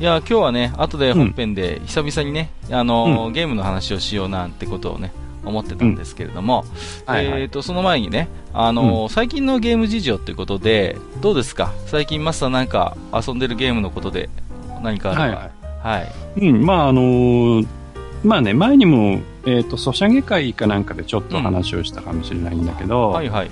いや今日はね後で本編で久々にね、あのーゲームの話をしようなんてことをね思ってたんですけれども、はいはい。えー、とその前にね、あのー最近のゲーム事情ということでどうですか？最近マスターなんか遊んでるゲームのことで何かあればはいははい、い。うん、まああのーまあね、前にも、えっ、と、ソシャゲ会かなんかでちょっと話をしたかもしれないんだけど、はいはい。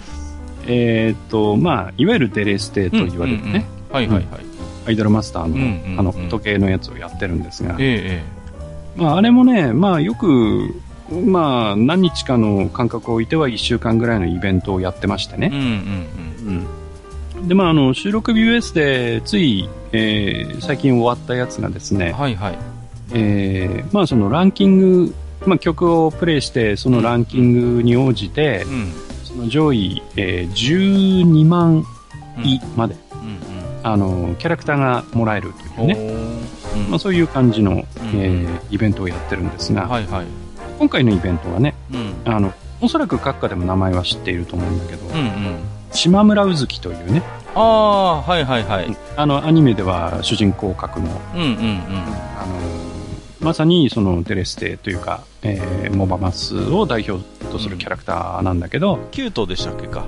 えっ、と、まあ、いわゆるデレステと言われるね、うんうんうん。はいはいはい、アイドルマスターの、うんうんうん。あの、時計のやつをやってるんですが、ええまあ、あれもね、まあ、よく、まあ、何日かの間隔を置いては1週間ぐらいのイベントをやってましてね。うんうん。で、まあ、あの、収録日 US で、つい、えー最近終わったやつがですね、うんはいはい。えーまあそのランキング、まあ曲をプレイして、そのランキングに応じてう、ん。その上位、えー12万うん位まで、うんあの、キャラクターがもらえるとうんいうね、うん。まあそういう感じの、えうん。ーイベントをやってるんですが、はいはい。今回のイベントはね、うん。あの、おそらく閣下でも名前は知っていると思うんだけど、うんうん。島村うずきというね、ああはいはいはい。あの、アニメでは主人公格の、うんうんうん。あのまさにそのデレステというか、えーモバマスを代表とするキャラクターなんだけど、キュートでしたっけか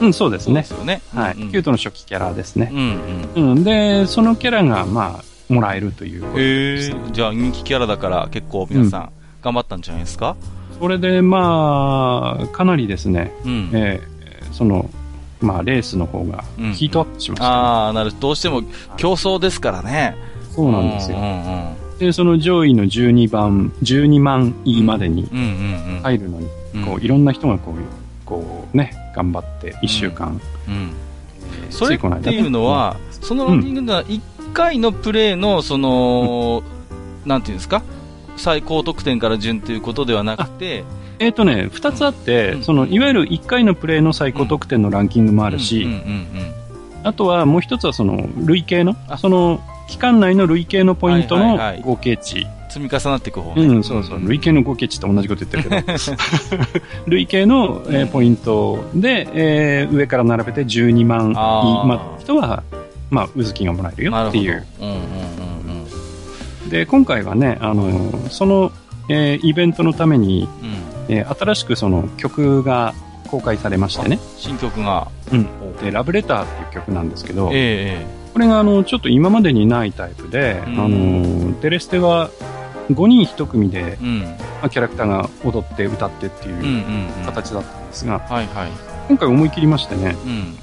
うん、そうですねす。よねはい。うんうんキュートの初期キャラですね。うんうんうん。で、そのキャラが、まあ、もらえるということへですえ。じゃあ人気キャラだから結構皆さん頑張ったんじゃないですか？それで、まあ、かなりですね、うん。えーその、まあ、レースの方がうんヒートアップしましたね、ああ、なるどうしても競争ですからね。そうなんですよう。んで、その上位の12番、12万位までにうんうん。うんうん入るのに、うん。こう、いろんな人がこう、こうね、頑張って1週間。うん。えーそれっていうのは、そのランキングでは1回のプレーの、その、なんていうんですか？最高得点から順ということではなくて、えっ、とね、二つあって、うん。その、いわゆる1回のプレイの最高得点のランキングもああるし、うんうん。あとはもう一つはその、累計のあ、その、期間内の累計のポイントのはいはいはい。合計値。積み重なっていく方ね。うん、そうそう。累計の合計値って同じこと言ってるけど、累計の、えーポイントで、えー上から並べて12万まあ人は、まあ、うずきがもらえるよ。っていう。うんうんうんうん。で、今回はね、あの、その、えーイベントのために、うん。えー新しくその曲が公開されましてね。新曲が。うんおで、ラブレターっていう曲なんですけど、えこれがあの、ちょっと今までにないタイプで、うんあの、デレステは5人1組でえ、うん。まあ、キャラクターが踊って歌ってっていううん形だったんですが。今回思い切りましてね、うん。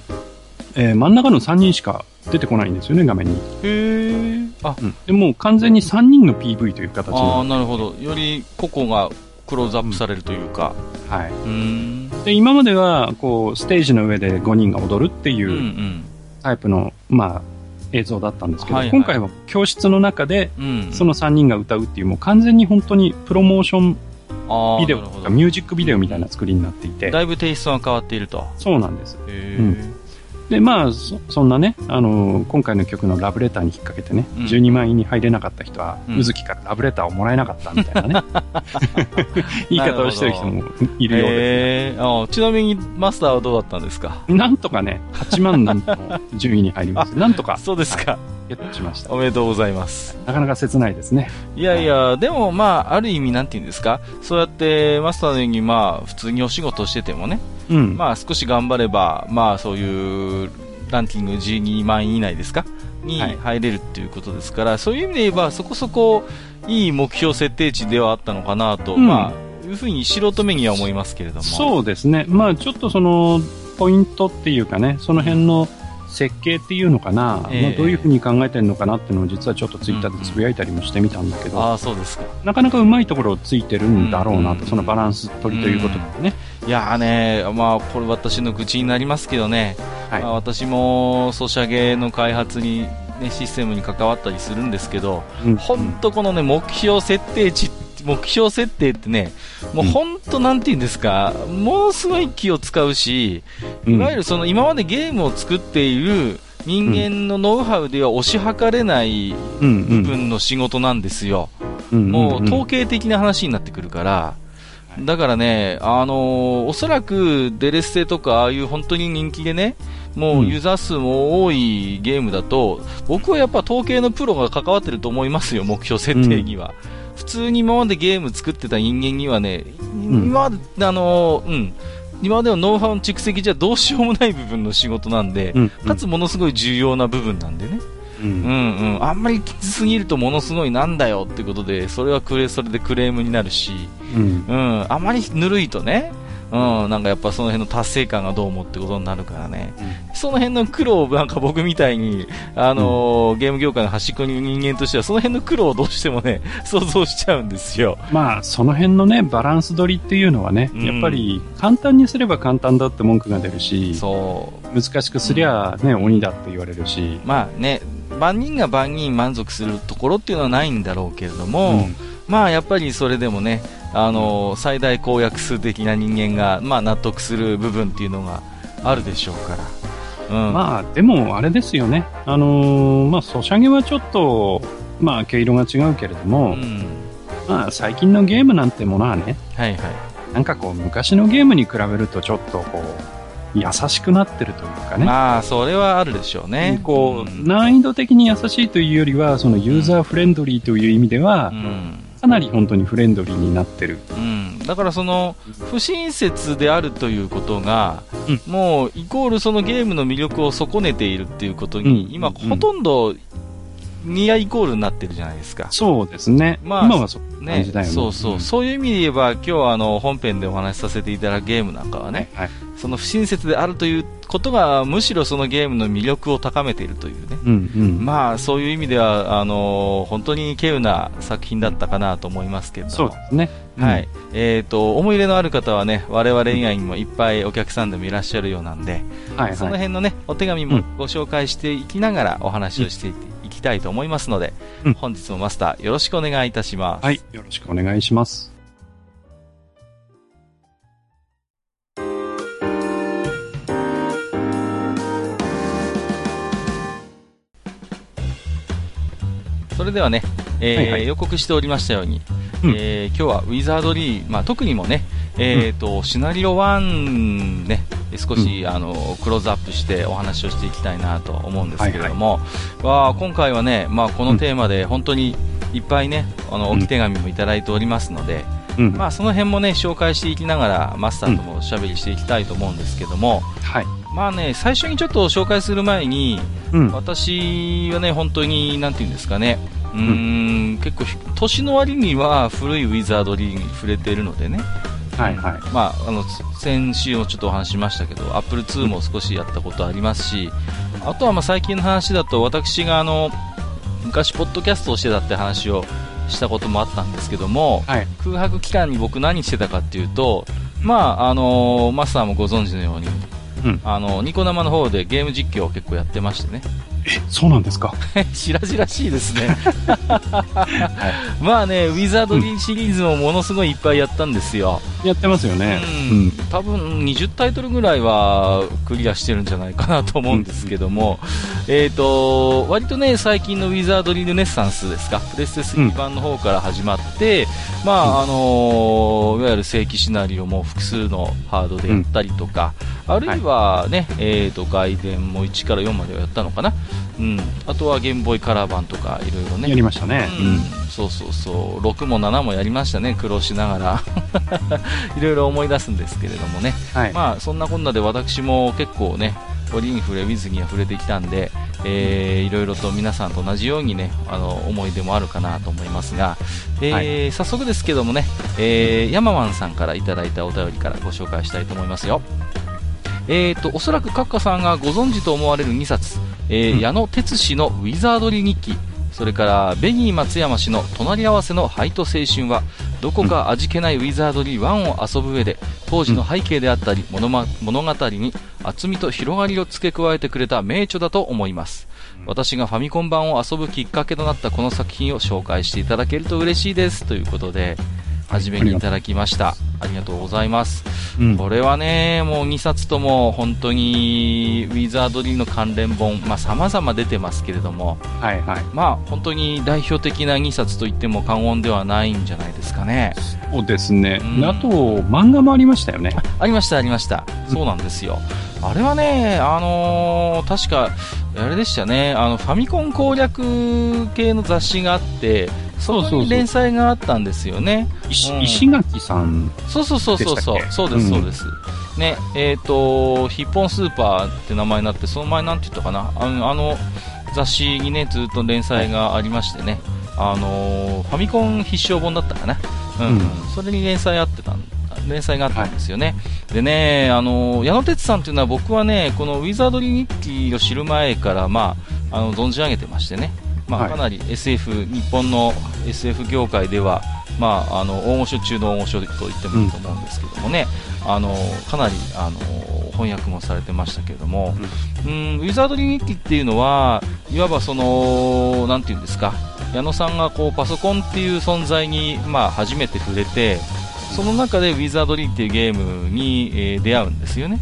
えー真ん中の3人しか出てこないんですよね、画面に。へえ。あ、うん、でもう完全に3人の PV という形あなるほど。より個々がクローズアップされるというか。はうーん。い。で、今までは、こう、ステージの上で5人が踊るっていうタイプの、まあ、映像だったんですけど、はいはい今回は教室の中で、うん。その3人が歌うっていう、もう完全に本当にプロモーションビデオ。とかミュージックビデオみたいな作りになっていて、だいぶテイストが変わっていると。そうなんです。へうんで、まあ、そそんなね、あのー今回の曲のラブレターに引っ掛けてね、うん。12万位に入れなかった人は、うずきからラブレターをもらえなかったみたいなね、言い方をしてる人もいるようでへえ。あちなみにマスターはどうだったんですか？す。なんとかね、8万なんとの順位に入りまして、なんとか。そうですか。ゲットしました。おめでとうございます。なかなか切ないですね。いやいや、でもまあ、ある意味なんて言うんですか、そうやってマスターのようにまあ、普通にお仕事をしててもね、うん。まあ少し頑張れば、まあそういうランキング12万位以内ですか？にはい入れるっていうことですから、そういう意味で言えばそこそこいい目標設定値ではあったのかなと、うんまあ、いうふうに素人目には思いますけれども。そうですね。まあ、ちょっとその、ポイントっていうかね、その辺の設計っていうのかな、ええ。まあ、どういうふうに考えてるのかなっていうのを実はちょっとツイッターでつぶやいたりもしてみたんだけど、ああ、そうですか。なかなかうまいところをついてるんだろうなと、うんそのバランス取りということでね。いやーね、まあ、これ私の愚痴になりますけどね、はい。まあ、私もソシャゲの開発にね、システムに関わったりするんですけど、うん本当このね、目標設定値、目標設定ってね、もう本当なんて言うんですか、ものすごい気を使うし、いわゆるその今までゲームを作っている人間のノウハウでは推し量れない部分の仕事なんですよ。うん。もう統統計的な話になってくるから、だからね、あのーおそらくデレステとかああいう本当に人気でね、もうユーザー数も多いゲームだと、僕はやっぱ統計のプロが関わってると思いますよ、目標設定には。普通に今までゲーム作ってた人間にはね、ん。今まで、あのーうん、今までのノウハウの蓄積じゃどうしようもない部分の仕事なんで、うん。かつものすごい重要な部分なんでね。うん。うんうん、あんまりきつすぎるとものすごいなんだよってことで、それはクレそれでクレームになるし、うん。うん、あまりぬるいとね、うん、なんかやっぱその辺の達成感がどうもってことになるからね、その辺の苦労をなんか僕みたいに、あのーゲーム業界の端っこにいる人間としては、その辺の苦労をどうしてもね、想像しちゃうんですよ。まあ、その辺のね、バランス取りっていうのはね、うん。やっぱり簡単にすれば簡単だって文句が出るし、そう。難しくすりゃね、鬼だって言われるし、まあね、万人が万人満足するところっていうのはないんだろうけれども、うん。まあやっぱりそれでもね、あの最大公約数的な人間が、まあ、納得する部分っていうのがあるでしょうから。うん。まあ、でもあれですよね、あのーまあ、ソシャゲはちょっと、まあ、毛色が違うけれどうも、ん。まあ、最近のゲームなんてものはね、はいはい。なんかこう、昔のゲームに比べるとちょっとこう、優しくなってるというかね。まあ、それはあるでしょうね。こう、ん難易度的に優しいというよりは、そのユーザーフレンドリーという意味ではう、ん。かなり本当にフレンドリーになってる。うん。だからその、不親切であるということが、うんもう、イコールそのゲームの魅力を損ねているっていうことに、うん今、ほとんど、ニアイコールになってるじゃないですか。そうですね。まあ今はそねね。そうそう、んそういう意味で言えば、今日はあの本編でお話しさせていただくゲームなんかはね、はい。その不親切であるということが、むしろそのゲームの魅力を高めているというね。うんうん。まあ、そういう意味では、あの本当に稀有な作品だったかなと思いますけれども。そうですね。はい。えっ、と、思い入れのある方はね、我々以外にもいっぱいお客さんでもいらっしゃるようなんで、うん。はいはい。その辺のね、お手紙もご紹介していきながらお話をしていきたいと思いますので、うん本日もマスターよろしくお願いいたします。はい。よろしくお願いします。それではね、えーはいはい予告しておりましたように、うんえー今日はウィザードリー、まあ、特にもね、えーとシナリオ1ね、少し、あのクローズアップしてお話をしていきたいなと思うんですけれども、わあ今回はね、まあ、このテーマで本当にいっぱいね、あの置き手紙もいただいておりますので、うん。まあ、その辺もね、紹介していきながら、マスターともおしゃべりしていきたいと思うんですけども、はい。まあね、最初にちょっと紹介する前に、うん。私はね、本当に、なんていうんですかね、うーん、結構、年の割には古いウィザードリーに触れているのでね、はいはい。まあ、あの、先週もちょっとお話ししましたけど、Apple II も少しやったことありますし、あとはまあ最近の話だと、私があの、昔、ポッドキャストをしてたって話をしたこともあったんですけども、はい。空白期間に僕何してたかっていうと、まあ、あのマスターもご存知のように、うんあの、ニコ生の方でゲーム実況を結構やってましてね。え、そうなんですか？白々しいですね。まあね、ウィザードリーシリーズもものすごいいっぱいやったんですよ。やってますよね。うん、多分20タイトルぐらいはクリアしてるんじゃないかなと思うんですけども、えっ、と、割とね、最近のウィザードリールネッサンスですか、プレステ3版の方から始まって、まあ、あのーいわゆる正規シナリオも複数のハードでやったりとか、あるいはね、えっ、と、外伝も1から4まではやったのかな？うん。あとはゲームボーイカラー版とか、いろいろね。やりましたね。うん、そうそうそう、6も7もやりましたね、苦労しながら。いろいろ思い出すんですけれどもね。はい。まあ、そんなこんなで私も結構ね、折に触れ、ウィズには触れてきたんで、えーいろいろと皆さんと同じようにね、あの、思い出もあるかなと思いますが、えー早速ですけどもね、えーヤママンさんからいただいたお便りからご紹介したいと思いますよ。えーと、おそらくカッカさんがご存知と思われる2冊、えーうん。矢野哲氏のウィザードリー日記、それからベニー松山氏の隣り合わせのハイト青春は、どこか味気ないウィザードリー1を遊ぶ上で、当時の背景であったり、物ま物語に厚みと広がりを付け加えてくれた名著だと思います。私がファミコン版を遊ぶきっかけとなったこの作品を紹介していただけると嬉しいです。ということで、初めにいただきました。ありがとうございます。うんこれはね、もう2冊とも本当にウィザードリーの関連本、まあ様々出てますけれども、はいはい。まあ本当に代表的な2冊と言っても過言ではないんじゃないですかね。そうですね。うんあと、漫画もありましたよね。ありました、ありました。そうなんですよ。あれはね、あのー確か、あれでしたね、あの、ファミコン攻略系の雑誌があって、そこに連載があったんですよね。石うん。石垣さん。そうそうそうそうそう。そうですうんそうです、ねえっ、とヒッポンスーパーって名前になってその前なんて言ったかな？あのあの雑誌にねずっと連載がありましてね。あのーファミコン必勝本だったかな？うん、うん。それに連載あってたん連載があったんですよね、でね、あの矢野哲さんというのは僕はねこのウィザードリー日記を知る前から、まあ、あの存じ上げてましてね、まあ、はい。かなり SF、日本の SF 業界では、まあ、あの大御所中の大御所と言ってもいいと思うんですけどもね、あのかなりあの翻訳もされてましたけれども、うん、ウィザードリー日記っていうのはいわばそのなんていうんですか矢野さんがこうパソコンっていう存在に、まあ、初めて触れてその中でウィザードリーっていうゲームに、えー出会うんですよね。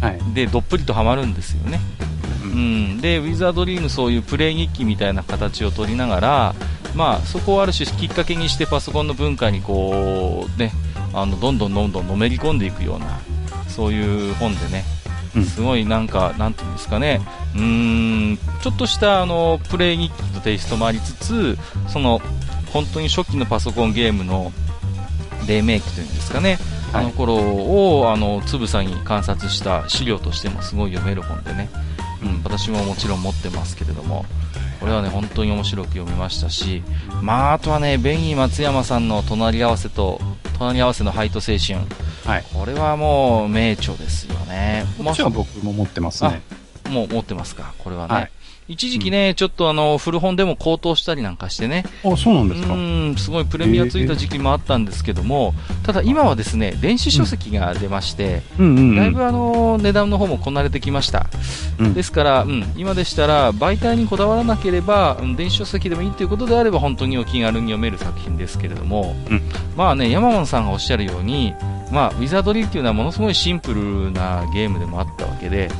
はい。でどっぷりとハマるんですよねううん。ん、でウィザードリーのそういうプレイ日記みたいな形を取りながら、まあ、そこをある種きっかけにしてパソコンの文化にこう、ね、あのどんどんどんどんのめり込んでいくようなそういう本でね。うん。すごいなんか、なんていうんですかね、うーん、ちょっとしたあのプレイ日記のテイストもありつつ、その本当に初期のパソコンゲームの黎明期というんですかね、あはい。の頃をあのつぶさに観察した資料としてもすごい読める本でね、うん、私ももちろん持ってますけれども、これはね本当に面白く読みましたし、まああとはね、ベニー松山さんの隣り合わせと隣り合わせのハイト青春、はい。これはもう名著ですよね。こっちは僕も持ってますね。もう持ってますか、これはね。はい一時期ね、ちょっとあの、古本でも高騰したりなんかしてね、あ、そうなんうですか。ん、すごいプレミアついた時期もあったんですけども、ただ今はですね、電子書籍が出まして、うんうんうん。だいぶあの、値段の方もこなれてきました。うんですから、うん、今でしたら、媒体にこだわらなければ、うん、電子書籍でもいいということであれば、本当にお気軽に読める作品ですけれども、うんまあね、山本さんがおっしゃるように、まあ、ウィザードリーっていうのはものすごいシンプルなゲームでもあったわけで、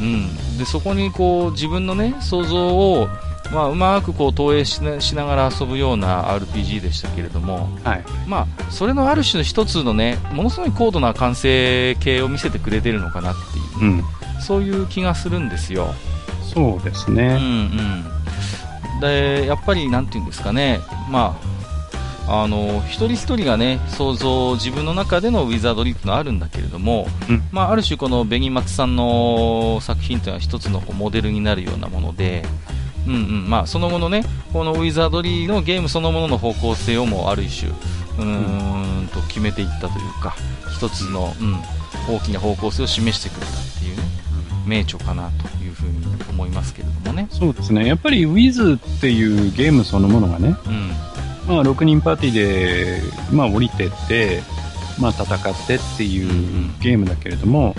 うん、でそこにこう自分のね想像を、まあ、うまくこう投影しなしながら遊ぶような RPG でしたけれども、はい。まあ、それのある種の一つのねものすごい高度な完成形を見せてくれてるのかなっていう、うん。そういう気がするんですよ。そうですうんね。うん、でやっぱりなんていうんですかね、まあ、あの一人一人がね想像自分の中でのウィザードリーってのはあるんだけれども、うんまあ、ある種この紅松さんの作品というのは一つのモデルになるようなもので、うんうんまあ、その後のねこのウィザードリーのゲームそのものの方向性をもうある種うーんと決めていったというか一つの、うん、大きな方向性を示してくれたっていうね名著かなというふうに思いますけれどもね。そうですね。やっぱり Wiz っていうゲームそのものがね、うんまあ6人パーティーで、まあ降りてって、まあ戦ってっていうゲームだけれども、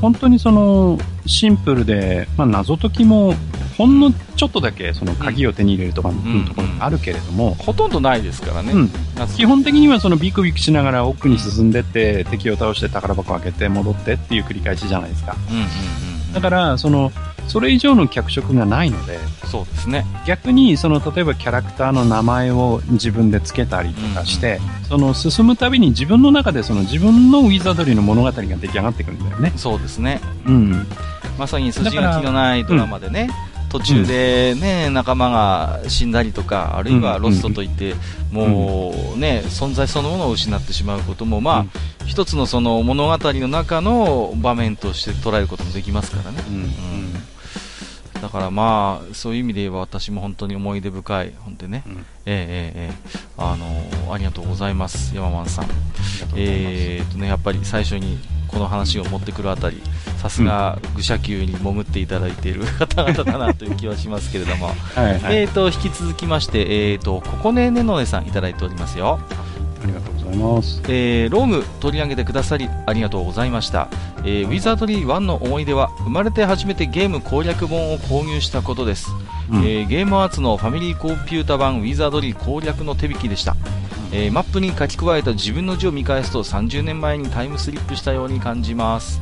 本当にそのシンプルで、まあ謎解きもほんのちょっとだけその鍵を手に入れるとかのところがあるけれども、ほとんどないですからね。うん。夏基本的にはそのビクビクしながら奥に進んでって、敵を倒して宝箱開けて戻ってっていう繰り返しじゃないですか。うんうんうん。だから、その、それ以上の脚色がないので、そうですね。逆に、その、例えばキャラクターの名前を自分で付けたりとかして、その、進むたびに自分の中でその自分のウィザードリーの物語が出来上がってくるんだよね。そうですね。うん。まさに筋が気のないドラマでね、途中でね、仲間が死んだりとか、あるいはロストといって、もうね、存在そのものを失ってしまうことも、まあ、一つのその物語の中の場面として捉えることもできますからね。うん。だからまあ、そういう意味で言えば私も本当に思い出深い本でね、うんええええええあのありがとうございます、山満さん。えーとね、やっぱり最初にこの話を持ってくるあたり、さすが愚者級に潜っていただいている方々だなという気はしますけれども、はいはい。えーと引き続きまして、えーとここねねのねさんいただいておりますよ。ありがとうございます。えーローグ取り上げてくださりありがとうございました、えーウィザードリー1の思い出は生まれて初めてゲーム攻略本を購入したことです、うん。えーゲームアーツのファミリーコンピュータ版ウィザードリー攻略の手引きでした、えーマップに書き加えた自分の字を見返すと30年前にタイムスリップしたように感じます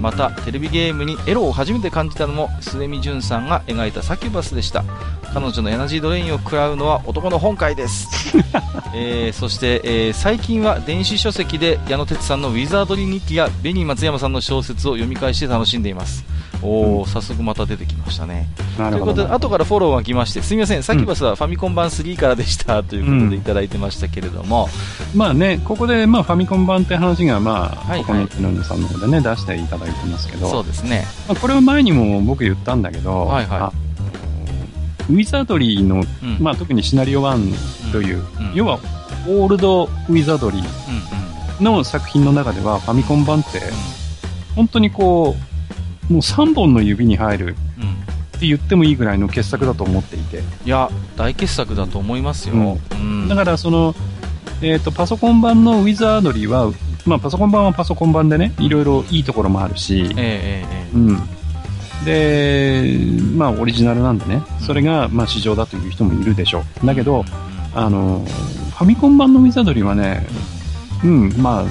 またテレビゲームにエロを初めて感じたのも末見潤さんが描いたサキュバスでした。彼女のエナジードレインを食らうのは男の本会です、えーそして、えー最近は電子書籍で矢野哲さんの「ウィザードリー日記」や紅松山さんの小説を読み返して楽しんでいますおー、早速また出てきましたね。ということで後からフォローが来ましてすみませんサキュバスはファミコン版3からでしたということうんでいただいてましたけれども、まあね、ここで、まあ、ファミコン版って話が、まあ、はいここの木のさんの方でね、出していただいてますけど、そうですね。まあ、これは前にも僕言ったんだけど、はいはい。あウィザードリーの、うん。まあ、特にシナリオ1という、うん。要は、オールドウィザードリーうんうん。の作品の中では、ファミコン版って、本当にこう、もう3本の指に入るって言ってもいいぐらいの傑作だと思っていて、いや大傑作だと思いますよ、うん。だからその、えっ、と、パソコン版のウィザードリーは、まあ、パソコン版はパソコン版でね、いろいろいいところもあるし、えええええうん。で、まあ、オリジナルなんでね、それが、まあ、市場だという人もいるでしょう。だけど、あの、ファミコン版のウィザードリーはね、うん、まあ、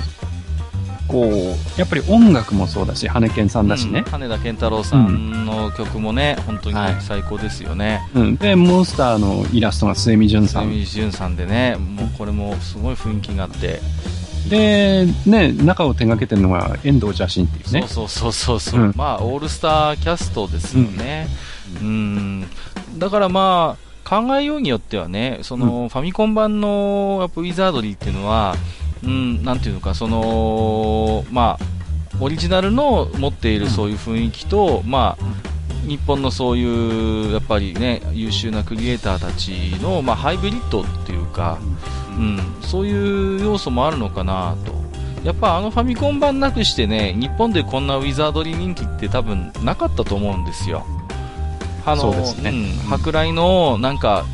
こう、やっぱり音楽もそうだし、羽根さんだしねうん、羽田健太郎さんの曲もね、本当にはい最高ですよね。うん。で、モンスターのイラストが末見淳さん。セミジュンさんでね、もうこれもすごい雰囲気があって、で、ね、中を手掛けてるのが遠藤邪神っていうね。そうそうそうそう、うんまあ、オールスターキャストですよね。うん、だからまあ、考えようによってはね、その、ファミコン版のやっぱウィザードリーっていうのは、うん、なんていうのか、その、まあ、オリジナルの持っているそういう雰囲気と、まあ、日本のそういう、やっぱりね、優秀なクリエイターたちの、まあ、ハイブリッドっていうか、うん、そういう要素もあるのかなと。やっぱあのファミコン版なくしてね、日本でこんなウィザードリー人気って多分なかったと思うんですよ。あの、そうん、舶来のなんか、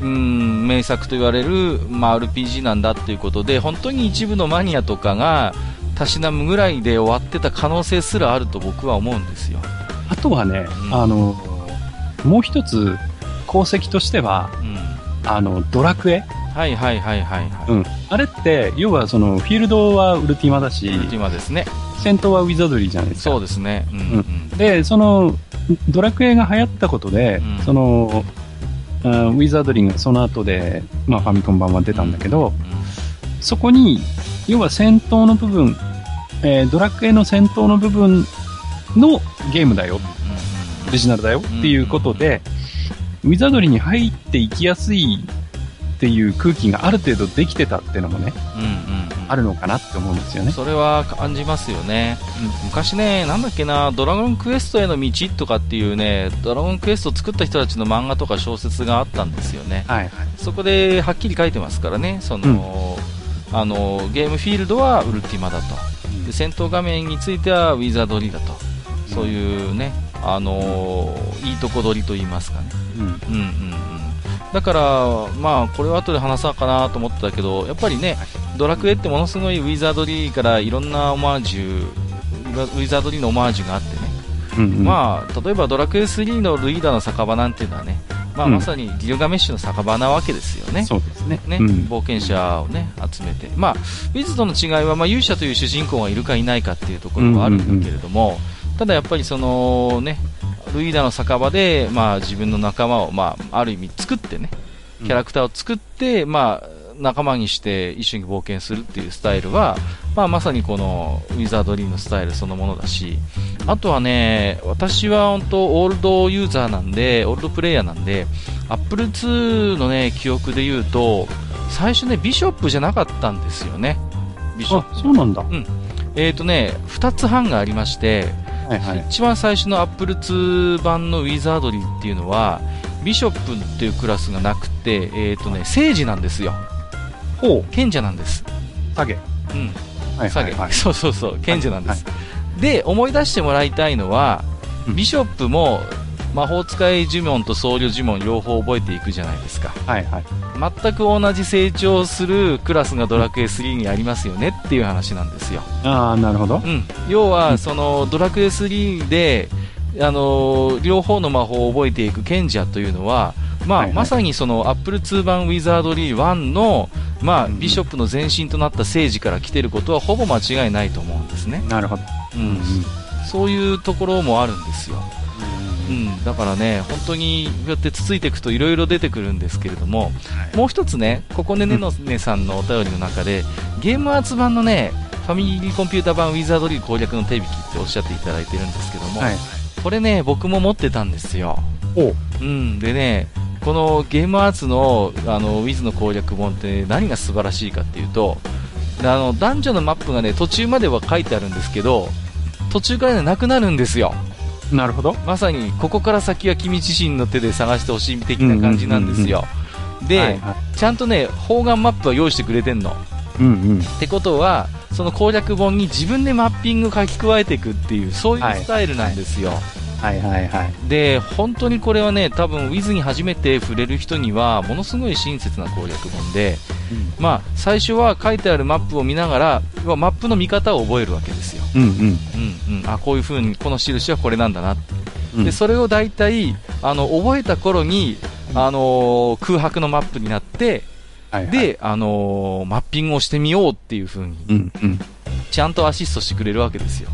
うん、名作と言われる、まあ、RPG なんだっていうことで、本当に一部のマニアとかが、たしなむぐらいで終わってた可能性すらあると僕は思うんですよ。あとはね、うんあの、もう一つ、功績としては、うん。あの、ドラクエ？はいはいはいはいはい。うん。あれって、要はその、フィールドはウルティマだし、今ですね。戦闘はウィザードリーじゃないですか。そうですね。うん、うん。で、その、ドラクエが流行ったことで、うんその、ウィザードリーがその後で、まあファミコン版は出たんだけど、そこに、要は戦闘の部分、えードラクエの戦闘の部分のゲームだよ、オリジナルだよっていうことで、ウィザードリーに入っていきやすいっていう空気がある程度できてたっていうのもね、うんうんうん。あるのかなって思うんですよね。それは感じますよね、昔ね、なんだっけな、ドラゴンクエストへの道とかっていうね、ドラゴンクエストを作った人たちの漫画とか小説があったんですよね、はいはい。そこではっきり書いてますからね、その、あのゲームフィールドはウルティマだと、で戦闘画面についてはウィザードリーだと、そういうね、あのいいとこ取りと言いますかね。うん。うんうんうん、だから、まあ、これは後で話そうかなと思ってたけど、やっぱりね、ドラクエってものすごいウィザードリーからいろんなオマージュ、ウィザードリーのオマージュがあってね、うんうん、まあ、例えばドラクエ3のルイーダーの酒場なんていうのはね、まあ、うんまさにギルガメッシュの酒場なわけですよね。そうですね。ね、うん冒険者をね、集めて。まあ、ウィズとの違いは、まあ、勇者という主人公がいるかいないかっていうところはあるんだけれども、ただやっぱりそのね、ルイーダーの酒場で、まあ、自分の仲間を、まあ、ある意味作ってね、キャラクターを作って、まあ、仲間にして一緒に冒険するっていうスタイルは、まあ、まさにこのウィザードリーのスタイルそのものだし、あとはね、私は本当オールドユーザーなんで、オールドプレイヤーなんで、アップル2のね、記憶で言うと、最初ね、ビショップじゃなかったんですよね。ビショッあ、プ。そうなんだ。えっ、とね、二つ半がありまして、はいはい。一番最初のアップル2版のウィザードリーっていうのは、ビショップっていうクラスがなくて、えっ、とね、聖司なんですよ。ほう、賢者なんです。下げ。うん。はい下げ、はいはい。そうそうそう、賢者なんです、はで、思い出してもらいたいのは、うんビショップも、魔法使い呪文と僧侶呪文両方覚えていくじゃないですか。はいはい。全く同じ成長するクラスがドラクエ3にありますよねっていう話なんですよ。ああ、なるほど。うん。要は、うんその、ドラクエ3で、あのー両方の魔法を覚えていく賢者というのは、まあ、はいはいまさにその、アップル2版ウィザードリー1の、まあ、うんビショップの前身となった聖治から来てることはほぼ間違いないと思うんですね。なるほど。うん。そういうところもあるんですよ。ううん。だからね、本当に、こうやってつついていくと色々出てくるんですけれども、はいもう一つね、ここねねのねさんのお便りの中で、ゲームアーツ版のね、ファミリーコンピュータ版ウィザードリー攻略の手引きっておっしゃっていただいてるんですけども、はい。これね、僕も持ってたんですよ。おううん。でね、このゲームアーツの、あの、ウィズの攻略本って何が素晴らしいかっていうと、あの、男女のマップがね、途中までは書いてあるんですけど、途中からね、なくなるんですよ。なるほど。まさに、ここから先は君自身の手で探してほしい的な感じなんですよ。で、はいはいちゃんとね、方眼マップは用意してくれてんの。うんうん。ってことは、その攻略本に自分でマッピング書き加えていくっていう、そういうスタイルなんですよ。はいはいはい。で、本当にこれはね、多分 Wiz に初めて触れる人には、ものすごい親切な攻略本で、まあ、最初は書いてあるマップを見ながら、マップの見方を覚えるわけですよ。うんうん。うんうん。あ、こういう風に、この印はこれなんだなって。うんで、それを大体、あの、覚えた頃に、あのー空白のマップになって、はいはい、で、あのーマッピングをしてみようっていう風に、うんうん。ちゃんとアシストしてくれるわけですよ。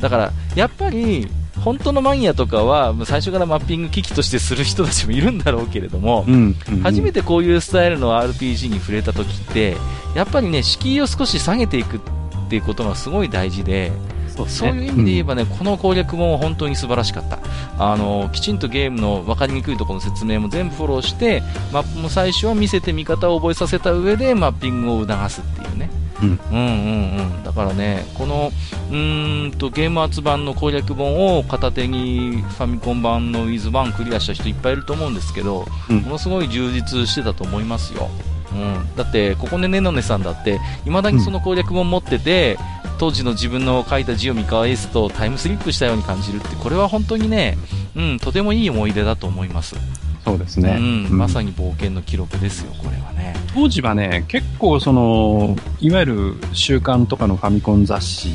だから、やっぱり、本当のマニアとかは、もう最初からマッピング機器としてする人たちもいるんだろうけれども、うんうん。初めてこういうスタイルの RPG に触れた時って、やっぱりね、敷居を少し下げていくっていうことがすごい大事で、そうですねそういう意味で言えばね、この攻略本は本当に素晴らしかった。あの、きちんとゲームの分かりにくいところの説明も全部フォローして、マップも最初は見せて見方を覚えさせた上で、マッピングを促すっていうね。うんうんうんうん。だからね、この、うーんと、ゲームアーツ版の攻略本を片手にファミコン版の Wiz1 クリアした人いっぱいいると思うんですけど、うんものすごい充実してたと思いますよ。うん。だって、ここねねのねさんだって、未だにその攻略本持ってて、当時の自分の書いた字を見返すとタイムスリップしたように感じるって、これは本当にね、うん、とてもいい思い出だと思います。そうですね。うん、まさに。に冒険の記録ですよ、これはね。当時はね、結構その、いわゆる週刊とかのファミコン雑誌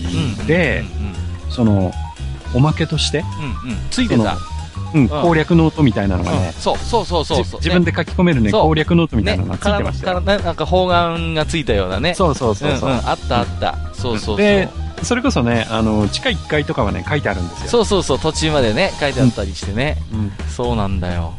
で、その、おまけとして、うん、うん、うん、ついてた。うん、攻略ノートみたいなのがうんね、そうそうそうそうそう。じ自分で書き込めるね、攻略ノートみたいねなのがついてましたよ。からからなんか方眼がついたようなね。そうそうそうそう。あったあった。そうそうそう。で、それこそね、あの、地下1階とかはね、書いてあるんですよ。そうそうそう、途中までね、書いてあったりしてね。うん。そうなんだよ。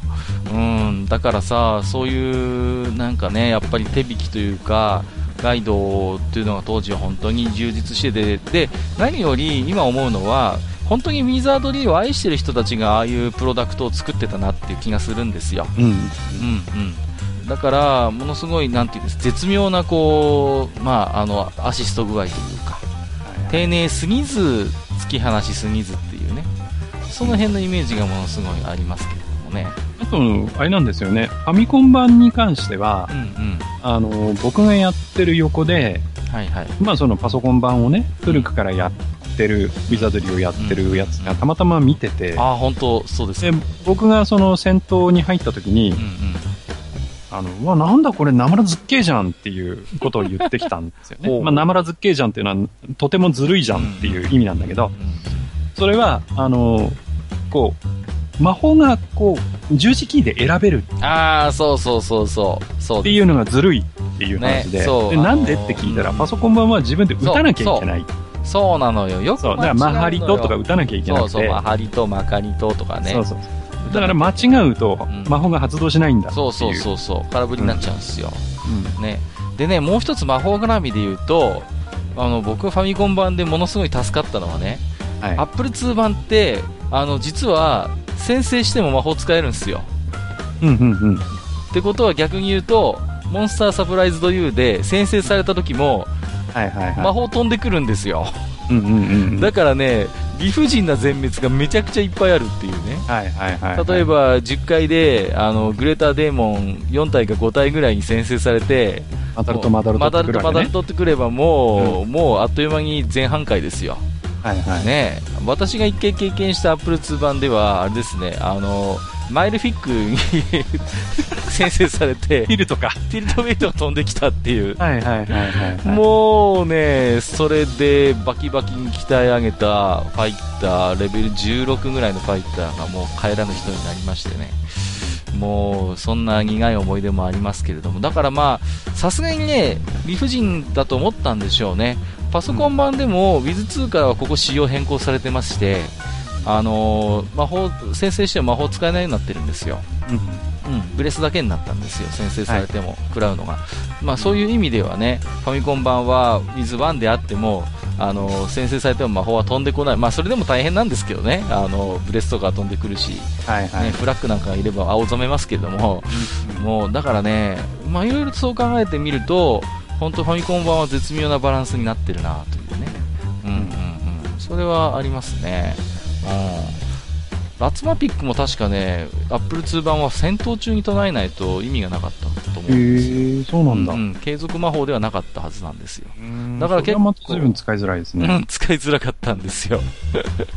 うん、だからさ、そういう、なんかね、やっぱり手引きというか、ガイドっていうのが当時は本当に充実してて、で、何より今思うのは、本当にウィザードリーを愛してる人たちがああいうプロダクトを作ってたなっていう気がするんですよ。うん。うんうん。だから、ものすごい、なんていうんです、絶妙な、こう、まあ、あの、アシスト具合というか、丁寧すぎず、突き放しすぎずっていうね、その辺のイメージがものすごいありますけれどもね。あと、あれなんですよね、ファミコン版に関してはう、んうん。あの、僕がやってる横で、はいはい。まあそのパソコン版をね、古くからやってる、ウィザードリーをやってるやつがたまたま見てて、ああ、本当そうですでね。僕がその戦闘に入った時にうん、うん。あの、うわ、なんだこれ、なまらずっけーじゃんっていうことを言ってきたんですよね。まあ、なまらずっけーじゃんっていうのは、とてもずるいじゃんっていう意味なんだけど、それは、あの、こう、魔法が、こう、十字キーで選べるうんああ、そうそうそうそう。そうっていうのがずるいっていう話で、ねでなんでって聞いたら、うんパソコン版は自分で打たなきゃいけない。そうなのよ。よくだから、マハリトとか打たなきゃいけなくて、そうそう、マハリト、マカリトとかね。そうそうだから間違うとうん、魔法が発動しないんだう。そうそうそうそう。空振りになっちゃうんですよ。うんね。でね、もう一つ魔法絡みで言うと、あの、僕ファミコン版でものすごい助かったのはね、はいアップル2版って、あの、実は、先制しても魔法使えるんですよ。うんうんうん。ってことは逆に言うと、モンスターサプライズド U で先制された時も、はいはいはい。魔法飛んでくるんですよ。うんうんうん。だからね、理不尽な全滅がめちゃくちゃいっぱいあるっていうね。はいはいはいはい。例えば、10回で、あの、グレーターデーモン4体か5体ぐらいに先制されて、マダルとマダル。取ってくればもう、もうあっという間に前半回ですよ。はいはい。ね、私が一回経験した Apple 2版では、あれですね、あの、マイルフィックに 先制されて、ィルとか。ティルトウェイトが飛んできたっていう。はいはいはいはい。もうね、それでバキバキに鍛え上げたファイター、レベル16ぐらいのファイターがもう帰らぬ人になりましてね。もう、そんな苦い思い出もありますけれども。だからまあ、さすがにね、理不尽だと思ったんでしょうね。パソコン版でも Wiz2 からはここ仕様変更されてまして、あのー魔法、先制しても魔法使えないようになってるんですよ。うん。うん、ブレスだけになったんですよ、先制されても、食らうのが、まあ、そういう意味ではね、ファミコン版は Wiz1 であっても、あの先制されても魔法は飛んでこない、まあ、それでも大変なんですけどね、あのブレスとか飛んでくるし、はいはい。ね、。フラッグなんかがいれば青ざめますけども、もうだからね、まあ、いろいろそう考えてみると、本当、ファミコン版は絶妙なバランスになってるなというね、うんうんうん、それはありますね。うんラツマピックも確かね、アップル2版は戦闘中に唱えないと意味がなかったと思へうんですよ。え、そうなんだ。うん継続魔法ではなかったはずなんですよ。うんだから結構随分使いづらいですね。うん、使いづらかったんですよ。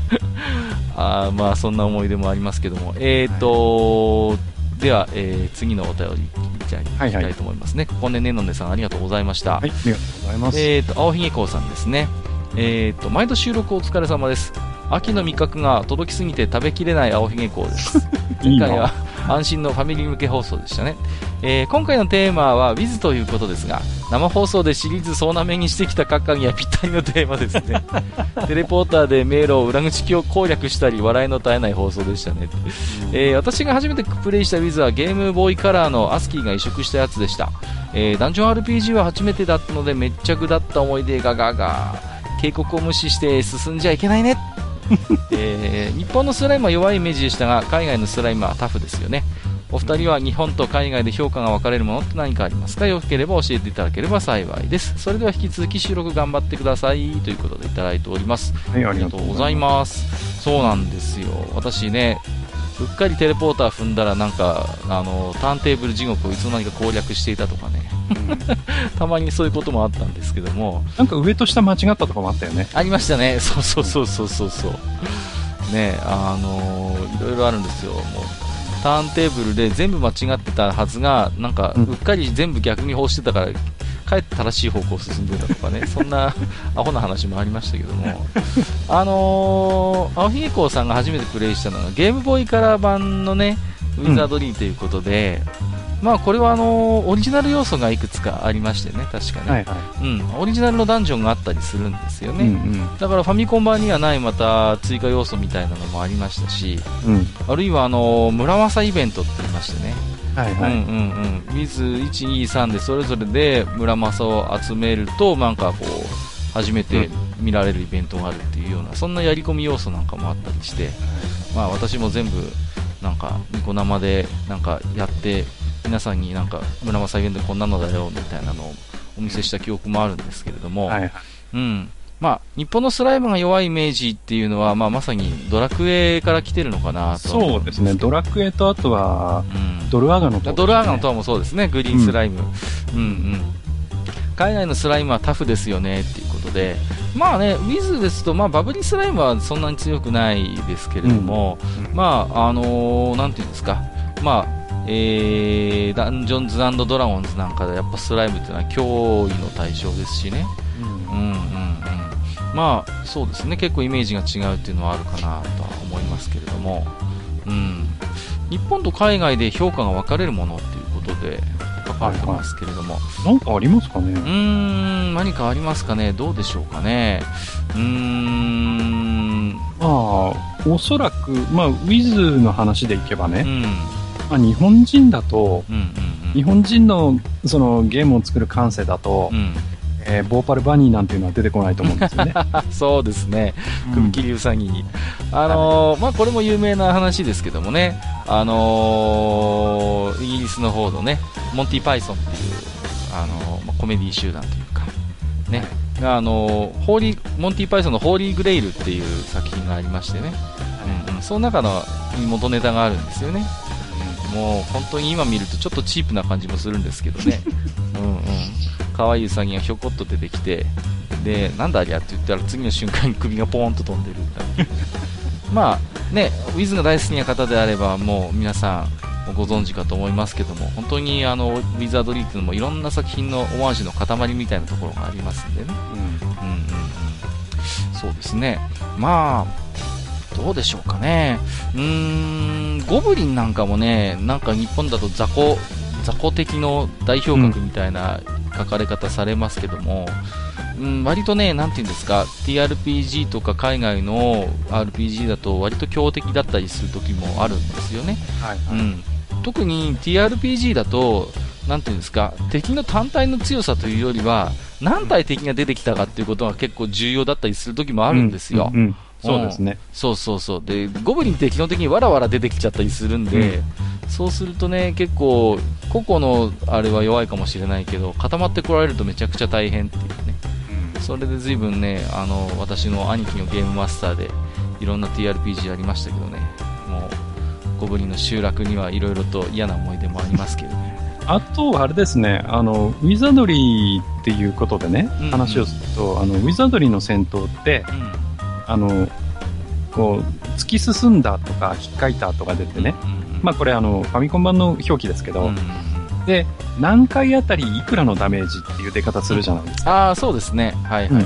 あーまあ、そんな思い出もありますけども。えーと、では、えー次のお便り、じゃいはいいきたいと思いますね。ここねねのねさん、ありがとうございました。はい、ありがとうございます。えーと、青ひげこうさんですね。えーと、毎度収録お疲れ様です。秋の味覚が届きすぎて食べきれない青ひげこうです。いい今回はな。安心のファミリー向け放送でしたね、えー今回のテーマは Wiz ということですが生放送でシリーズ総なめにしてきた閣下にはぴったりのテーマですね。テレポーターで迷路を裏口を攻略したり笑いの絶えない放送でしたね、えー私が初めてプレイした Wiz はゲームボーイカラーのアスキーが移植したやつでした、えーダンジョン RPG は初めてだったのでめっちゃ具だった思い出がガガ警告を無視して進んじゃいけないね えー日本のスライムは弱いイメージでしたが海外のスライムはタフですよね。お二人は日本と海外で評価が分かれるものって何かありますか？よければ教えていただければ幸いです。それでは引き続き収録頑張ってください。ということでいただいております。はい、あありがとうございます。そうなんですよ。私ねうっかりテレポーター踏んだらなんかあのターンテーブル地獄をいつの間にか攻略していたとかね。たまにそういうこともあったんですけども。なんか上と下間違ったとかもあったよね。ありましたね、そうそうそうそうそうそう、ねあのーいろいろあるんですよ、もうターンテーブルで全部間違ってたはずが、なんかうっかり全部逆に押してたから、かえって正しい方向を進んでたとかね、そんなアホな話もありましたけども、あのー青ひげこうさんが初めてプレイしたのがゲームボーイカラー版のね、ウィザードリーということで、まあこれはあのーオリジナル要素がいくつかありましてね、確かね。はいはうん、オリジナルのダンジョンがあったりするんですよい。ね、うんだからファミコン版にはないまた追加要素みたいなのもありましたしうん。うん。あるいはあの村正イベントって言いましてね、はいはい。うんうんうん、Wiz123 でそれぞれで村正を集めるとなんかこう初めて見られるイベントがあるっていうようなそんなやり込み要素なんかもあったりして、まあ、私も全部なんかニコ生でなんかやって皆さんになんか村正イベントこんなのだよみたいなのをお見せした記憶もあるんですけれども、はいはい。うん。まあ、日本のスライムが弱いイメージっていうのは、まあ、まさにドラクエから来てるのかなとそうですね。ドラクエとあとは、うん。ドルアガの塔、ドルアーガの塔もそうですね、グリーンスライム。うん、うん、海外のスライムはタフですよねっていうことで、まあね、ウィズですと、まあ、バブリースライムはそんなに強くないですけれども、うん。まあ、あのーなんていうんですか、まあ、えー、ダンジョンズドラゴンズなんかでやっぱスライムっていうのは脅威の対象ですしね。うん。うんうんうん、まあそうですね。結構イメージが違うっていうのはあるかなとは思いますけれども、うん、日本と海外で評価が分かれるものっていうことで書かれてますけれども、なんかありますかね？うーん。何かありますかね？どうでしょうかね？うーん。まあ、おそらく、まあ、ウィズの話でいけばね、うん。まあ、日本人だと、うんうん。日本人のそのゲームを作る感性だと、うんえーボーパルバニーなんていうのは出てこないと思うんですよね。あ そうですね。うん。首切りウサギに、あのーまあ、これも有名な話ですけどもね、あのーイギリスの方のね、モンティ・パイソンっていう、あのーまあ、コメディ集団というか、ね、が、あのーホーリー、モンティ・パイソンのホーリー・グレイルっていう作品がありましてね、うんうん、その中のに元ネタがあるんですよね。もう本当に今見るとちょっとチープな感じもするんですけどね。うんうん。可愛いウサギがひょこっと出てきて、で、なんだありゃって言ったら次の瞬間に首がポーンと飛んでるみたいな。まあね、ウィズが大好きな方であればもう皆さんご存知かと思いますけども本当にあのウィザードリーっていうのもいろんな作品のオマージュの塊みたいなところがありますんでね、うんうんうん、そうですね。まあどうでしょうかね。うーんゴブリンなんかもねなんか日本だと雑魚雑魚的の代表格みたいな書かれ方されますけども、うん、割とね、なんていうんですか、TRPG とか海外の RPG だと割と強敵だったりする時もあるんですよね。はいはい、うん、特に TRPG だと、なんていうんですか、敵の単体の強さというよりは、何体敵が出てきたかっていうことが結構重要だったりする時もあるんですよ。うんうんうんそうですね、そうそうそう。でゴブリンって基本的にわらわら出てきちゃったりするんで、うん、そうするとね結構個々のあれは弱いかもしれないけど固まってこられるとめちゃくちゃ大変っていうね、うん、それで随分ねあの私の兄貴のゲームマスターでいろんな TRPG ありましたけどね。もうゴブリンの集落にはいろいろと嫌な思い出もありますけどね。あと、あれですね、あの、ウィザードリーっていうことでね、うんうん、話をすると、あの、ウィザードリーの戦闘って、うん、あの、こう、突き進んだとか、引っかいたとか出てね、うんうん、まあこれあの、ファミコン版の表記ですけど、うんうんで、何回あたりいくらのダメージっていう出方するじゃないですか。ああ、そうですね。はいはい、はい。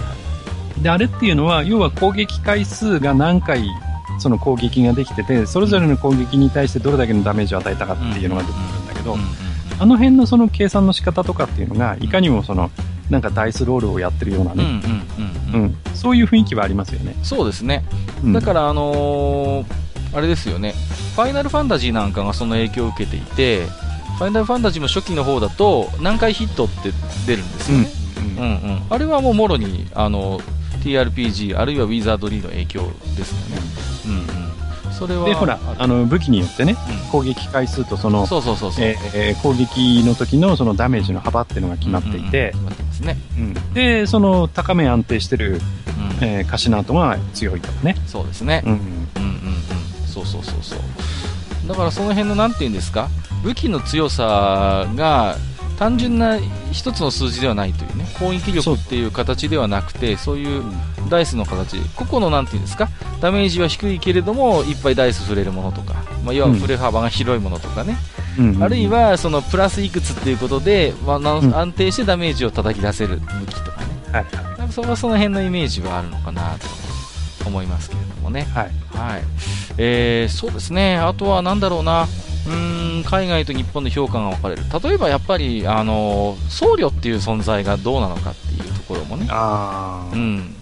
うん、で、あれっていうのは、要は攻撃回数が何回、その攻撃ができてて、それぞれの攻撃に対してどれだけのダメージを与えたかっていうのが出てくるんだけど、あの辺のその計算の仕方とかっていうのが、いかにもその、なんかダイスロールをやってるようなね、うん、そういう雰囲気はありますよね。そうですね。だから、あのー、あれですよね、ファイナルファンタジーなんかがその影響を受けていて、ファイナルファンタジーも初期の方だと何回ヒットって出るんですよね、うんうん。うん、あれはもうもろにあの TRPG あるいはウィザードリーの影響ですよね、うんうん、それはでほらあの武器によってね、うん、攻撃回数とその攻撃の時のそのダメージの幅っていうのが決まっていて、でその高め安定してる、うんえー、カシナートが強いとかねそうですね、うん、うんうんうんそうそうそうそうだからその辺のなんていうんですか武器の強さが単純な一つの数字ではないというね攻撃力っていう形ではなくてそういうダイスの形。個々のなんていうんですか？ダメージは低いけれどもいっぱいダイス触れるものとか、まあ、要は振れ幅が広いものとかね、うん、あるいはそのプラスいくつっていうことで、まあ、安定してダメージを叩き出せる武器とかね、はい、なんかそこはその辺のイメージはあるのかなと思いますけれどもね。はい、はい。えー、そうですね。あとは何だろうなうん海外と日本の評価が分かれる。例えばやっぱりあの僧侶っていう存在がどうなのかっていうところもね。うん、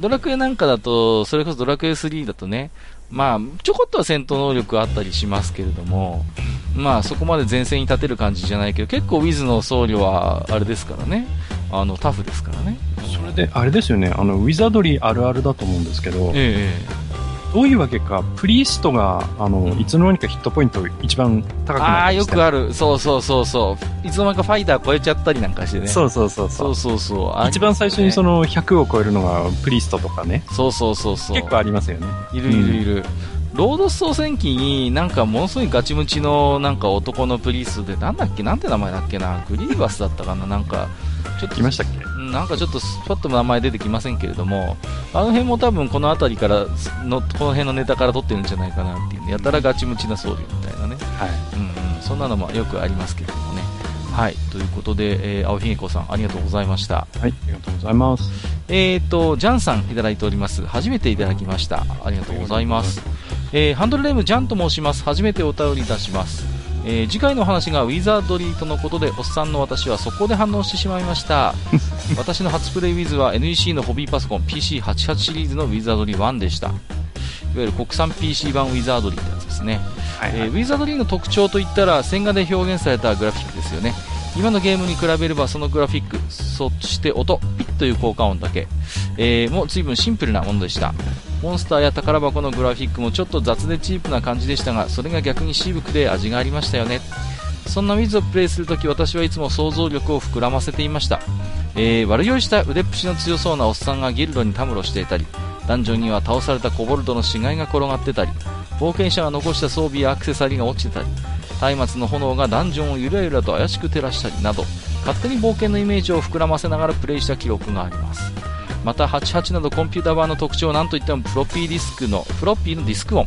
ドラクエなんかだとそれこそドラクエ3だとねまあ、ちょこっとは戦闘能力あったりしますけれども、まあ、そこまで前線に立てる感じじゃないけど、結構ウィズの僧侶はあれですからね、あのタフですからね。それで、あれですよね、あのウィザドリーあるあるだと思うんですけど、ええどういうわけか、プリーストが、あの、いつの間にかヒットポイント一番高くなる、ああ、よくある。そうそうそうそう。いつの間にかファイター超えちゃったりなんかしてね。そうそうそうそう。そうそうそう。一番最初にその100を超えるのがプリーストとかね。そうそうそうそう。結構ありますよね。いるいるいる。うんロード総選機になんかものすごいガチムチのなんか男のプリースでなんだっけなんて名前だっけなグリーバスだったかななんかちょっと来ましたっけ？なんかちょっとパッと名前出てきませんけれどもあの辺も多分この辺りからのこの辺のネタから撮ってるんじゃないかなっていう、やたらガチムチな僧侶みたいなね、はい。うんうん、そんなのもよくありますけれどもね。はい。ということで、えー、青ひげこさんありがとうございました。はい。ありがとうございます。えっ、ー、とジャンさんいただいております。初めていただきました。ありがとうございます。えー、ハンドルネームジャンと申します。初めてお便りいたしますえー、次回の話がウィザードリーとのことでおっさんの私はそこで反応してしまいました。私の初プレイウィズは NEC のホビーパソコン PC88 シリーズのウィザードリー1でした。いわゆる国産 PC 版ウィザードリーってやつですね、はいはい、えー、ウィザードリーの特徴といったら線画で表現されたグラフィックですよね。今のゲームに比べればそのグラフィックそして音ピッという効果音だけ、えー、も随分シンプルなものでしたモンスターや宝箱のグラフィックもちょっと雑でチープな感じでしたがそれが逆に渋くで味がありましたよね。そんなウィズをプレイするとき私はいつも想像力を膨らませていました、えー、悪酔いした腕っぷしの強そうなおっさんがギルドにたむろしていたりダンジョンには倒されたコボルトの死骸が転がってたり冒険者が残した装備やアクセサリーが落ちてたり松明の炎がダンジョンをゆらゆらと怪しく照らしたりなど勝手に冒険のイメージを膨らませながらプレイした記憶があります。また88などコンピューター版の特徴は何といってもフロッピーディスクのフロッピーのディスク音。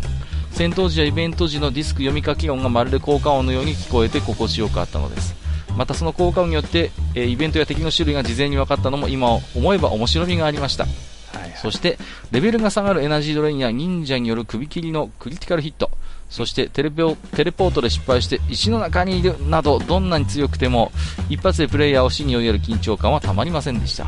戦闘時やイベント時のディスク読み書き音がまるで効果音のように聞こえて心地よかったのです。またその効果音によって、えー、イベントや敵の種類が事前に分かったのも今思えば面白みがありました。はいはい、そして、レベルが下がるエナジードレインや忍者による首切りのクリティカルヒット、そしてテレポテレポートで失敗して石の中にいるなど、どんなに強くても、一発でプレイヤーを死に追いやる緊張感はたまりませんでした。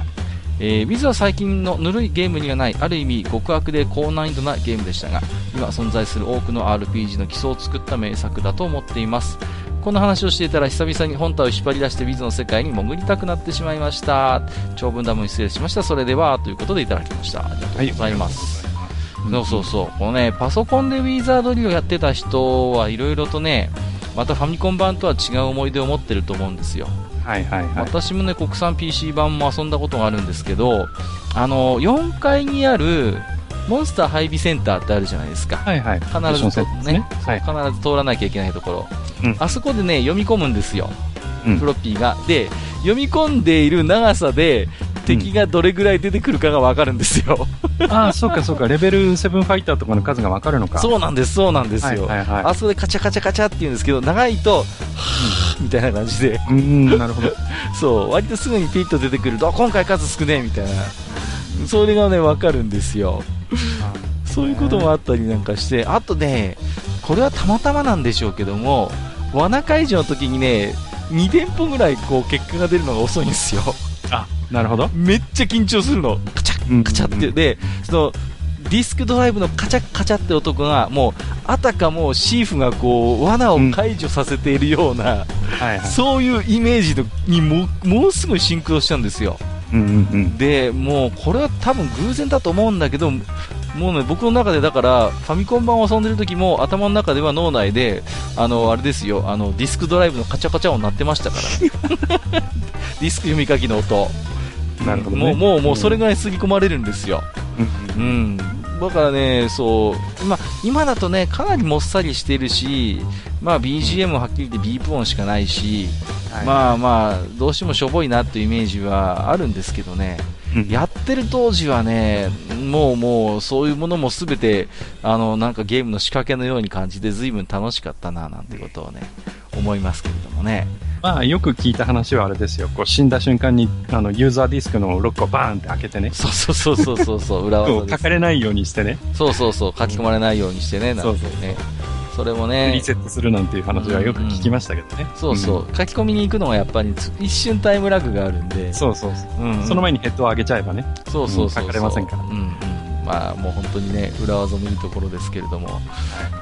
えー、Wiz は最近のぬるいゲームにはない、ある意味極悪で高難易度なゲームでしたが、今存在する多くの RPG の基礎を作った名作だと思っています。こんな話をしていたら久々に本体を引っ張り出してビズの世界に潜りたくなってしまいました。長文ダムに失礼しました。それではということでいただきました。ありがとうございます、はい、そうそうそう。このねパソコンでウィザードリーをやってた人はいろいろとねまたファミコン版とは違う思い出を持ってると思うんですよ。はいはいはい、私もね国産 PC 版も遊んだことがあるんですけどあの4階にあるモンスター配備センターってあるじゃないですか。はいはい。必ずね、ねはい、必ず通らなきゃいけないところ。うん、あそこでね、読み込むんですよ。フロッピーが。で、読み込んでいる長さで、敵がどれぐらい出てくるかがわかるんですよ。ああ、そうかそうか。レベル7ファイターとかの数がわかるのか。そうなんです、そうなんですよ。はいはいはい、あそこでカチャカチャカチャって言うんですけど、長いと、はぁ、みたいな感じで。うん、なるほど。そう、割とすぐにピッと出てくると、今回数少ねえみたいな。それがね、わかるんですよ。そういうこともあったりなんかして、あとね、これはたまたまなんでしょうけども、罠解除の時にね、2店舗ぐらいこう結果が出るのが遅いんですよ。あ、なるほど。めっちゃ緊張するの。カチャッ、カチャって。で、その、ディスクドライブのカチャカチャって音が、もう、あたかもシーフがこう、罠を解除させているような、うんはいはい、そういうイメージにも、もうすぐシンクロしたんですよ。うんうんうん、でもうこれは多分偶然だと思うんだけどもうね僕の中でだからファミコン版を遊んでる時も頭の中では脳内であのあれですよあのディスクドライブのカチャカチャ音鳴ってましたから ディスク読み書きの音なるほど、ね、もうもうもうそれぐらい吸い込まれるんですよ、うん、うん、だからねそう今今だとねかなりもっさりしてるしまあ BGM はっきり言ってビープ音しかないし、まあまあ、どうしてもしょぼいなというイメージはあるんですけどね、やってる当時はね、もうもうそういうものもすべて、あの、なんかゲームの仕掛けのように感じて随分楽しかったな、なんてことをね、思いますけれどもね。まあ、よく聞いた話はあれですよ。こう死んだ瞬間に、あの、ユーザーディスクのロックをバーンって開けてね。そうそうそうそうそうそう、裏技書かれないようにしてね。そうそうそう、書き込まれないようにしてね、なんてね。そうそうそれもね。リセットするなんていう話はよく聞きましたけどね。うんうん、そうそう、書き込みに行くのはやっぱり一瞬タイムラグがあるんで。そうそうそう。うん、うん、その前にヘッドを上げちゃえばね。そうそうそう。書かれませんから。うんうんまあもう本当にね、裏技もいいところですけれども、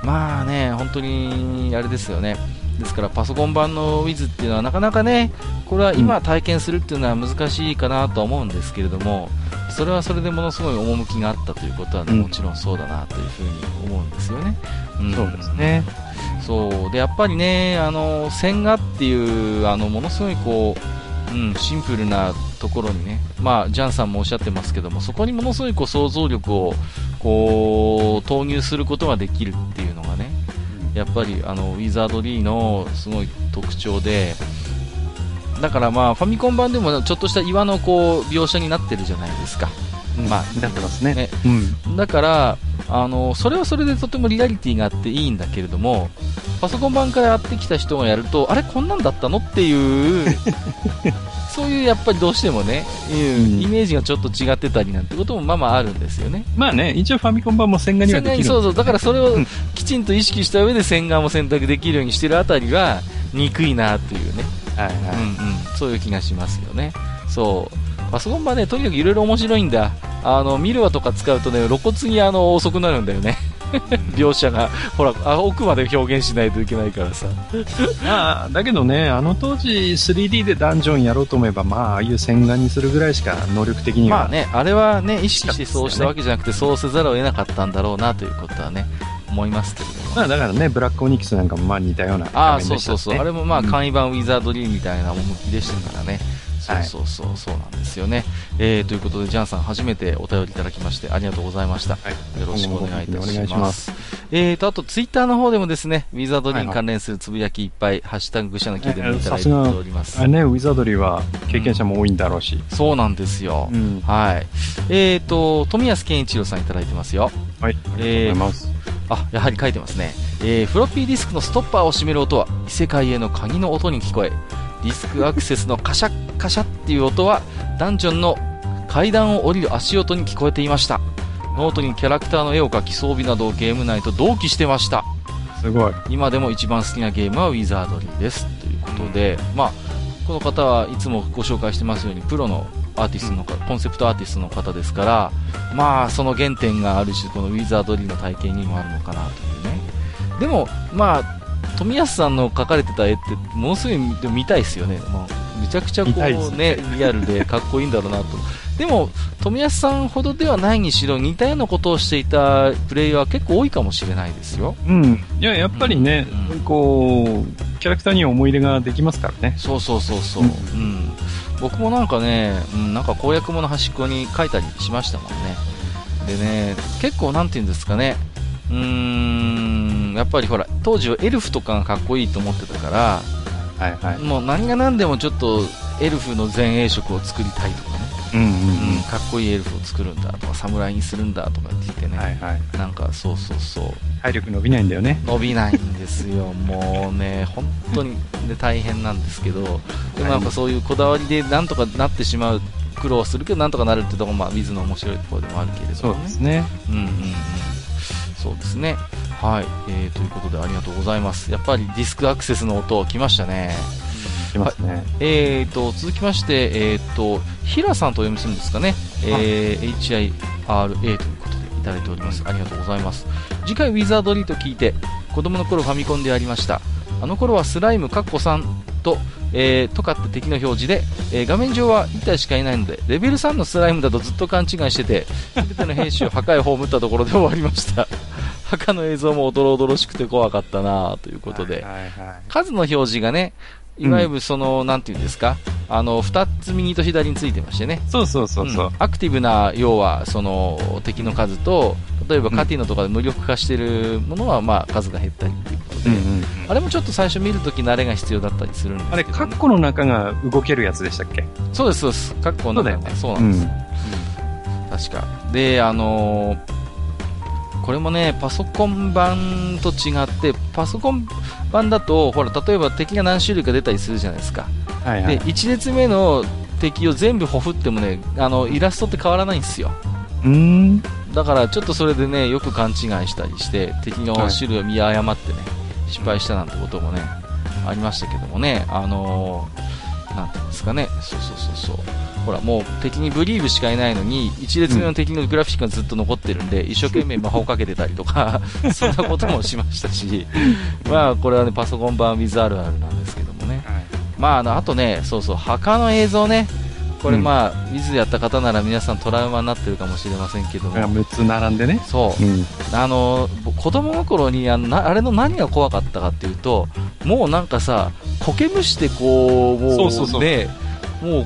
まあね、本当にあれですよね、ですからパソコン版の Wiz っていうのはなかなかね、これは今体験するっていうのは難しいかなとは思うんですけれども、それはそれでものすごい趣があったということはね、もちろんそうだなというふうに思うんですよね。うん、そうですね。そうでやっぱりね、あの線画っていうあのものすごいこう、うん、シンプルなところにね、まあ、ジャンさんもおっしゃってますけども、そこにものすごいこう想像力をこう投入することができるっていうのがね、やっぱりあのウィザードリーのすごい特徴で、だからまあファミコン版でもちょっとした岩のこう描写になってるじゃないですか。まあ、なってますね。ねうん、だから、あの、それはそれでとてもリアリティがあっていいんだけれども、パソコン版からやってきた人がやると、あれこんなんだったのっていう、そういうやっぱりどうしてもね、うん、イメージがちょっと違ってたりなんてこともまあまああるんですよね。まあね、一応ファミコン版も線画にはできる、そうそう、だからそれを きちんと意識した上で線画も選択できるようにしてるあたりが憎いなっていうね。はいはい。うんうん。そういう気がしますよね。そう。パソコン版ね、とにかくいろいろ面白いんだ。あの、ミルワとか使うとね、露骨にあの、遅くなるんだよね。描写が、ほらあ、奥まで表現しないといけないからさ。あだけどね、あの当時 3D でダンジョンやろうと思えば、まあ、ああいう線画にするぐらいしか能力的には。まあね、あれはね、意識してそうしたわけじゃなくて、そうせざるを得なかったんだろうなということはね、思いますけれども。まあだからね、ブラックオニクスなんかもまあ似たような、ね、ああ、そうそうそう。あれもまあ簡易版ウィザードリーみたいな趣でしたからね。そうそうそう、そうなんですよね。えー、ということで、ジャンさん、初めてお便りいただきまして、ありがとうございました。はい、よろしくお願いいたします。ますえーと、あと、ツイッターの方でもですね、ウィザードリーに関連するつぶやきいっぱい、はいはい、ハッシュタグ愚者の木でもいただいております。あね、ウィザードリーは経験者も多いんだろうし。うん、そうなんですよ。うん、はい。えーと、富安健一郎さんいただいてますよ。はい、ありがとうございます。えー、あ、やはり書いてますね。えー、フロッピーディスクのストッパーを閉める音は異世界への鍵の音に聞こえディスクアクセスのカシャッカシャっていう音はダンジョンの階段を降りる足音に聞こえていました。ノートにキャラクターの絵を描き装備などをゲーム内と同期してました。すごい。今でも一番好きなゲームはウィザードリーです。ということで、まあ、この方はいつもご紹介してますようにプロのアーティストの、コンセプトアーティストの方ですからまあその原点がある種このウィザードリーの体験にもあるのかなというね。でもまあ富安さんの描かれてた絵ってものすごい見たいですよね、まあ、めちゃくちゃこうね、リアルでかっこいいんだろうなと。でも、富安さんほどではないにしろ、似たようなことをしていたプレイヤーは結構多いかもしれないですよ。うん。いや、やっぱりね、うん、こう、キャラクターに思い入れができますからね。そうそうそうそう。うん、うん、僕もなんかね、うん、なんか攻略物端っこに書いたりしましたもんね。でね、結構なんて言うんですかね、うーん、やっぱりほら、当時はエルフとかがかっこいいと思ってたから、はいはい、もう何が何でもちょっとエルフの前衛色を作りたいとかね、うんうんうん、かっこいいエルフを作るんだとか侍にするんだとかって言ってね、はいはい、なんかそうそうそう。体力伸びないんだよね。伸びないんですよ。もうね本当に、ね、大変なんですけど。でもなんかそういうこだわりでなんとかなってしまう苦労するけどなんとかなるってところまあ水の面白いところでもあるけれども、ね、そうですね。うんうんうんそうですね。はい、えー、ということでありがとうございます。やっぱりディスクアクセスの音来ましたね。来ますね。えーと、続きまして、えーと、平さんとお読みするんですかね。えー、HIRA ということでいただいております。ありがとうございます。次回ウィザードリーと聞いて、子供の頃ファミコンでありました。あの頃はスライムカッコ3と、えー、とかって敵の表示で、えー、画面上は1体しかいないので、レベル3のスライムだとずっと勘違いしてて、全ての兵士を破壊葬ったところで終わりました。墓の映像もおどろおどろしくて怖かったなということで、はいはいはい、数の表示がね、いわゆるその、うん、なんていうんですか、あの、二つ右と左についてましてね。そうそうそうそう、うん、アクティブな、要は、その、敵の数と、例えばカティノとかで無力化してるものは、まあ、数が減ったりっていうことで、うんうんうん、あれもちょっと最初見るとき慣れが必要だったりするんですけど、ね、あれ、カッコの中が動けるやつでしたっけ？そうです、そうです。カッコの中が、ね、そうなんです、うん、確か。で、あのーこれもね、パソコン版と違って、パソコン版だと、ほら、例えば敵が何種類か出たりするじゃないですか。はいはい、で、1列目の敵を全部ほふってもね、あの、イラストって変わらないんですよ。うんだからちょっとそれでねよく勘違いしたりして敵の種類を見誤ってね、はい、失敗したなんてこともねありましたけどもねあのー、なんていうんですかねそうそうそうそうほらもう敵にブリーブしかいないのに1列目の敵のグラフィックがずっと残ってるんで、うん、一生懸命魔法かけてたりとか そんなこともしましたし。まあこれはねパソコン版ウィズあるあるなんですけどもね、はい、まああのあとねそうそう墓の映像ね。これまあ、ウィズやった方なら皆さんトラウマになってるかもしれませんけども。6つ並んでね。そう、うん、あの子供の頃にあのあれの何が怖かったかっていうともうなんかさ苔むしてこうもう。ねもう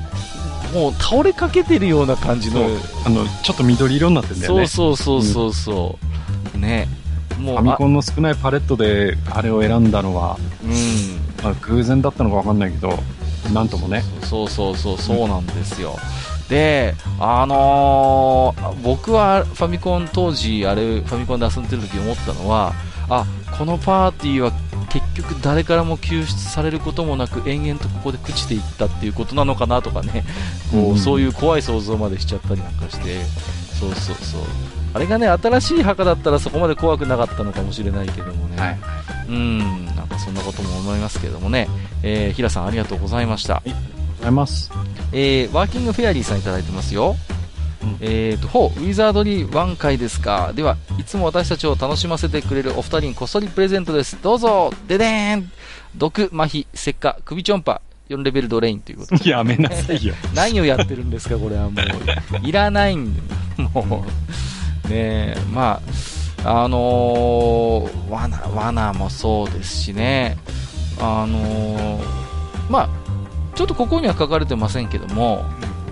もう倒れかけてるような感じのあのちょっと緑色になってんだよね。そうそうそうそう、う。ん、ね。もうファミコンの少ないパレットであれを選んだのは、うん。まあ、偶然だったのか分かんないけどなんともね。そうそうそうそうなんですよ、うん、であのー、僕はファミコン当時あれファミコンで遊んでる時思ったのはあこのパーティーは結局誰からも救出されることもなく延々とここで朽ちていったっていうことなのかなとかね。こう、うん、そういう怖い想像までしちゃったりなんかして。そうそうそう。あれがね新しい墓だったらそこまで怖くなかったのかもしれないけどもね、はい、うんなんかそんなことも思いますけどもね、えー、平さんありがとうございました、はい、ありがとうございます、えー、ワーキングフェアリーさんいただいてますよえーと、ほう、ウィザードリー1回ですか。では、いつも私たちを楽しませてくれるお二人にこっそりプレゼントです。どうぞででーん毒、麻痺、石化、首ちょんぱ、4レベルドレインということで。やめなさいよ。何をやってるんですか、これはもう。いらないんで、もう。ねえ、まあ、あのー、罠、罠もそうですしね。あのー、まあ、ちょっとここには書かれてませんけども、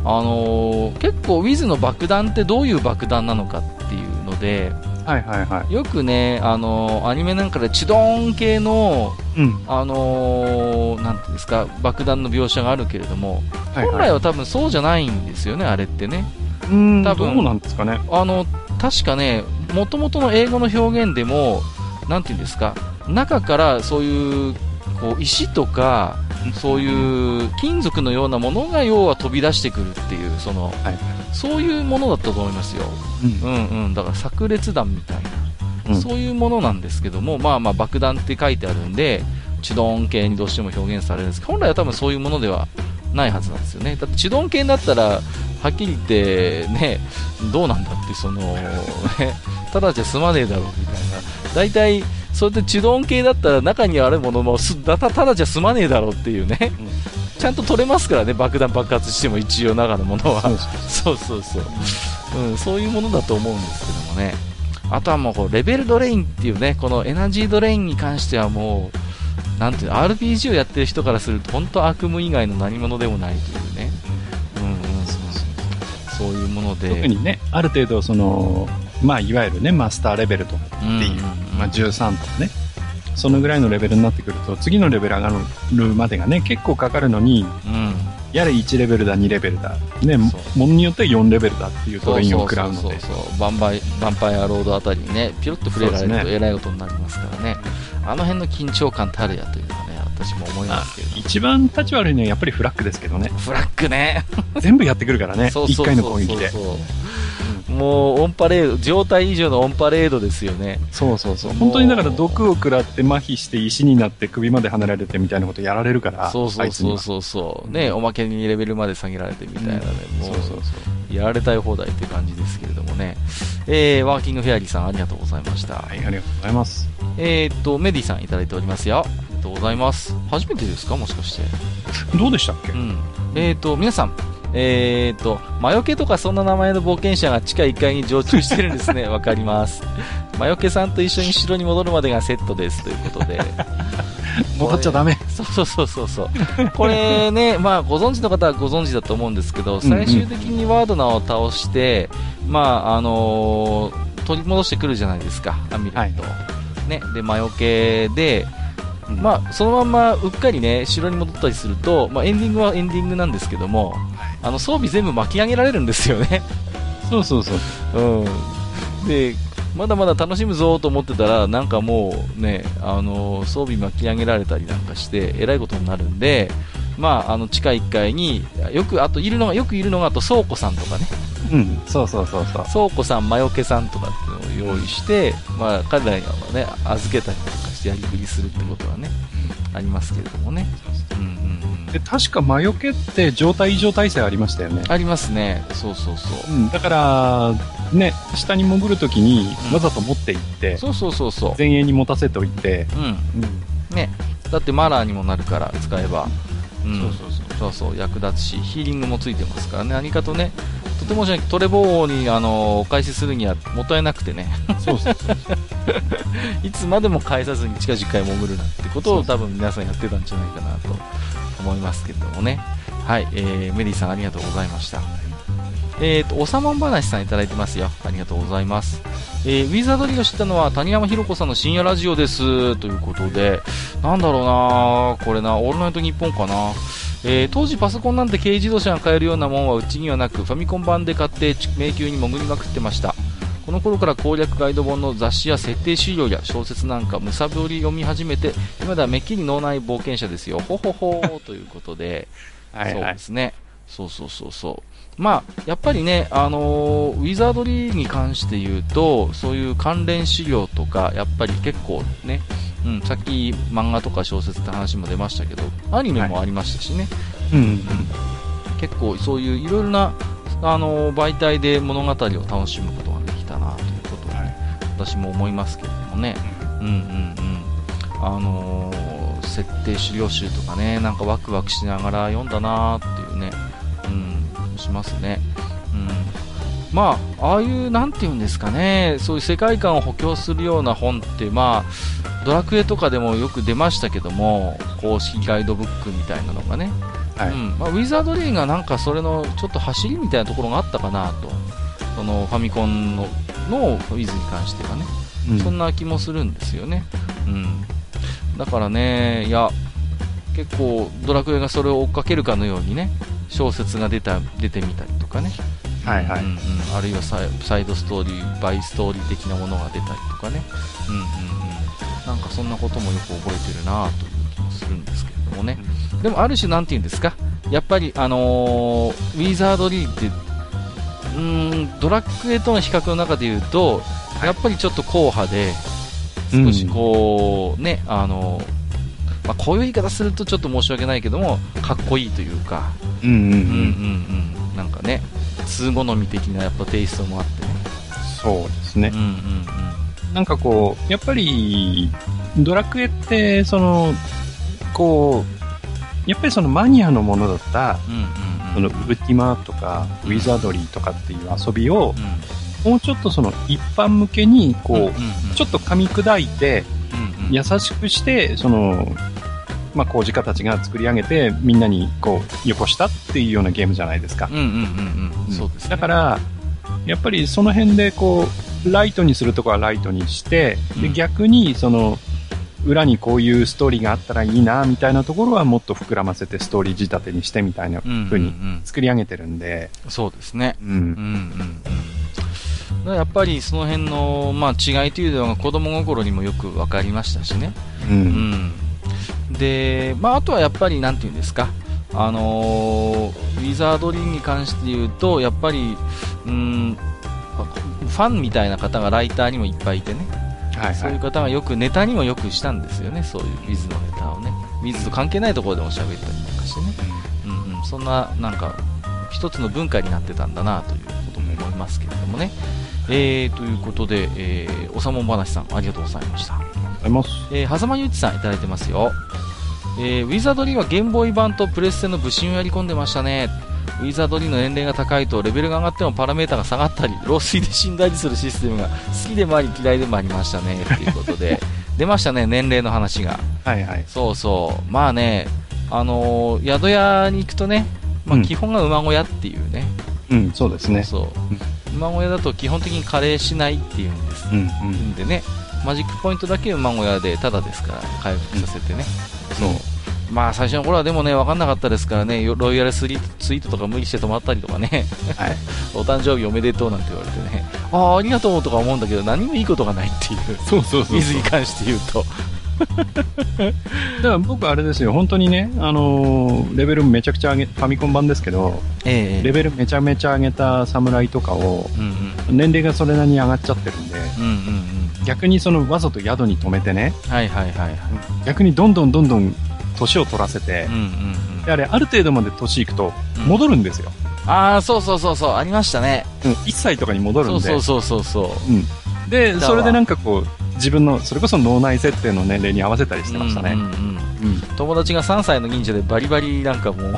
あのー、結構 Wiz の爆弾ってどういう爆弾なのかっていうので、はいはいはい。よくね、あのー、アニメなんかでチドーン系の、うん。あのー、なんていうんですか、爆弾の描写があるけれども、はい本来は多分そうじゃないんですよね、あれってね。うん、多分どうなんですかね。あの、確かね、もともとの英語の表現でも、なんていうんですか、中からそういう、こう、石とか、そういう金属のようなものが要は飛び出してくるっていう、その、はい。そういうものだったと思いますよ。うん。うんうん、だから炸裂弾みたいな、うんそういうものなんですけども、まあまあ爆弾って書いてあるんで、チドーン系にどうしても表現されるんですけど、本来は多分そういうものではないはずなんですよね。だってチドーン系だったら、はっきり言って、ね、どうなんだって、その、ね、ただじゃ済まねえだろうみたいな。大体、そうやってチドーン系だったら中にあるものもすたただじゃ済まねえだろうっていうね、ちゃんと取れますからね、爆弾爆発しても一応中のものは。そうそうそう。そう、うん、そういうものだと思うんですけどもね、あとはもうこうレベルドレインっていうね、このエナジードレインに関してはもう、なんていうの、RPG をやってる人からすると、本当悪夢以外の何者でもないというね、うんうんうん、そういうもので、特にね、ある程度、その、まあ、いわゆるね、マスターレベルとっていう、まあ、13とかね、そのぐらいのレベルになってくると、次のレベル上がるまでがね、結構かかるのに、うん、やれ1レベルだ、2レベルだ、ね、そう。ものによっては4レベルだっていうトレインを食らうので、そうそうそうそう。バンバイヴァンパイアロードあたりにね、ピロッと触れられるとえらいことになりますからね、あの辺の緊張感たるやというのはね、私も思いますけれども。一番立ち悪いのはやっぱりフラッグですけどね、フラッグね。全部やってくるからね、そうそうそう1回の攻撃で。そう。そうもうオンパレード、状態以上のオンパレードですよね。そうそうそう。本当にだから毒を食らって麻痺して石になって首まで離れてみたいなことやられるから、そうそうそうそうそう。ね、おまけにレベルまで下げられてみたいなね、もそうそうそう。う、やられたい放題って感じですけれどもね。えー、ワーキングフェアリーさんありがとうございました。はい、ありがとうございます。えーっと、メディさんいただいておりますよ。ありがとうございます。初めてですか？もしかして。どうでしたっけ？うん。えーっと、皆さん、えーっと、魔除けとかそんな名前の冒険者が地下1階に常駐してるんですね。わかります。魔除けさんと一緒に城に戻るまでがセットですということで。戻っちゃダメ。そうそうそうそうそう。これね、まあご存知の方はご存知だと思うんですけど、最終的にワードナーを倒して、まああのー取り戻してくるじゃないですか、アミュレットを。ね、で、魔除けで、まあ、そのまんまうっかりね、城に戻ったりすると、まあ、エンディングはエンディングなんですけども、あの装備全部巻き上げられるんですよね。そうそうそう。うん。で、まだまだ楽しむぞと思ってたら、なんかもうね、あの装備巻き上げられたりなんかして、えらいことになるんで、まあ、あの地下1階によくあといるのがよくいるのがあと倉庫さんとかねうん、そうそうそうそう。倉庫さん魔除けさんとかっていうのを用意して、まあ、彼らにはね預けたりとかしてやりくりするってことはね、ありますけれどもね、で、確か魔除けって状態異常耐性ありましたよね。ありますね。そうそうそう。うん、だから、ね、下に潜るときにうん。わざと持っていって、そうそうそうそう。前衛に持たせておいて、うん。うん、ね、だってマナーにもなるから使えば、うん、そうそうそう。そう役立つしヒーリングもついてますからね。何かとねとてもじゃトレボーにあのお返しするにはもったいなくてね。そうそうそう。いつまでも返さずに地下10階潜るなんてことをそうそ多分皆さんやってたんじゃないかなと思いますけれどもねはい、えー、メリーさんありがとうございましたえーと、おさまん話さんいただいてますよ。ありがとうございます。えー、ウィザードリーを知ったのは谷山ひろ子さんの深夜ラジオです。ということで、なんだろうなこれな、オールナイトニッポンかな。えー当時パソコンなんて軽自動車が買えるようなもんはうちにはなく、ファミコン版で買って迷宮に潜りまくってました。この頃から攻略ガイド本の雑誌や設定資料や小説なんかむさぼり読み始めて、今ではめっきり脳内冒険者ですよ。ほほほー ということで、そうはいはい。ですね。そうそうそうそう。まあ、やっぱりね、あのーウィザードリーに関して言うと、そういう関連資料とか、やっぱり結構ね、うん、さっき漫画とか小説って話も出ましたけど、アニメもありましたしね、うんうん。結構そういういろいろな、あのー媒体で物語を楽しむことがで私も思いますけれどもね。うんうんうん。あのー設定資料集とかね、なんかワクワクしながら読んだなーっていうね、うん、しますね。うん。まあ、ああいう、なんていうんですかね、そういう世界観を補強するような本って、まあ、ドラクエとかでもよく出ましたけども、公式ガイドブックみたいなのがね、はいうんまあ、ウィザードリーがなんかそれのちょっと走りみたいなところがあったかなと、そのファミコンののウィズに関してはね、うん。そんな気もするんですよね。うん、だからね、いや、結構ドラクエがそれを追っかけるかのようにね、小説が出た出てみたりとかね、はいはい。うんうん。あるいはサイドストーリー、バイストーリー的なものが出たりとかね、うんうんうん、なんかそんなこともよく覚えてるなという気もするんですけれどもね。でもある種、なんて言うんですか、やっぱり、あのーウィザードリーって、うーん、ドラクエとの比較の中で言うと、やっぱりちょっと硬派で、少しこう、ね、あのーまあ、こういう言い方するとちょっと申し訳ないけども、かっこいいというか、うんうんうん。うんうんうん、なんかね、通好み的なやっぱテイストもあってね。そうですね。うん。うん。なんかこう、やっぱり、ドラクエって、その、こう、やっぱりそのマニアのものだった、そのウルティマとか、ウィザードリーとかっていう遊びを、うん。もうちょっとその一般向けに、こう、ちょっと噛み砕いて、優しくして、その、まあ、工事家たちが作り上げて、みんなにこう、よこしたっていうようなゲームじゃないですか。うん。うんうん。うん、そうですね。だから、やっぱりその辺でこう、ライトにするとこはライトにして、で、うん。逆にその、裏にこういうストーリーがあったらいいな、みたいなところはもっと膨らませてストーリー仕立てにしてみたいなうんうんうん風に作り上げてるんで、そうですね。う。うんんうんうん。だからやっぱりその辺の、まあ、違いというのが子供心にもよく分かりましたしね。う。うんん。で、まあ、あとはやっぱり、なんていうんですか。あのーウィザードリーに関して言うと、やっぱり、うん、ファンみたいな方がライターにもいっぱいいてね。はいはい。そういう方がよくネタにもよくしたんですよね、そういうウィズのネタをね。ウィズと関係ないところでも喋ったりとかしてね。うんうん、そんな、なんか、一つの文化になってたんだなということも思いますけれどもね。えー、ということで、えー、おさもん話さん、ありがとうございました。あります。えー、狭間ゆうちさんいただいてますよ。えー、ウィザードリーはゲームボーイ版とプレステの部品をやり込んでましたね。ウィザードリーの年齢が高いとレベルが上がってもパラメータが下がったり、老衰で死んだりするシステムが好きでもあり嫌いでもありましたね。ということで、出ましたね、年齢の話が。はいはい。そうそう。まあね、あのー宿屋に行くとね、まあうん基本が馬小屋っていうね。うん、そうですね。そう。馬小屋だと基本的にカレーしないっていうんです。うん、うん。んでね、マジックポイントだけ馬小屋でタダですから、回復させてね。そう。まあ最初の頃はでもね、分かんなかったですからね、ロイヤルスリーツイートとか無理して泊まったりとかね、はい。お誕生日おめでとうなんて言われてね、ああ、ありがとうとか思うんだけど、何もいいことがないっていう、そうそうそう。水に関して言うと。だから僕あれですよ、本当にね、あのーレベルめちゃくちゃ上げ、ファミコン版ですけど、ええレベルめちゃめちゃ上げた侍とかを、うんうん。年齢がそれなりに上がっちゃってるんで、うんうんうん。逆にそのわざと宿に止めてね、はいはいはいはい。逆にどんどんどんどん年を取らせてうん、うんうん。であれ、ある程度まで年いくとうん戻るんですよ。ああ、そうそうそうそう、ありましたね。うん、1歳とかに戻るんで。そうそうそうそうそう。うん。で、それでなんかこう、自分の、それこそ脳内設定の年齢に合わせたりしてましたね。うんうんうんうん。友達が3歳の忍者でバリバリなんかもう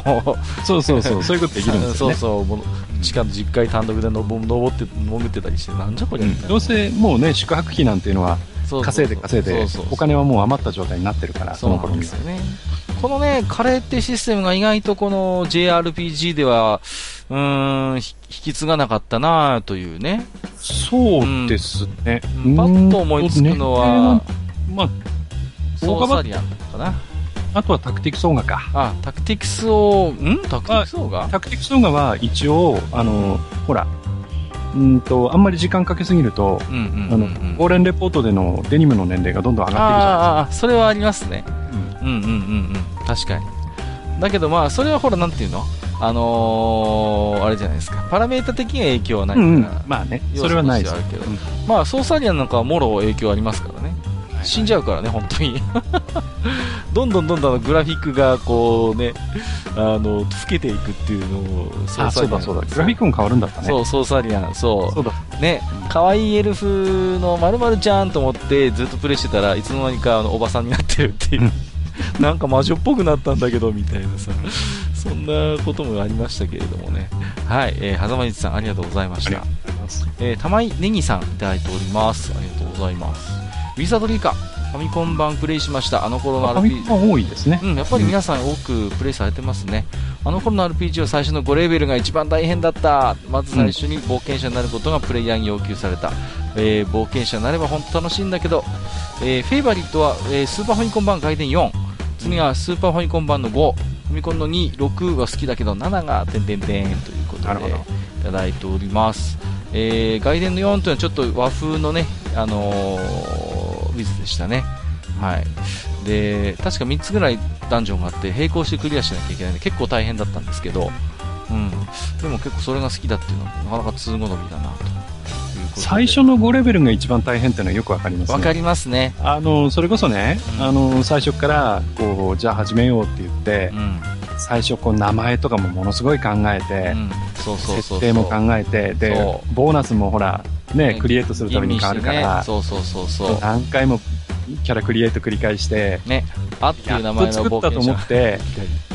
そうそうそう、そういうことできるんですよね。そうそうもう地下の実家単独でのぼ登って潜ってたりしてなんじゃこりゃうんどうせもうね、宿泊費なんていうのは稼いで稼いでお金はもう余った状態になってるから、その頃す。よね。このね加齢ってシステムが意外とこの JRPG ではうーんひ引き継がなかったなというね。そうですね。うん。パッと思いつくのはねまあ、ソーサリアンかな。あとはタクティクスオーガか。あタクティクスをん？タクティクスオーガ？タクティクスオーガは一応、あの、ほら、うんと、あんまり時間かけすぎると、うんうんあのうん。うん、ゴーレンレポートでのデニムの年齢がどんどん上がっていくじゃないあーあーそれはありますね。ですか。うんうんうんうん。確かに。だけどまあそれはほらなんていうの？あのー、あれじゃないですか。パラメータ的には影響はないうん、から、うん。まあね、それはないです。けど。うん。まあソーサリアンなんかはもろ影響ありますからね死んじゃうからね本当に どんどんどんどんグラフィックがこうねあの老けていくっていうのをソあ、ーサリアンそうだそうだ。グラフィックも変わるんだったね。そうソーサリアンそうそうだ。ね、可愛いエルフのまるまるちゃんと思ってずっとプレイしてたらいつの間にかあのおばさんになってるっていう、なんか魔女っぽくなったんだけどみたいなさ、そんなこともありましたけれどもね。はい、えー、狭間さんありがとうございました。えー、玉井ネギさんいただいております。ありがとうございます。ウィザードリーカ、ファミコン版プレイしました。あの頃の RPG。多いですね。うん、やっぱり皆さん多くプレイされてますね。あの頃の RPG は最初の5レベルが一番大変だったまず最初に冒険者になることがプレイヤーに要求された、えー冒険者になれば本当楽しいんだけど、えーフェイバリットは、えースーパーファミコン版外伝4次はスーパーファミコン版の5ファミコンの2、6は好きだけど7が点々点ということでいただいております、えー外伝の4というのはちょっと和風のね、あのー、ウィズでしたね。はい。で確か3つぐらいダンジョンがあって並行してクリアしなきゃいけないんで結構大変だったんですけど、うん、でも結構それが好きだっていうのはなかなか通好みだなと。最初の5レベルが一番大変っていうのはよくわかりますね。わかりますね、あの、それこそね、うん。あの、最初から、こう、じゃあ始めようって言ってう、ん。最初こう名前とかもものすごい考えてう、ん、そうそうそうそう。設定も考えて、でそ、ボーナスもほら、ね、クリエイトするために変わるか吟味してね。ら、そうそうそうそう。何回もキャラクリエイト繰り返して、ねあっていやっう名前のと作ったと冒険者思って、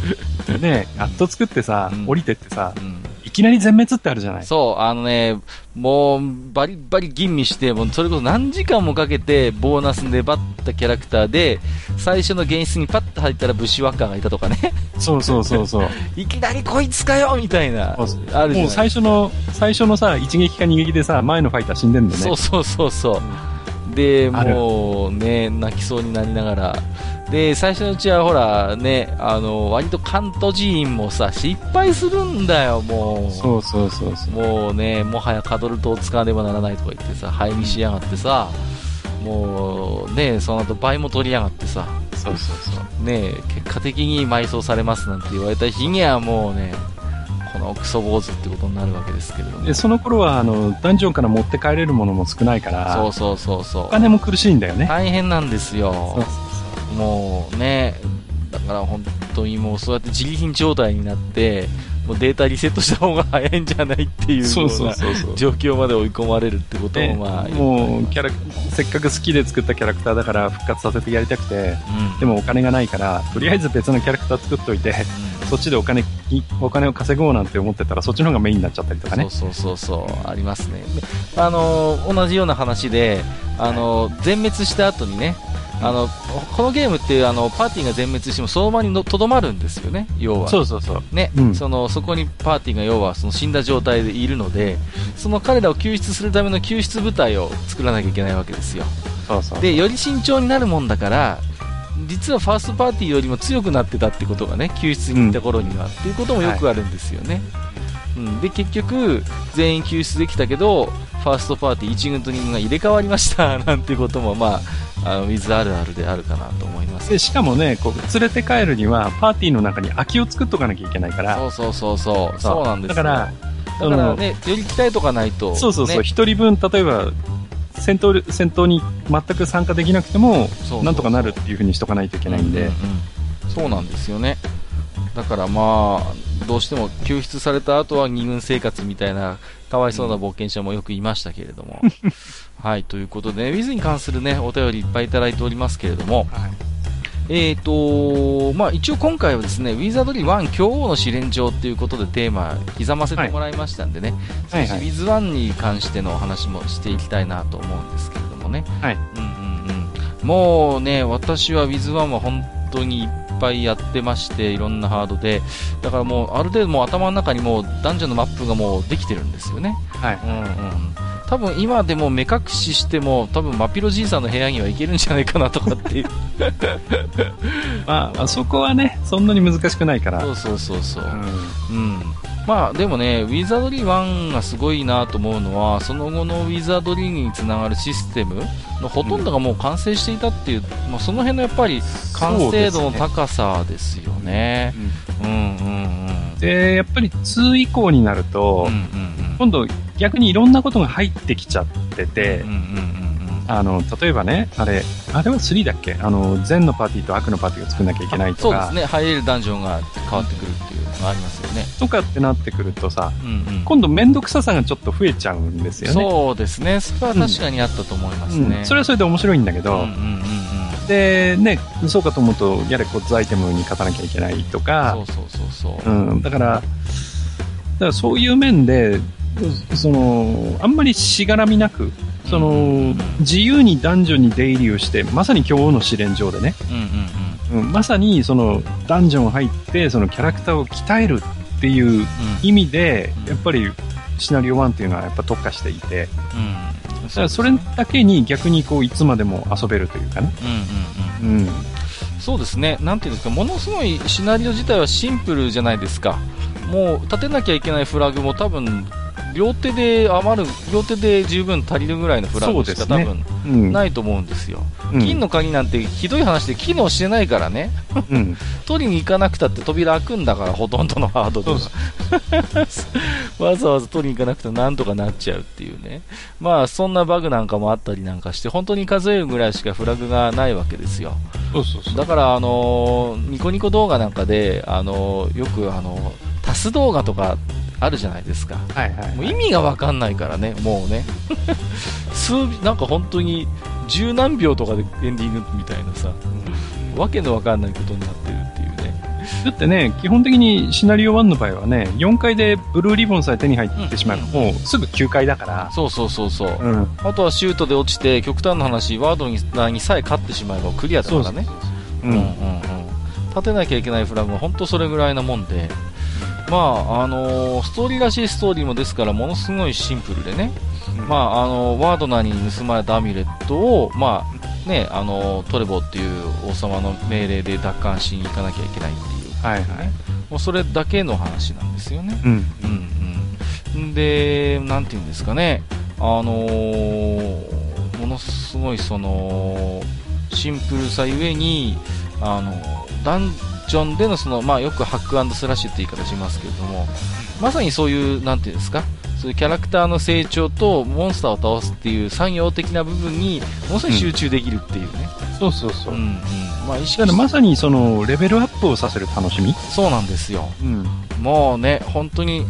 ね、やっと作ってさうん、降りてってさう、ん。いきなり全滅ってあるじゃないそう、あのね、もう、バリバリ吟味して、もうそれこそ何時間もかけて、ボーナス粘ったキャラクターで、最初の現実にパッと入ったらブッシュワッカーがいたとかね、そうそうそうそう。いきなりこいつかよみたいな、あるもう最初の、最初のさ、一撃か二撃でさ、前のファイター死んでんだよね。そうそうそうそう。で、あるもうね、泣きそうになりながら。で、最初のうちはほら、ね、あの、割と関東寺院もさ、失敗するんだよ、もう。そうそうそうそう。もうね、もはやカドルトを使わねばならないとか言ってさ、灰にしやがってさ、もうね、その後倍も取りやがってさ、そうそうそう。ね、結果的に埋葬されますなんて言われた日にはもうね、このクソ坊主ってことになるわけですけれども。で、その頃は、あの、ダンジョンから持って帰れるものも少ないから、そうそうそうそうお。金も苦しいんだよね。大変なんですよもうね、だから本当にもうそうやって自利品状態になって、もうデータリセットした方が早いんじゃないっていうそうなそうそう。状況まで追い込まれるってことでもまあ、もう、キャラ、せっかく好きで作ったキャラクターだから復活させてやりたくて、うん、でもお金がないから、とりあえず別のキャラクター作っといて、うんそっちでお金、お金を稼ごうなんて思ってたら、そっちの方がメインになっちゃったりとかね。そうそうそうそう、ありますね。であのー同じような話で、あのー全滅した後にね、あの、このゲームってあのパーティーが全滅してもその場にのとどまるんですよね、要は。そうそうそう。ね、うんそのそこにパーティーが要はその死んだ状態でいるので、その彼らを救出するための救出部隊を作らなきゃいけないわけですよ。で、より慎重になるもんだから、実はファーストパーティーよりも強くなってたってことがね、救出に行った頃には、っていうこともよくあるんですよね。うん、で、結局、全員救出できたけど、ファーストパーティー1軍と2軍が入れ替わりました、なんていうことも、まあ、あの、ウィズあるあるであるかなと思います。で、しかもね、こう、連れて帰るには、パーティーの中に空きを作っとかなきゃいけないから、そうそうそうそう、そう。なんですよ。だから、だからね、より鍛えとかないと、そうそうそう、ね。一、人分、例えば、戦闘、戦闘に全く参加できなくても、なんとかなるっていう風にしとかないといけないんで、うううん。そうなんですよねだからまあどうしても救出された後は二軍生活みたいなかわいそうな冒険者もよくいましたけれども、はいということで、ね、ウィズに関するねお便りいっぱいいただいておりますけれども。えーとまあ、一応今回はですね、ウィザードリー1強王の試練場ということでテーマ刻ませてもらいましたんでね、はい。はい少しウィズ1に関してのお話もしていきたいなと思うんですけれどもね、はい。うんうんうん、もうね、私は Wiz1 は本当にいっぱいやってまして、いろんなハードで、だからもうある程度もう頭の中にもうダンジョンのマップがもうできてるんですよね。はい。うんうん。多分今でも目隠ししても、多分マピロじいさんの部屋には行けるんじゃないかなとかっていう。まあ、あそこはね、そんなに難しくないから。そうそうそうそう。うんうん。まあでもね、ウィザードリー1がすごいなと思うのは、その後のウィザードリーにつながるシステムのほとんどがもう完成していたっていう、まあ、その辺のやっぱり完成度の高さですよね。うんうんうん。で、やっぱり2以降になると、うんうん今度逆にいろんなことが入ってきちゃってて、うん。うんうんうんあの、例えばね、あれ、あれは3だっけ？あの、善のパーティーと悪のパーティーを作んなきゃいけないとか、そうですね、入れるダンジョンが変わってくるっていうのがありますよね。とかってなってくるとさ、うんうん。今度面倒くささがちょっと増えちゃうんですよね。そうですね、それは確かにあったと思いますね。うんそれはそれで面白いんだけど、うんうんうんうん。で、ね、そうかと思うと、やれコツアイテムに勝たなきゃいけないとかそう、そうそうそう。うん、だから、だからそういう面で、その、あんまりしがらみなく、その、自由に男女に出入りをして、まさに今日の試練場でね、うんうんうん、まさにそのダンジョン入ってそのキャラクターを鍛えるっていう意味で、うんやっぱりシナリオ1っていうのはやっぱ特化していて、うん。だからそれだけに逆にこういつまでも遊べるというかね。うんうんうん。うん。そうですね、なんていうんですか、ものすごいシナリオ自体はシンプルじゃないですか、もう立てなきゃいけないフラグも多分両手で余る、両手で十分足りるぐらいのフラグしか多分うん。ないと思うんですよ、うん。金の鍵なんてひどい話で機能してないからね、うん。取りに行かなくたって扉開くんだから、ほとんどのハードでは。そう わざわざ取りに行かなくてもなんとかなっちゃうっていうね、まあそんなバグなんかもあったりなんかして、本当に数えるぐらいしかフラグがないわけですよ。だから、あのーニコニコ動画なんかで、あのーよく、あのータス動画とかあるじゃないですか。はいはい。もう意味がわかんないからね、もうね。数、なんか本当に十何秒とかでエンディングみたいなさ、わけのわかんないことになってるっていうね。だってね、基本的にシナリオ1の場合はね、4回でブルーリボンさえ手に入ってしまえば、もうすぐ9回だから、そうそうそうそう。うん。あとはシュートで落ちて、極端な話、ワードににさえ勝ってしまえばクリアだからね。ううんうんうん。立てなきゃいけないフラグは本当それぐらいなもんで、まあ、あのーストーリーらしいストーリーもですから、ものすごいシンプルでね、まあ、あのーワードナーに盗まれたアミュレットを、まあ、ね、あのートレボっていう王様の命令で奪還しに行かなきゃいけないっていう、はいはい。もうそれだけの話なんですよね。うん。うんうん。で、なんていうんですかね、あのーものすごいその、シンプルさゆえに、あの、ダンジョンでのその、まあよくハックスラッシュって言い方しますけれども、まさにそういう、なんていうんですか、そういうキャラクターの成長とモンスターを倒すっていう産業的な部分にものすごい集中できるっていうね。そうそうそうう。んうん。まあ意識だからまさにその、レベルアップをさせる楽しみ？そうなんですよ。うん。もうね、本当に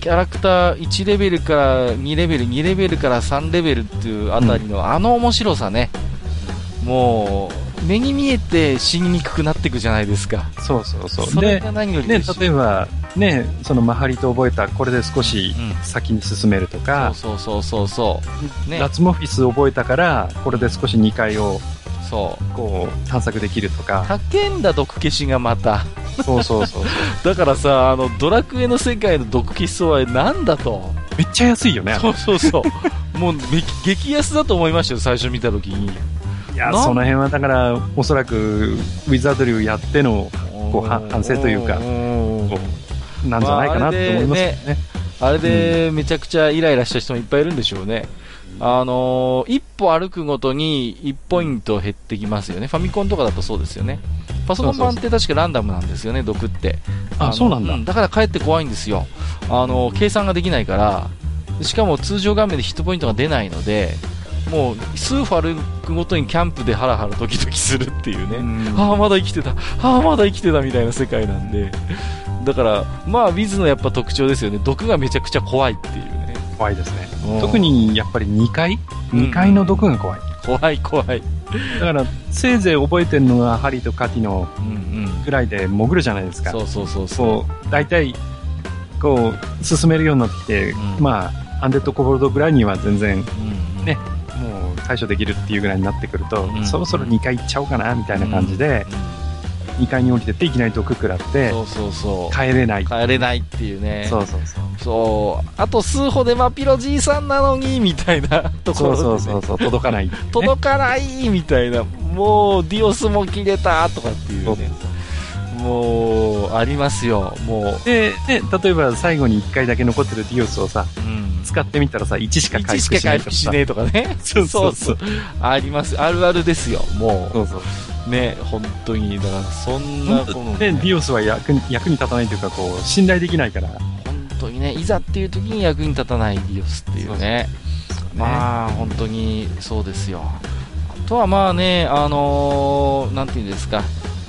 キャラクター1レベルから2レベル、2レベルから3レベルっていうあたりの、あの面白さね、もう目に見えて死ににくくなっていくじゃないですか。そうそうそう。で、それが何よりね、例えば、ね、そのマハリと覚えた、これで少しうん先に進めるとか、そうそうそうそうねラツモフィス覚えたから、これで少し2階をそう。こう探索できるとか、叫んだ毒消しがまた。そうそうそうそう。だからさ、あの、ドラクエの世界の毒消し層はなんだと。めっちゃ安いよね。そうそうそう。もう、め激安だと思いましたよ、最初見たときに。いや、その辺はだから、おそらく、ウィザードリーをやっての、こうは反省というかんこうなんじゃないかなって思いますよね。あれでめちゃくちゃイライラした人もいっぱいいるんでしょうね。あのー一歩歩くごとに1ポイント減ってきますよね。ファミコンとかだとそうですよね。パソコン版って確かランダムなんですよね、毒って。あのそうなんだだからかえって怖いんですよ。あのー計算ができないから、しかも通常画面でヒットポイントが出ないので、もう数歩歩くごとにキャンプでハラハラドキドキするっていうね。うんああ、まだ生きてた。ああ、まだ生きてたみたいな世界なんで。だから、まあ、ウィズのやっぱ特徴ですよね。毒がめちゃくちゃ怖いっていうね。怖いですね。うん特に、やっぱり2階？うん ?2 階の毒が怖い。怖い怖い。だから、せいぜい覚えてるのが、ハリとカティのうんうん。ぐらいで潜るじゃないですか。そうそうそうそこう、大体、こう、進めるようになってきて、うんまあ、アンデッドコボルドぐらいには全然、う。うんうんね対処できるっていうぐらいになってくると、うんそろそろ2階行っちゃおうかな、みたいな感じで、う2階に降りてって、いきなり毒食らって、そうそうそう。帰れない。帰れないっていうね。そうそうそう。そう。あと数歩でマピロじいさんなのに、みたいな ところで、そうね。そうそうそう、届かないね、届かないみたいな。もう、ディオスも切れたとかっていうね。もう、ありますよ。もで、ね、例えば最後に1回だけ残ってるディオスをさ、う。うん。使ってみたらさ、1しか回1し復しないとかさか回復しねえとかね。そうそうそうあります。あるあるですよ。もそうそう。う。ね、本当に。だから、そんな、この、で、ディオスは役に役に立たないというか、こう、信頼できないから。本当にね、いざっていう時に役に立たないディオスっていうね。まあ、本当にそうですよ。あとはまあね、あのーなんていうんですか、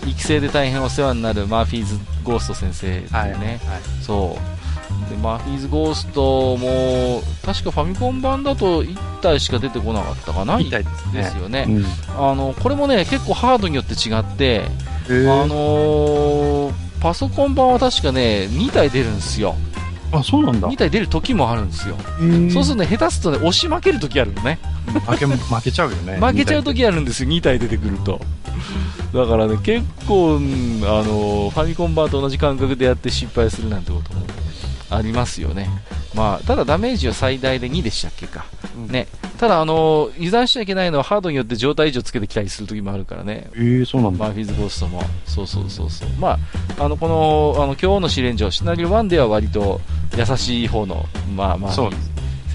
育成で大変お世話になるマーフィーズ・ゴースト先生ですよね。そう。で、マーフィーズ・ゴーストも、確かファミコン版だと1体しか出てこなかったかな？みたいですよね。うん。あの、これもね、結構ハードによって違って、えーあのーパソコン版は確かね、2体出るんですよ。あ、そうなんだ。2体出る時もあるんですよ。へそうするとね、下手するとね、押し負ける時あるのね。負け、負けちゃうよね。負けちゃう時あるんですよ、2体出てくると。だからね、結構、うんあの、ファミコン版と同じ感覚でやって失敗するなんてこともありますよね。まあ、ただダメージは最大で2でしたっけか。うんね。ただ、あの、油断しちゃいけないのはハードによって状態異常つけてきたりする時もあるからね。えー、そうなんだ。マーフィーズゴーストも。そうそうそうそう。まあ、あの、この、あの、今日の試練場、シナリオ1では割と優しい方の、まあまあ、そう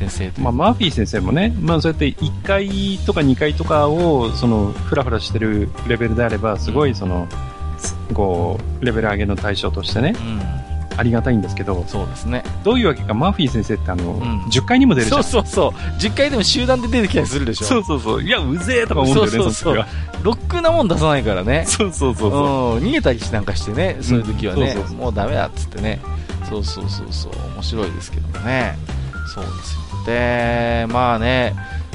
先生まあ、マーフィー先生もね、まあ、そうやって1回とか2回とかを、その、ふらふらしてるレベルであれば、すごい、その、こう、レベル上げの対象としてね、うん。ありがたいんですけど、そうですね。どういうわけか、マーフィー先生ってあの、ん10回にも出るじゃん。そうそうそう。10回でも集団で出てきたりするでしょ。そうそうそう。いや、うぜえとか思うんだよね、そうそうそうロックなもん出さないからね。そうそうそうそう。うん、逃げたりしなんかしてね、そういう時はね、もうダメだっつってね、そうそうそうそう、面白いですけどもね、そうですよ。で、まあね、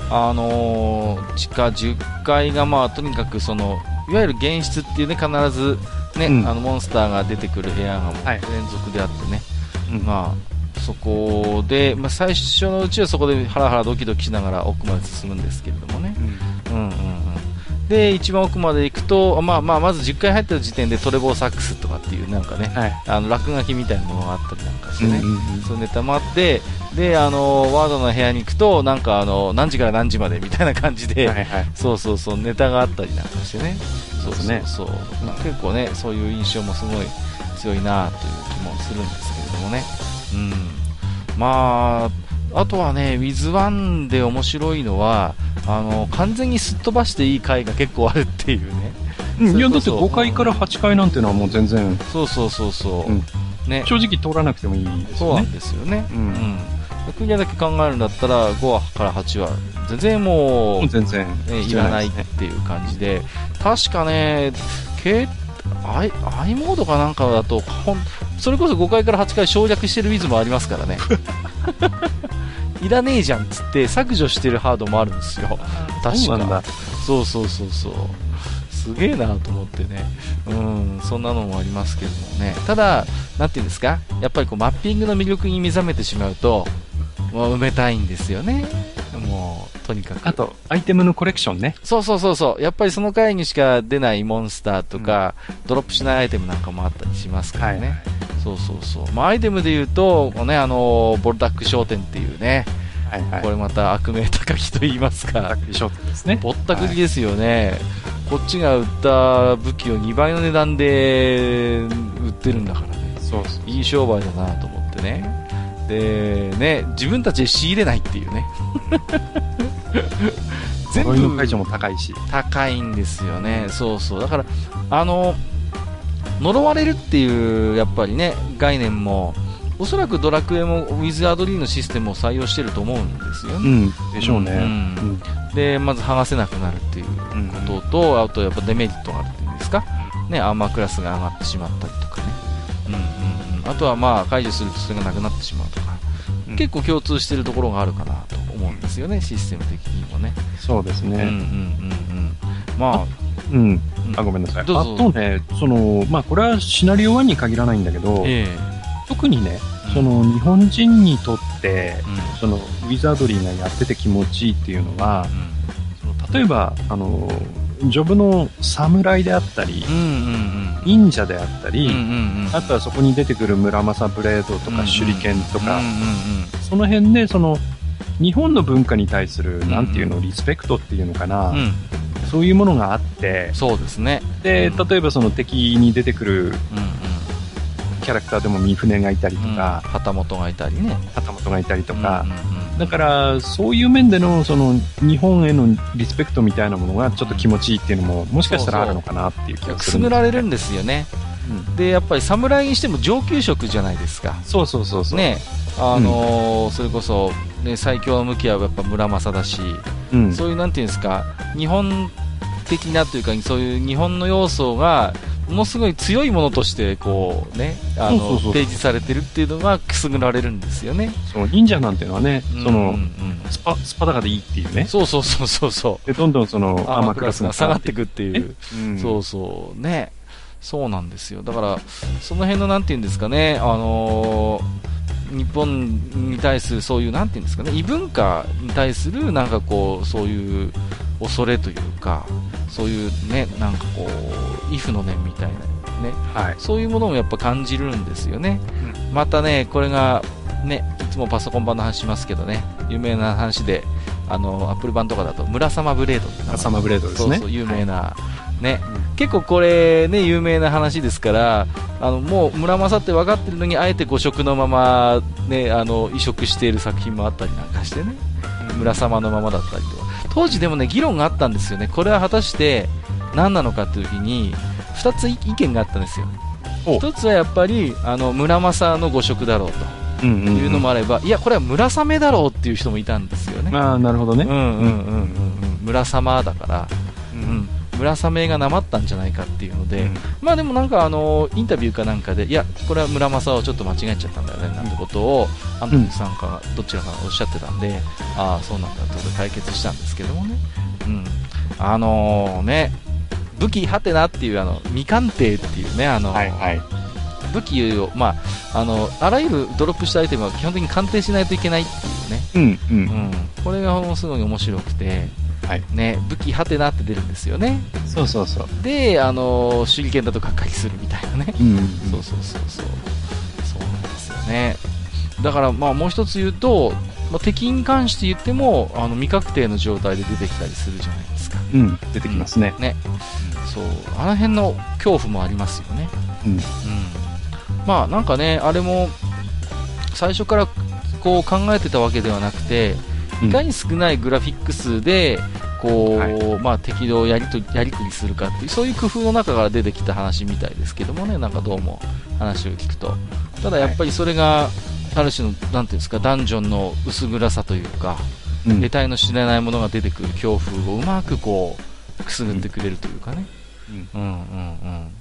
あのー地下10階が、まあ、とにかくその、いわゆる現実っていうね、必ずね、うん。あのモンスターが出てくる部屋が連続であってね、うん。まあ、そこで、まあ、最初のうちはそこでハラハラドキドキしながら奥まで進むんですけれどもね、うん。うんうんうん、で一番奥まで行くと、まあまあ、まず10回入った時点でトレボーサックスとかっていうなんかね、はい。あの落書きみたいなものがあったりなんかしてね、うんうんうんそういうネタもあってであのワードの部屋に行くとなんかあの何時から何時までみたいな感じで、はいはい。そうそうそうネタがあったりなんかしてねそうですねそう、まあ、結構ねそういう印象もすごい強いなという気もするんですけれどもね、うん、まああとはね「WITH1」で面白いのはあの完全にすっ飛ばしていい回が結構あるっていうね、うん、いやだって5回から8回なんてのはもう全然。そうそうそうそう、うん、ね、正直通らなくてもいいですよね。そうなんですよね、うん、うん。6人だけ考えるんだったら5話から8話全然もう全然、ね、いらないっていう感じで。確かね i, i モードかなんかだとほんそれこそ5回から8回省略してるウィズもありますからね。いらねえじゃんっつって削除してるハードもあるんですよ。確か。そうそうそうそうすげえなと思ってね、うん、そんなのもありますけどもね、ただ、何て言うんですか、やっぱりこうマッピングの魅力に目覚めてしまうと、もう埋めたいんですよね。もう、とにかく。あと、アイテムのコレクションね。そうそうそうそう。やっぱりその回にしか出ないモンスターとか、ドロップしないアイテムなんかもあったりしますからね。そうそうそう。まあ、アイテムで言うと、ね、あの、ボルダック商店っていうね、はいはい。これまた悪名高きと言いますか、ね。ぼったくりですよね、こっちが売った武器を2倍の値段で売ってるんだからね、そうそう。いい商売だなと思ってね。で、ね、自分たちで仕入れないっていうね。全呪いの解除も高いし。高いんですよね。そうそう。だから、あの、呪われるっていう、やっぱりね、概念も、おそらくドラクエもウィズ・アドリーのシステムを採用してると思うんですよね。うん。でしょうね。うんうんで、まず剥がせなくなるっていうことと、あとやっぱデメリットがあるっていうんですか、ね、アーマークラスが上がってしまったりとかね。うん。あとはまあ、解除するとそれがなくなってしまうとか、うん結構共通してるところがあるかなと思うんですよね、システム的にもね。そうですね。うんうんうんうん。まあ、うん。うんあ、ごめんなさい。あとね、その、まあ、これはシナリオ1に限らないんだけど、え特にねうん、その、日本人にとってえ、うんその、ウィザードリーがやってて気持ちいいっていうのは、その例えば、あの、ジョブの侍であったり忍者であったり、あとはそこに出てくる村正ブレードとか手裏剣とか、その辺で、その、日本の文化に対する、んなんていうの、リスペクトっていうのかな、そういうものがあって、そうですね。で、うん。例えばその敵に出てくるキャラクターでも三船がいたりとうんか、旗本がいたりね。旗本がいたりとか、うんうんうんだから、そういう面での、その、日本へのリスペクトみたいなものがちょっと気持ちいいっていうのも、もしかしたらあるのかなっていう気がくするんだすぐられるんですよね。うんで、やっぱり侍にしても上級職じゃないですか。そうそうそうそう。ね。あのーそれこそ、ね、最強の向きはやっぱ村正だし、うん。そういうなんていうんですか、日本的なというか、そういう日本の要素が、ものすごい強いものとして、こうね、あの、提示されてるっていうのがくすぐられるんですよね。そう、忍者なんていうのはね、そのうんうん、うんスパ、スパダカでいいっていうね。そうそうそうそうそう。で、どんどんその、アーマークラスが下がっていくっていう。うんそうそう、ね。そうなんですよ。だから、その辺のなんていうんですかね、あのー日本に対するそういう、なんていうんですかね、異文化に対する、なんかこう、そういう恐れというか、そういうね、なんかこう、イフの念みたいなね、はい。そういうものもやっぱ感じるんですよね。またね、これが、ね、いつもパソコン版の話しますけどね、有名な話で、あの、アップル版とかだと、村様ブレードって名前サマーブレードですね。そうそう、有名な、ね、うん結構これね、有名な話ですから、あの、もう村正って分かってるのに、あえて誤色のまま、ね、あの、移植している作品もあったりなんかしてね、村様のままだったりとか。当時でもね、議論があったんですよね。これは果たして何なのかっていう時に、二つ意見があったんですよ。お一つはやっぱり、あの、村正の誤色だろうというのもあれば、いや、これは村雨だろうっていう人もいたんですよね。ああ、なるほどね。うんうんうんうんうん。村様だから、ううん。村雨がなまったんじゃないかっていうので、うんまあでもなんかあの、インタビューかなんかで、いや、これは村正をちょっと間違えちゃったんだよね、なんてことを、アントニーさんか、どちらかがおっしゃってたんで、ああ、そうなんだってことで解決したんですけどもね。うん。あのね、武器ハテナっていうあの、未鑑定っていうね、あの、はいはい。武器を、まあ、あの、あらゆるドロップしたアイテムは基本的に鑑定しないといけないっていうね。うんう。うんん。これがすごい面白くて、はい。ね、武器ハテナって出るんですよね。そうそうそう。で、あの手裏剣だとがっかりするみたいなね。うん。そうそうそうそう。そうなんですよね。だから、まあ、もう一つ言うと、まあ、敵に関して言っても、あの、未確定の状態で出てきたりするじゃないですか。うん。出てきますね。ね。そう。あの辺の恐怖もありますよね。うん。うん。まあ、なんかね、あれも、最初からこう考えてたわけではなくて、いかに少ないグラフィック数で、こう、はいまあ適動やりとやりくりするかっていう、そういう工夫の中から出てきた話みたいですけどもね、なんかどうも話を聞くと。ただやっぱりそれが、ある種の、なんていうんですか、ダンジョンの薄暗さというか、うん得体の知れないものが出てくる恐怖をうまくこう、くすぐってくれるというかね。うんうんうんうん。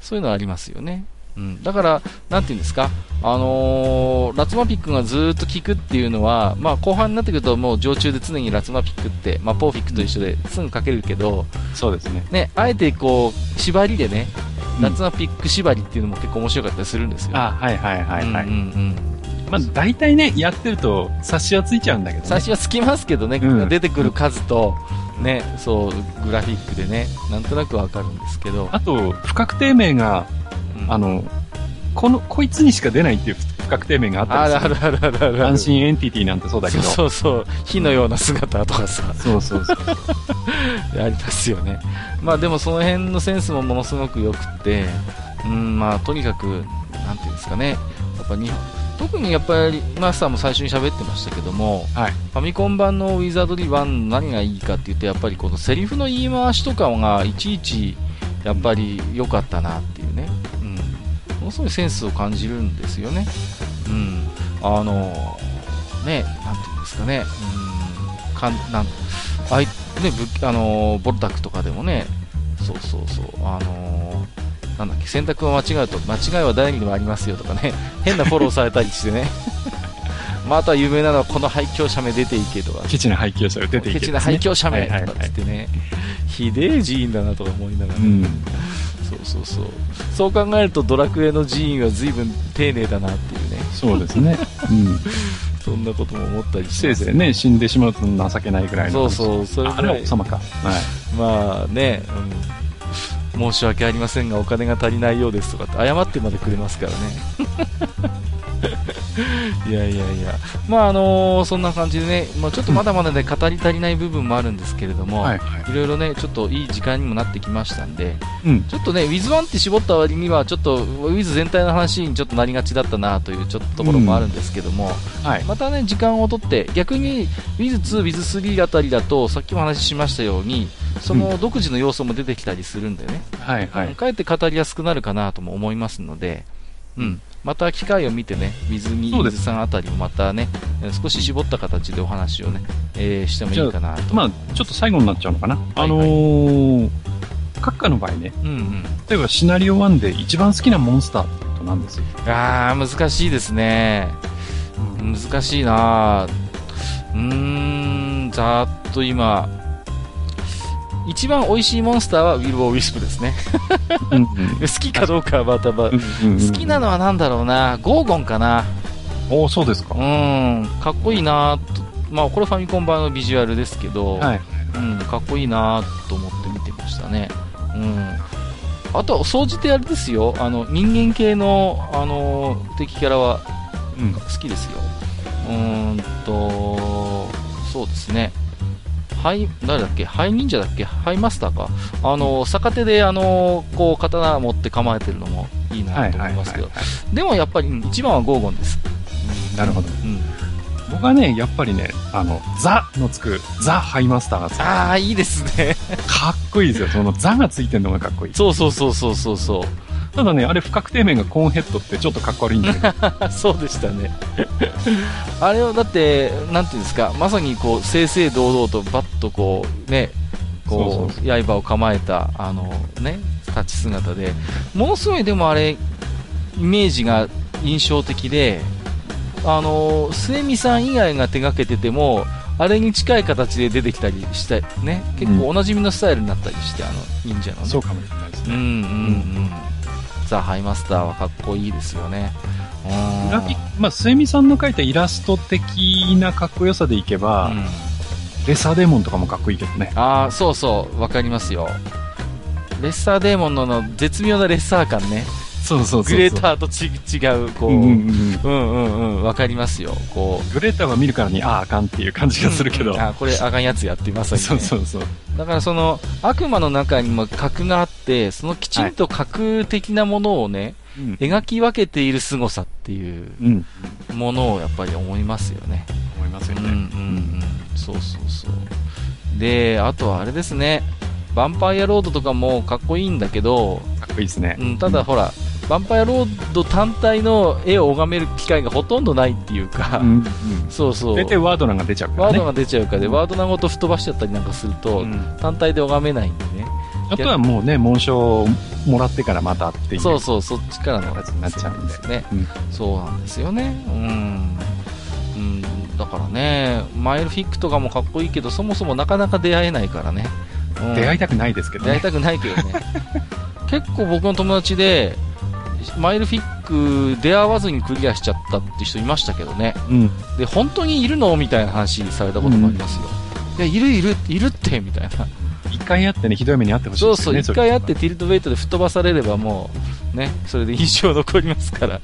そういうのはありますよね。うん。だから、なんていうんですか、あのーラツマピックがずーっと効くっていうのは、まあ後半になってくるともう常駐で常にラツマピックって、まあポーフィックと一緒ですぐかけるけど、そうですね。ね、あえてこう、縛りでね、うんラツマピック縛りっていうのも結構面白かったりするんですよ。あはいはいはいはい。うんうんまあ大体ね、やってると察しはついちゃうんだけどね。最初はつきますけどね、うん出てくる数と、ね、そう、グラフィックでね、なんとなくわかるんですけど、あと、不確定名が、うんあの、この、こいつにしか出ないっていう不確定名があったありする。るあるあるある。安心エンティティなんてそうだけど。そうそう火のような姿とかさ、そうそうそう。ありますよね。まあでもその辺のセンスもものすごく良くって、うん、まあとにかく、なんていうんですかね、やっぱ日本、特にやっぱり、マスターも最初に喋ってましたけども、はい。ファミコン版のウィザードリー1の何がいいかって言って、やっぱりこのセリフの言い回しとかがいちいち、やっぱり良かったなっていうね、うん、ものすごいセンスを感じるんですよね。うん、あの、ね、なんていうんですかね、うん、かんなんあいねぶあのボルタクとかでもね、そうそうそう、あのなんだっけ、選択を間違うと、間違いは誰にでもありますよとかね、変なフォローされたりしてね。まあ、あとは有名なのは、この廃墟者名出ていけとか、ケチな廃墟者が出ていけケチな廃墟者名はいはいはいとかつってね、ひでえ寺院だなとか思いながら、うん。そうそうそう。そう考えると、ドラクエの寺院は随分丁寧だなっていうね、そうですね。うん。そんなことも思ったりしますせいぜいね、死んでしまうと情けないぐらいの話。そうそう、それああれはい王様か。はい。まあね、うん、申し訳ありませんが、お金が足りないようですとかって謝ってまでくれますからね。いやいやいや、まああのそんな感じでね、まあ、ちょっとまだまだね、語り足りない部分もあるんですけれども、はいはい。いろいろね、ちょっといい時間にもなってきましたんで、うん。ちょっとね、Wiz1 って絞った割には、ちょっと Wiz 全体の話にちょっとなりがちだったなというちょっとところもあるんですけども、はい。またね、時間をとって、逆に Wiz2、Wiz3 あたりだと、さっきも話ししましたように、その独自の要素も出てきたりするんでね、はいはい。かえって語りやすくなるかなとも思いますので、うん、また機会を見てね、水に、そうです水さんあたりもまたね、えー少し絞った形でお話をね、えーしてもいいかなと。まあ、ちょっと最後になっちゃうのかな。はいあのー、閣下の場合ね、うんうん。例えばシナリオ1で一番好きなモンスターと何です？よ。あー、難しいですね。難しいなうーん、ざーっと今、一番美味しいモンスターはウィル・ボー・ウィスプですね。好きかどうかはまたま、うんうんうん好きなのは何だろうな、ゴーゴンかな。おーそうですか。うん、かっこいいなと。まあ、これファミコン版のビジュアルですけど、はい。うん、かっこいいなと思って見てましたね。うん。あとは、総じてあれですよ、あの、人間系の、あの、敵キャラはうん。好きですよ。うーんと、そうですね。ハイ、誰だっけ？ハイ忍者だっけ？ハイマスターか。あの、逆手で、あの、こう、刀持って構えてるのもいいなと思いますけど。でもやっぱり、うん一番はゴーゴンです。なるほど。うん。僕はね、やっぱりね、あの、ザのつく、ザ・ハイマスターがつく。ああ、いいですね。かっこいいですよ。そのザがついてるのがかっこいい。そうそうそうそうそうそう。ただね、あれ不確定面がコーンヘッドってちょっとかっこ悪いんだけど。そうでしたね。あれはだって、なんていうんですか、まさにこう、正々堂々とバッとこう、ね、こそうう、刃を構えた、あの、ね、立ち姿で、ものすごいでもあれ、イメージが印象的で、あの、末見さん以外が手掛けてても、あれに近い形で出てきたりして、ね、結構おなじみのスタイルになったりして、あの、忍者のね。そうかもしれないですね。うんうんうん。ザ・ハイマスターはかっこいいですよね。ラフィック、まあ、末見さんの描いたイラスト的なかっこよさでいけば、うんレッサーデーモンとかもかっこいいけどね。ああ、そうそう、わかりますよ。レッサーデーモンのの絶妙なレッサー感ね。そうそう。グレーターとち違う、こう、ううんんうんうん。うんうん、わかりますよ。こう。グレーターが見るからに、ああ、あかんっていう感じがするけど。うんあーこれあかんやつやってまさに、ね。そうそうそう。だからその、悪魔の中にも核があって、そのきちんと核的なものをね、うん。描き分けている凄さっていううん。ものをやっぱり思いますよね。思いますよね。うんうんうん、そうそうそう。で、あとはあれですね、ヴァンパイアロードとかもかっこいいんだけど、かっこいいですね。うん、ただほら、ヴァンパイアロード単体の絵を拝める機会がほとんどないっていうか、うん。うん。そうそう。大体ワードナーが出ちゃうからね。ワードが出ちゃうからで、ワードナごと吹っ飛ばしちゃったりなんかすると、うん単体で拝めないんでね。あとはもうね、紋章もらってからまたっていう。そうそう、そっちからの形になっちゃうんでそうね。うん。そうなんですよね。うん。うん、だからね、マイルフィックとかもかっこいいけど、そもそもなかなか出会えないからね。うん出会いたくないですけどね。出会いたくないけどね。結構僕の友達で、マイルフィック出会わずにクリアしちゃったって人いましたけどね。うん。で、本当にいるのみたいな話されたこともありますよ。いや、いるいる、いるって、みたいな。一回やってね、ひどい目にあってほしいそうそう。一回やってティルトウェイトで吹っ飛ばされればもう、ね、それで印象残りますから。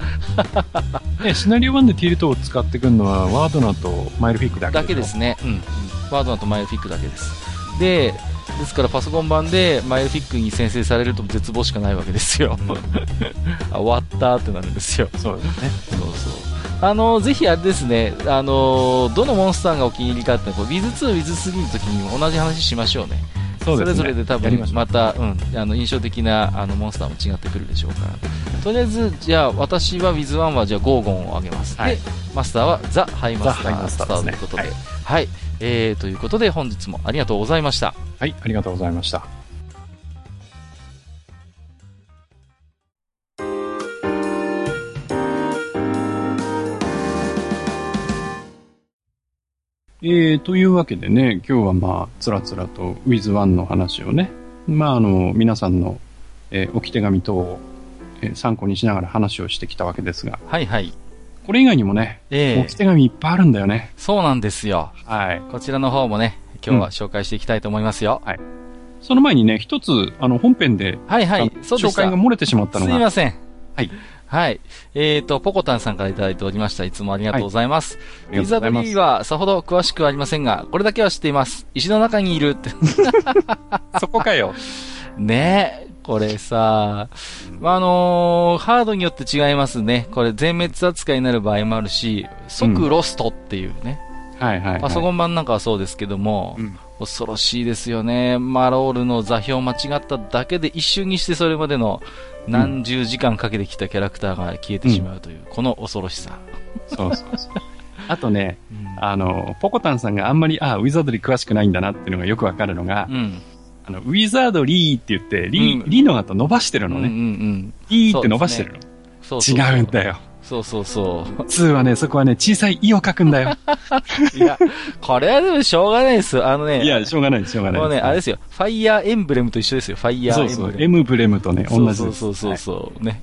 ね、シナリオ1でティルトを使ってくるのは、ワードナーとマイルフィックだけだけですね。うん。ワードナーとマイルフィックだけです。で、ですからパソコン版でマイルフィックに先制されると絶望しかないわけですよ。あ終わったってなるんですよ。そうですね。そうそう。あの、ぜひあれですね、あの、どのモンスターがお気に入りかって、こう Wiz2、Wiz3 の時にも同じ話しましょうね。そうね。れぞれで多分また、うん、あの印象的なあのモンスターも違ってくるでしょうから。とりあえず、じゃあ私は Wiz1 はじゃあゴーゴンをあげます。はいで、マスターはザ・ハイマスターということで。はいはい。えー、ということで本日もありがとうございました。はい、ありがとうございました。えー、というわけでね、今日はまあ、つらつらと With1 の話をね、まああの、皆さんの、えー置き手紙等を、えー参考にしながら話をしてきたわけですが、はいはい。これ以外にもね、えー置き、手紙いっぱいあるんだよね。そうなんですよ。はい。こちらの方もね、今日は紹介していきたいと思いますよ。その前にね、一つ、あの、本編で、はいはい。そう。紹介が漏れてしまったのが、すいません。はい。はい。えっ、と、ポコタンさんからいただいておりました。いつもありがとうございます。ありがとウィザードうございますリーはさほど詳しくはありませんが、これだけは知っています。石の中にいるって。そこかよ。ねえ。これさ、まあ、あのーハードによって違いますね。これ全滅扱いになる場合もあるし、即ロストっていうね。はいはい、はい。パソコン版なんかはそうですけども、うん恐ろしいですよね。マロールの座標間違っただけで一瞬にしてそれまでの何十時間かけてきたキャラクターが消えてしまうという、この恐ろしさ。そうそうそう。あとね、うんあの、ポコタンさんがあんまり、あウィザードリー詳しくないんだなっていうのがよくわかるのが、うん。あの、ウィザードリーって言って、リー、うんリーの後伸ばしてるのうんうんうね。ん。リーって伸ばしてるの。そうそう違うんだよ。そうそうそ2はね、そこはね、小さい「い」を書くんだよ。う。いや、これはでもしょうがないです。あのね、いや、しょうがないです、しょうがない。もうね、あれですよ。ファイヤーエンブレムと一緒ですよ。ファイヤーエそうそう、ンブレム。エムブレムとね、同じです。そうそうそうはいそう、ね。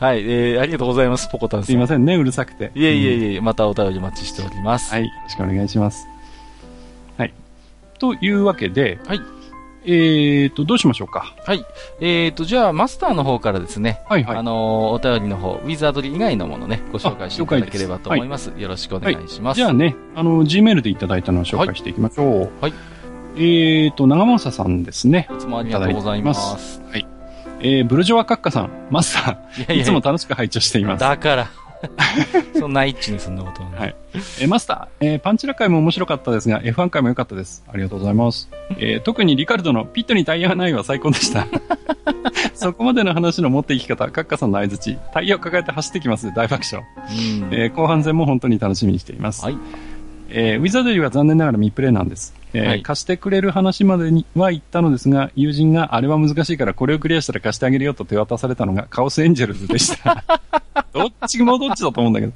はい、えー、ありがとうございます、ポコタンさん。すいませんね、うるさくて。いえいえうんいえ、またお便りお待ちしております。はい、よろしくお願いします。はい。というわけで、はい。えーと、どうしましょうか？はい。えーと、じゃあ、マスターの方からですね、はいはい。あのーお便りの方、ウィザードリー以外のものね、ご紹介していただければと思います。よろしくお願いします。じゃあね、あの、Gmail でいただいたのを紹介していきましょう。はい。えーと、長政さんですね。いつもありがとうございます。えー、ブルジョワカッカさん、マスター、いやいやいつも楽しく拝聴しています。だから。そんな一致にそんなことはね。はいえーマスター、えーパンチラ会も面白かったですが、F1 回も良かったです。ありがとうございます。えー特にリカルドのピットにタイヤがないは最高でした。そこまでの話の持っていき方、カッカさんの相づち、タイヤを抱えて走ってきます。大爆笑。うん。えー後半戦も本当に楽しみにしています。はい。えーウィザードリーは残念ながら未プレイなんです。えーはい貸してくれる話までには言ったのですが、友人があれは難しいからこれをクリアしたら貸してあげるよと手渡されたのがカオスエンジェルズでした。どっちもどっちだと思うんだけど。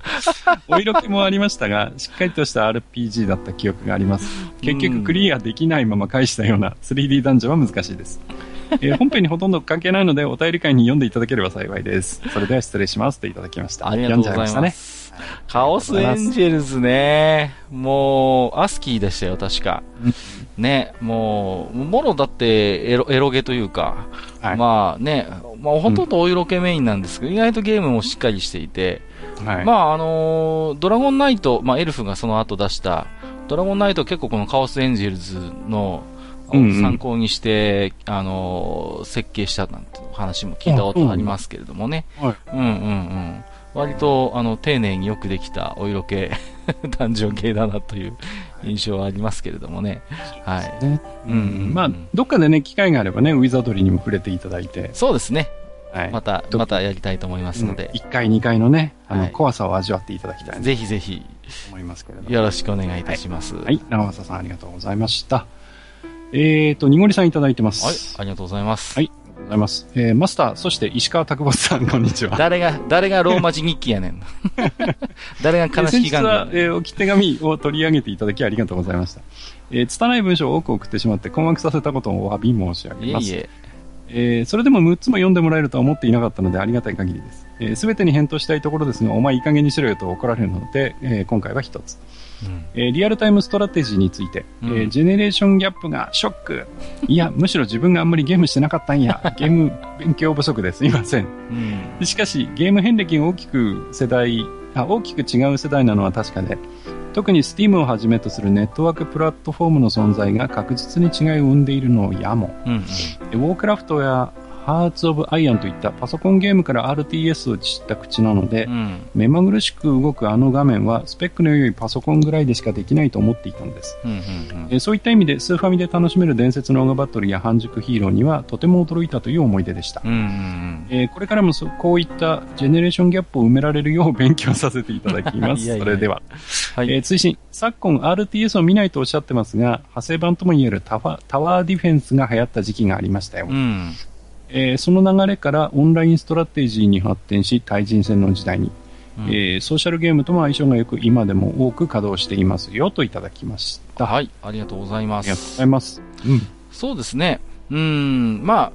お色気もありましたが、しっかりとした RPG だった記憶があります。結局クリアできないまま返したような 3D ダンジョンは難しいです。えー本編にほとんど関係ないのでお便り会に読んでいただければ幸いです。それでは失礼しますといただきました。ありがとうございまます。カオスエンジェルズね。もう、アスキーでしたよ、確か。ね、もう、もろだってエロ、エロゲというか、したね。まあね、まあほとんどお色気メインなんですけど、意外とゲームもしっかりしていて、はい。はい。まああのードラゴンナイト、まあエルフがその後出した、ドラゴンナイト結構このカオスエンジェルズの、うんうん参考にして、あのー設計したなんて話も聞いたことありますけれどもね。はいうんうんうん。割と、あの、丁寧によくできたお色気、ダンジョン系だなという印象はありますけれどもね。はい。ねうんうんうんまあ、どっかでね、機会があればね、ウィザードリーにも触れていただいて、そうですね。はい。また、どまたやりたいと思いますので、1回、2回のね、あの、はい怖さを味わっていただきたいなとぜひぜひ、思いますけれども。よろしくお願いいたします。はい、長政さんありがとうございました。えーと、にごりさんいただいてます。はい、ありがとうございます。はいうございます。えー、マスター、そして石川拓没さん、こんにちは。誰が、誰がローマ字日記やねん。誰が悲しきがんえー、置き手紙を取り上げていただきありがとうございました。えー、拙い文章を多く送ってしまって困惑させたことをお詫び申し上げます。いえいえ。えーそれでも6つも読んでもらえるとは思っていなかったのでありがたい限りです。す、えー、べ、てに返答したいところですが、お前いい加減にしろよと怒られるので、えー今回は1つ。うんえーリアルタイムストラテジーについて、うんえージェネレーションギャップがショック。いや、むしろ自分があんまりゲームしてなかったんや。ゲーム勉強不足ですいません。うん。しかし、ゲーム遍歴が大きく世代、あ大きく違う世代なのは確かで、特に Steam をはじめとするネットワークプラットフォームの存在が確実に違いを生んでいるのをやも。うん。ウォークラフトやハーツ・オブ・アイアンといったパソコンゲームから RTS を知った口なので、うん。目まぐるしく動くあの画面はスペックの良いパソコンぐらいでしかできないと思っていたのです。うん。うん。えーそういった意味でスーファミで楽しめる伝説のオーガバトルや半熟ヒーローにはとても驚いたという思い出でした。うん。うん。えーこれからもそこういったジェネレーションギャップを埋められるよう勉強させていただきます。それでは。はい。えー追伸、昨今 RTS を見ないとおっしゃってますが、派生版ともいえるタワタワーディフェンスが流行った時期がありましたよ。うん。えーその流れからオンラインストラテジーに発展し、対人戦の時代に、うんえーソーシャルゲームとも相性が良く、今でも多く稼働していますよ、といただきました。い。はい。ありがとうございまありがとうごす。ざいます。うん。そうですね。うん。まあ、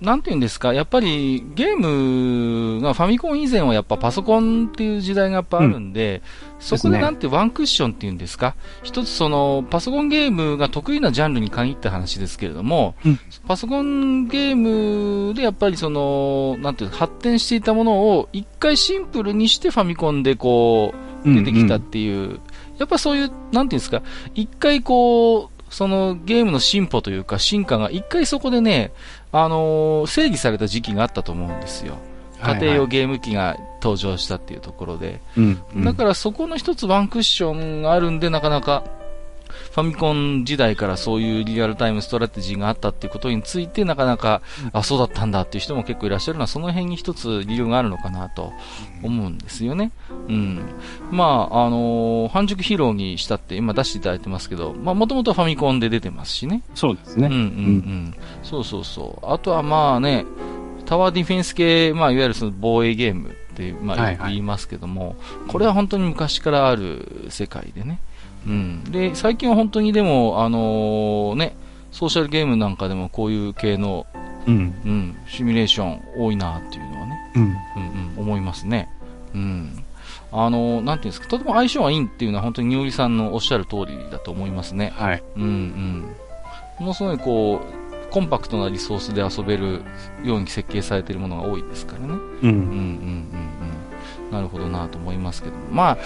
なんて言うんですか、やっぱりゲームがファミコン以前はやっぱパソコンっていう時代がやっぱあるんで、そこでなんてワンクッションっていうんですか、一つそのパソコンゲームが得意なジャンルに限った話ですけれども、うん。パソコンゲームでやっぱりその、なんていうか発展していたものを一回シンプルにしてファミコンでこう、出てきたっていう、やっぱそういう、なんていうんですか、一回こう、そのゲームの進歩というか進化が一回そこでね、あのー整理された時期があったと思うんですよ。家庭用ゲーム機が登場したっていうところで。うんうんだからそこの一つワンクッションがあるんで、なかなかファミコン時代からそういうリアルタイムストラテジーがあったっていうことについて、なかなか、あ、そうだったんだっていう人も結構いらっしゃるのは、その辺に一つ理由があるのかなと思うんですよね。うん。まあ、あのー半熟ヒーローにしたって今出していただいてますけど、まあ、もともとファミコンで出てますしね。そうですね。うんうんうん。そうそうそう。あとはまあね、タワーディフェンス系、まあいわゆるその防衛ゲームって、ま言いますけども、これは本当に昔からある世界でね。うん。で、最近は本当にでも、あのーね、ソーシャルゲームなんかでもこういう系の、うん。うん、シミュレーション多いなっていうのはね、うん。うんうん、思いますね。うん。あの、なんていうんですか、とても相性がいいっていうのは本当ににおりさんのおっしゃる通りだと思いますね。はい。うんうん。ものすごいこう、コンパクトなリソースで遊べるように設計されているものが多いですからね。う。うんうんうんうん。なるほどなと思いますけど。まあ、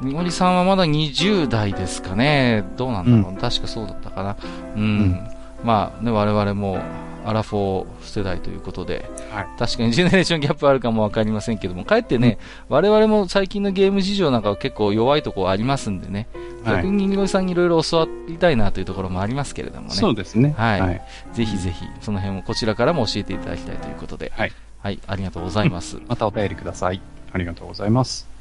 にごりさんはまだ20代ですかね。どうなんだろう。う確かそうだったかな。うん。んまあね、我々も、アラフォー世代ということで、はい。確かにジェネレーションギャップあるかもわかりませんけども、かえってね、我々も最近のゲーム事情なんかは結構弱いところありますんでね、はい逆ににごりさんにいろいろ教わりたいなというところもありますけれどもね。そうですね。はいはい。ぜひぜひ、その辺をこちらからも教えていただきたいということで。はい。はい、ありがとうございます。またお便りください。ありがとうございます。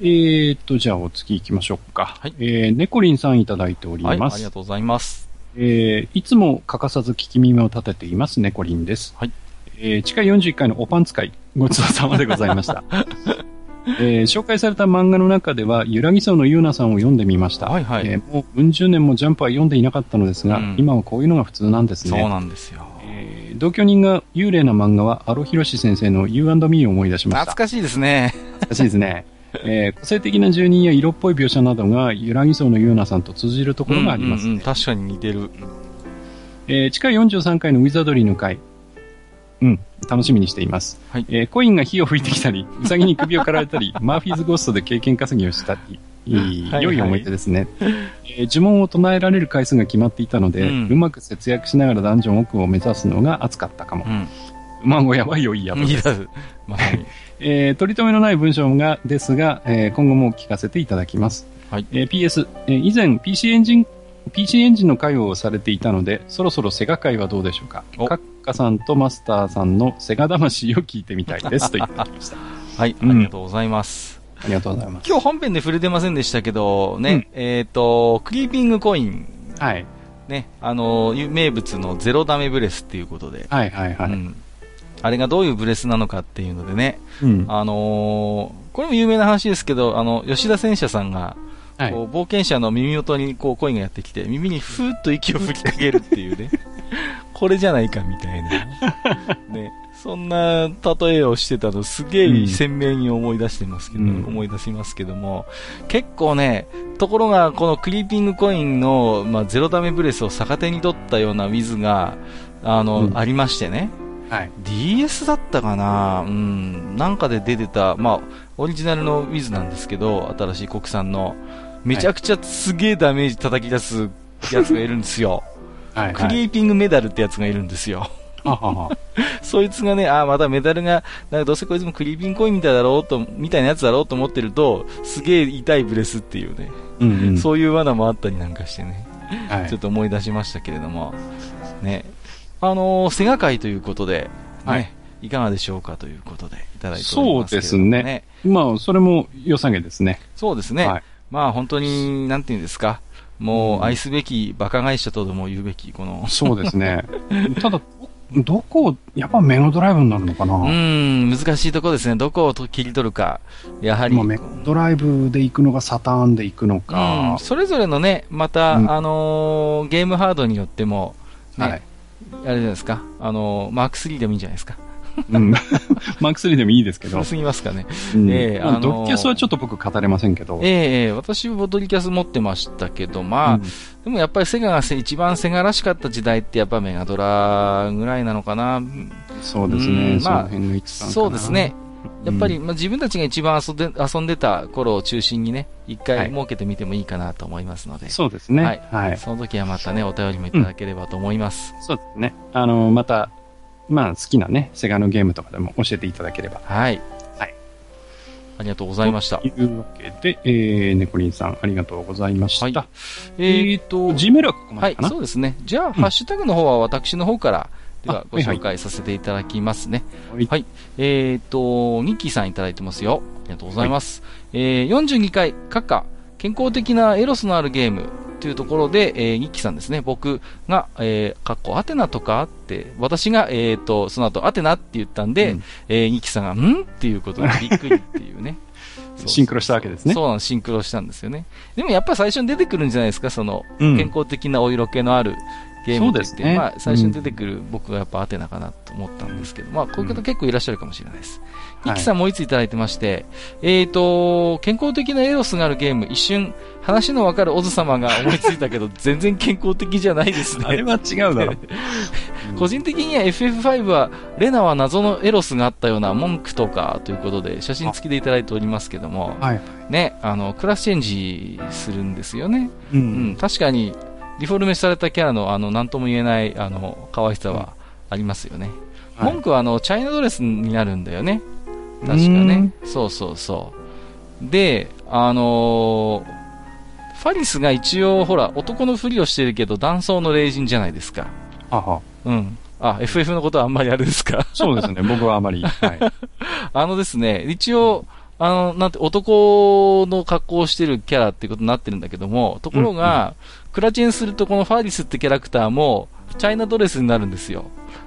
えーっと、じゃあお次行きましょうか。はいえー、ネコリンさんいただいておりはい、ます。ありがとうございます。えーいつも欠かさず聞き耳を立てています、ネコリンです。はい。えー、地下41回のおパン使い、ごちそうさまでございました。えー紹介された漫画の中では、ゆらぎそうのゆうなさんを読んでみました。はいはいえーもう、うん十年もジャンプは読んでいなかったのですが、うん今はこういうのが普通なんですね。そうなんですよ。えー同居人が幽霊な漫画は、アロヒロシ先生の You&Me を思い出しました。懐かしいですね。懐かしいですね。えー個性的な住人や色っぽい描写などが、ゆらぎそうのゆうなさんと通じるところがあります。うんうんうん確かに似てる。えー地下43回のウィザードリーの回。うん、楽しみにしています。はいえーコインが火を吹いてきたり、ウサギに首を刈られたり、マーフィーズゴーストで経験稼ぎをしたり、いいはい良い思い出ですね、えー呪文を唱えられる回数が決まっていたので、ううんまく節約しながらダンジョン奥を目指すのが熱かったかもう。ん。馬小屋は良い宿です。いいだまさに。えー取り留めのない文章が、ですが、えー今後も聞かせていただきます。はいえー PS、えー以前 PC エンジン、PC エンジンの会をされていたので、そろそろセガ会はどうでしょうか。おカッカさんとマスターさんのセガ魂を聞いてみたいです。といただきました。はい、あうんりがとうございます。ありがとうございます。今日本編で触れてませんでしたけど、ね、うんえっ、と、クリーピングコイン、はい。ね、あの、名物のゼロダメブレスっていうことで、はいはいはい。うん。あれがどういうブレスなのかっていうのでね、うん。あのーこれも有名な話ですけど、あの、吉田戦車さんが、はい。こう冒険者の耳元にこうコインがやってきて、耳にふーっと息を吹きかけるっていうね。これじゃないかみたいな。ね。そんな例えをしてたのすげえ鮮明に思い出してますけど、うん思い出しますけども、結構ね、ところがこのクリーピングコインの、まあ、ゼロダメブレスを逆手に取ったようなウィズが、あの、うんありましてね。はい。DS だったかな？うん、なんかで出てた、まあ、オリジナルのウィズなんですけど、新しい国産の、めちゃくちゃすげえダメージ叩き出すやつがいるんですよ。はい。クリーピングメダルってやつがいるんですよ。そいつがね、ああ、またメダルが、なんかどうせこいつもクリーピングコインみたいだろうと、みたいなやつだろうと思ってると、すげえ痛いブレスっていうね、うんうん。そういう罠もあったりなんかしてね、はいちょっと思い出しましたけれども、ね、あのー、セガ会ということで、ね、はいい、かがでしょうかということでいただいておりそうますけれですね。ね。まあ、それも良さげですね。そうですね。はいまあ本当に、なんていうんですか、もう愛すべき馬鹿会社とでも言うべき、この、そうですね。ただ、どどこ、やっぱメガドライブになるのかなうーん、難しいところですね。どこをと切り取るか。やはり、今メガドライブで行くのか、サターンで行くのうかん、。それぞれのね、また、うんあのーゲームハードによっても、ね、はい。あれじゃないですか、あのーマーク3でもいいんじゃないですか。うん。マーク3でもいいですけど古。すぎますかね。うんまあええあのードッキャスはちょっと僕語れませんけど。ええええ私もボトリキャス持ってましたけど、まあ、うんでもやっぱりセガがせ一番セガらしかった時代ってやっぱメガドラぐらいなのかな。そうですうね。んまあそうですね。。やっぱり、うんまあ、自分たちが一番遊んで遊んでた頃を中心にね、一はい回設けてみてもいいかなと思いますので、そうですね。はいはい。その時はまたね、お便りもいただければと思います。そうですね。あの、また、まあ、好きなね、セガのゲームとかでも教えていただければ。はい。はい。ありがとうございましたと。いうわけで、えー、ネコリンさん、ありがとうございました。はいええーーと、G メールはここまはいでか、な、そうですね。じゃあ、ハッシュタグの方は私の方から、あはいはいご紹介させていただきますね。はいはい。えっ、と、ニッキーさんいただいてますよ。ありがとうございます。えー、42回、カッカ、健康的なエロスのあるゲームというところで、えー、ニッキーさんですね。僕が、えー、カッコ、アテナとかって、私が、えっ、と、その後、アテナって言ったんで、うんえー、ニッキーさんが、ん？っていうことでびっくりっていうね。そうシンクロしたわけですねそうなんです、シンクロしたんですよね。でもやっぱり最初に出てくるんじゃないですか、その、うん健康的なお色気のあるゲームですねまあ、最初に出てくる僕がやっぱアテナかなと思ったんですけど、まあ、こういう方結構いらっしゃるかもしれないです。はいイキさんもう一ついただいてまして、えーと、健康的なエロスがあるゲーム、一瞬、話のわかるオズ様が思いついたけど、全然健康的じゃないですね。あれは違うだろ。個人的には FF5 は、レナは謎のエロスがあったような文句とかということで、写真付きでいただいておりますけども、はい。ね、あの、クラスチェンジするんですよね。ううんん、。確かに、リフォルメされたキャラの、あの、なんとも言えない、あの、可愛さはありますよね。はい文句は、あの、チャイナドレスになるんだよね。確かね。そうそうそう。で、あのーファリスが一応、ほら、男のふりをしてるけど、男装の霊人じゃないですか。はは。うん。あ、FF のことはあんまりあれですか？そうですね。僕はあまり。はい。あのですね、一応、あの、なんて、男の格好をしてるキャラってことになってるんだけども、ところが、クラチェンするとこのファリスってキャラクターも、チャイナドレスになるんですよ。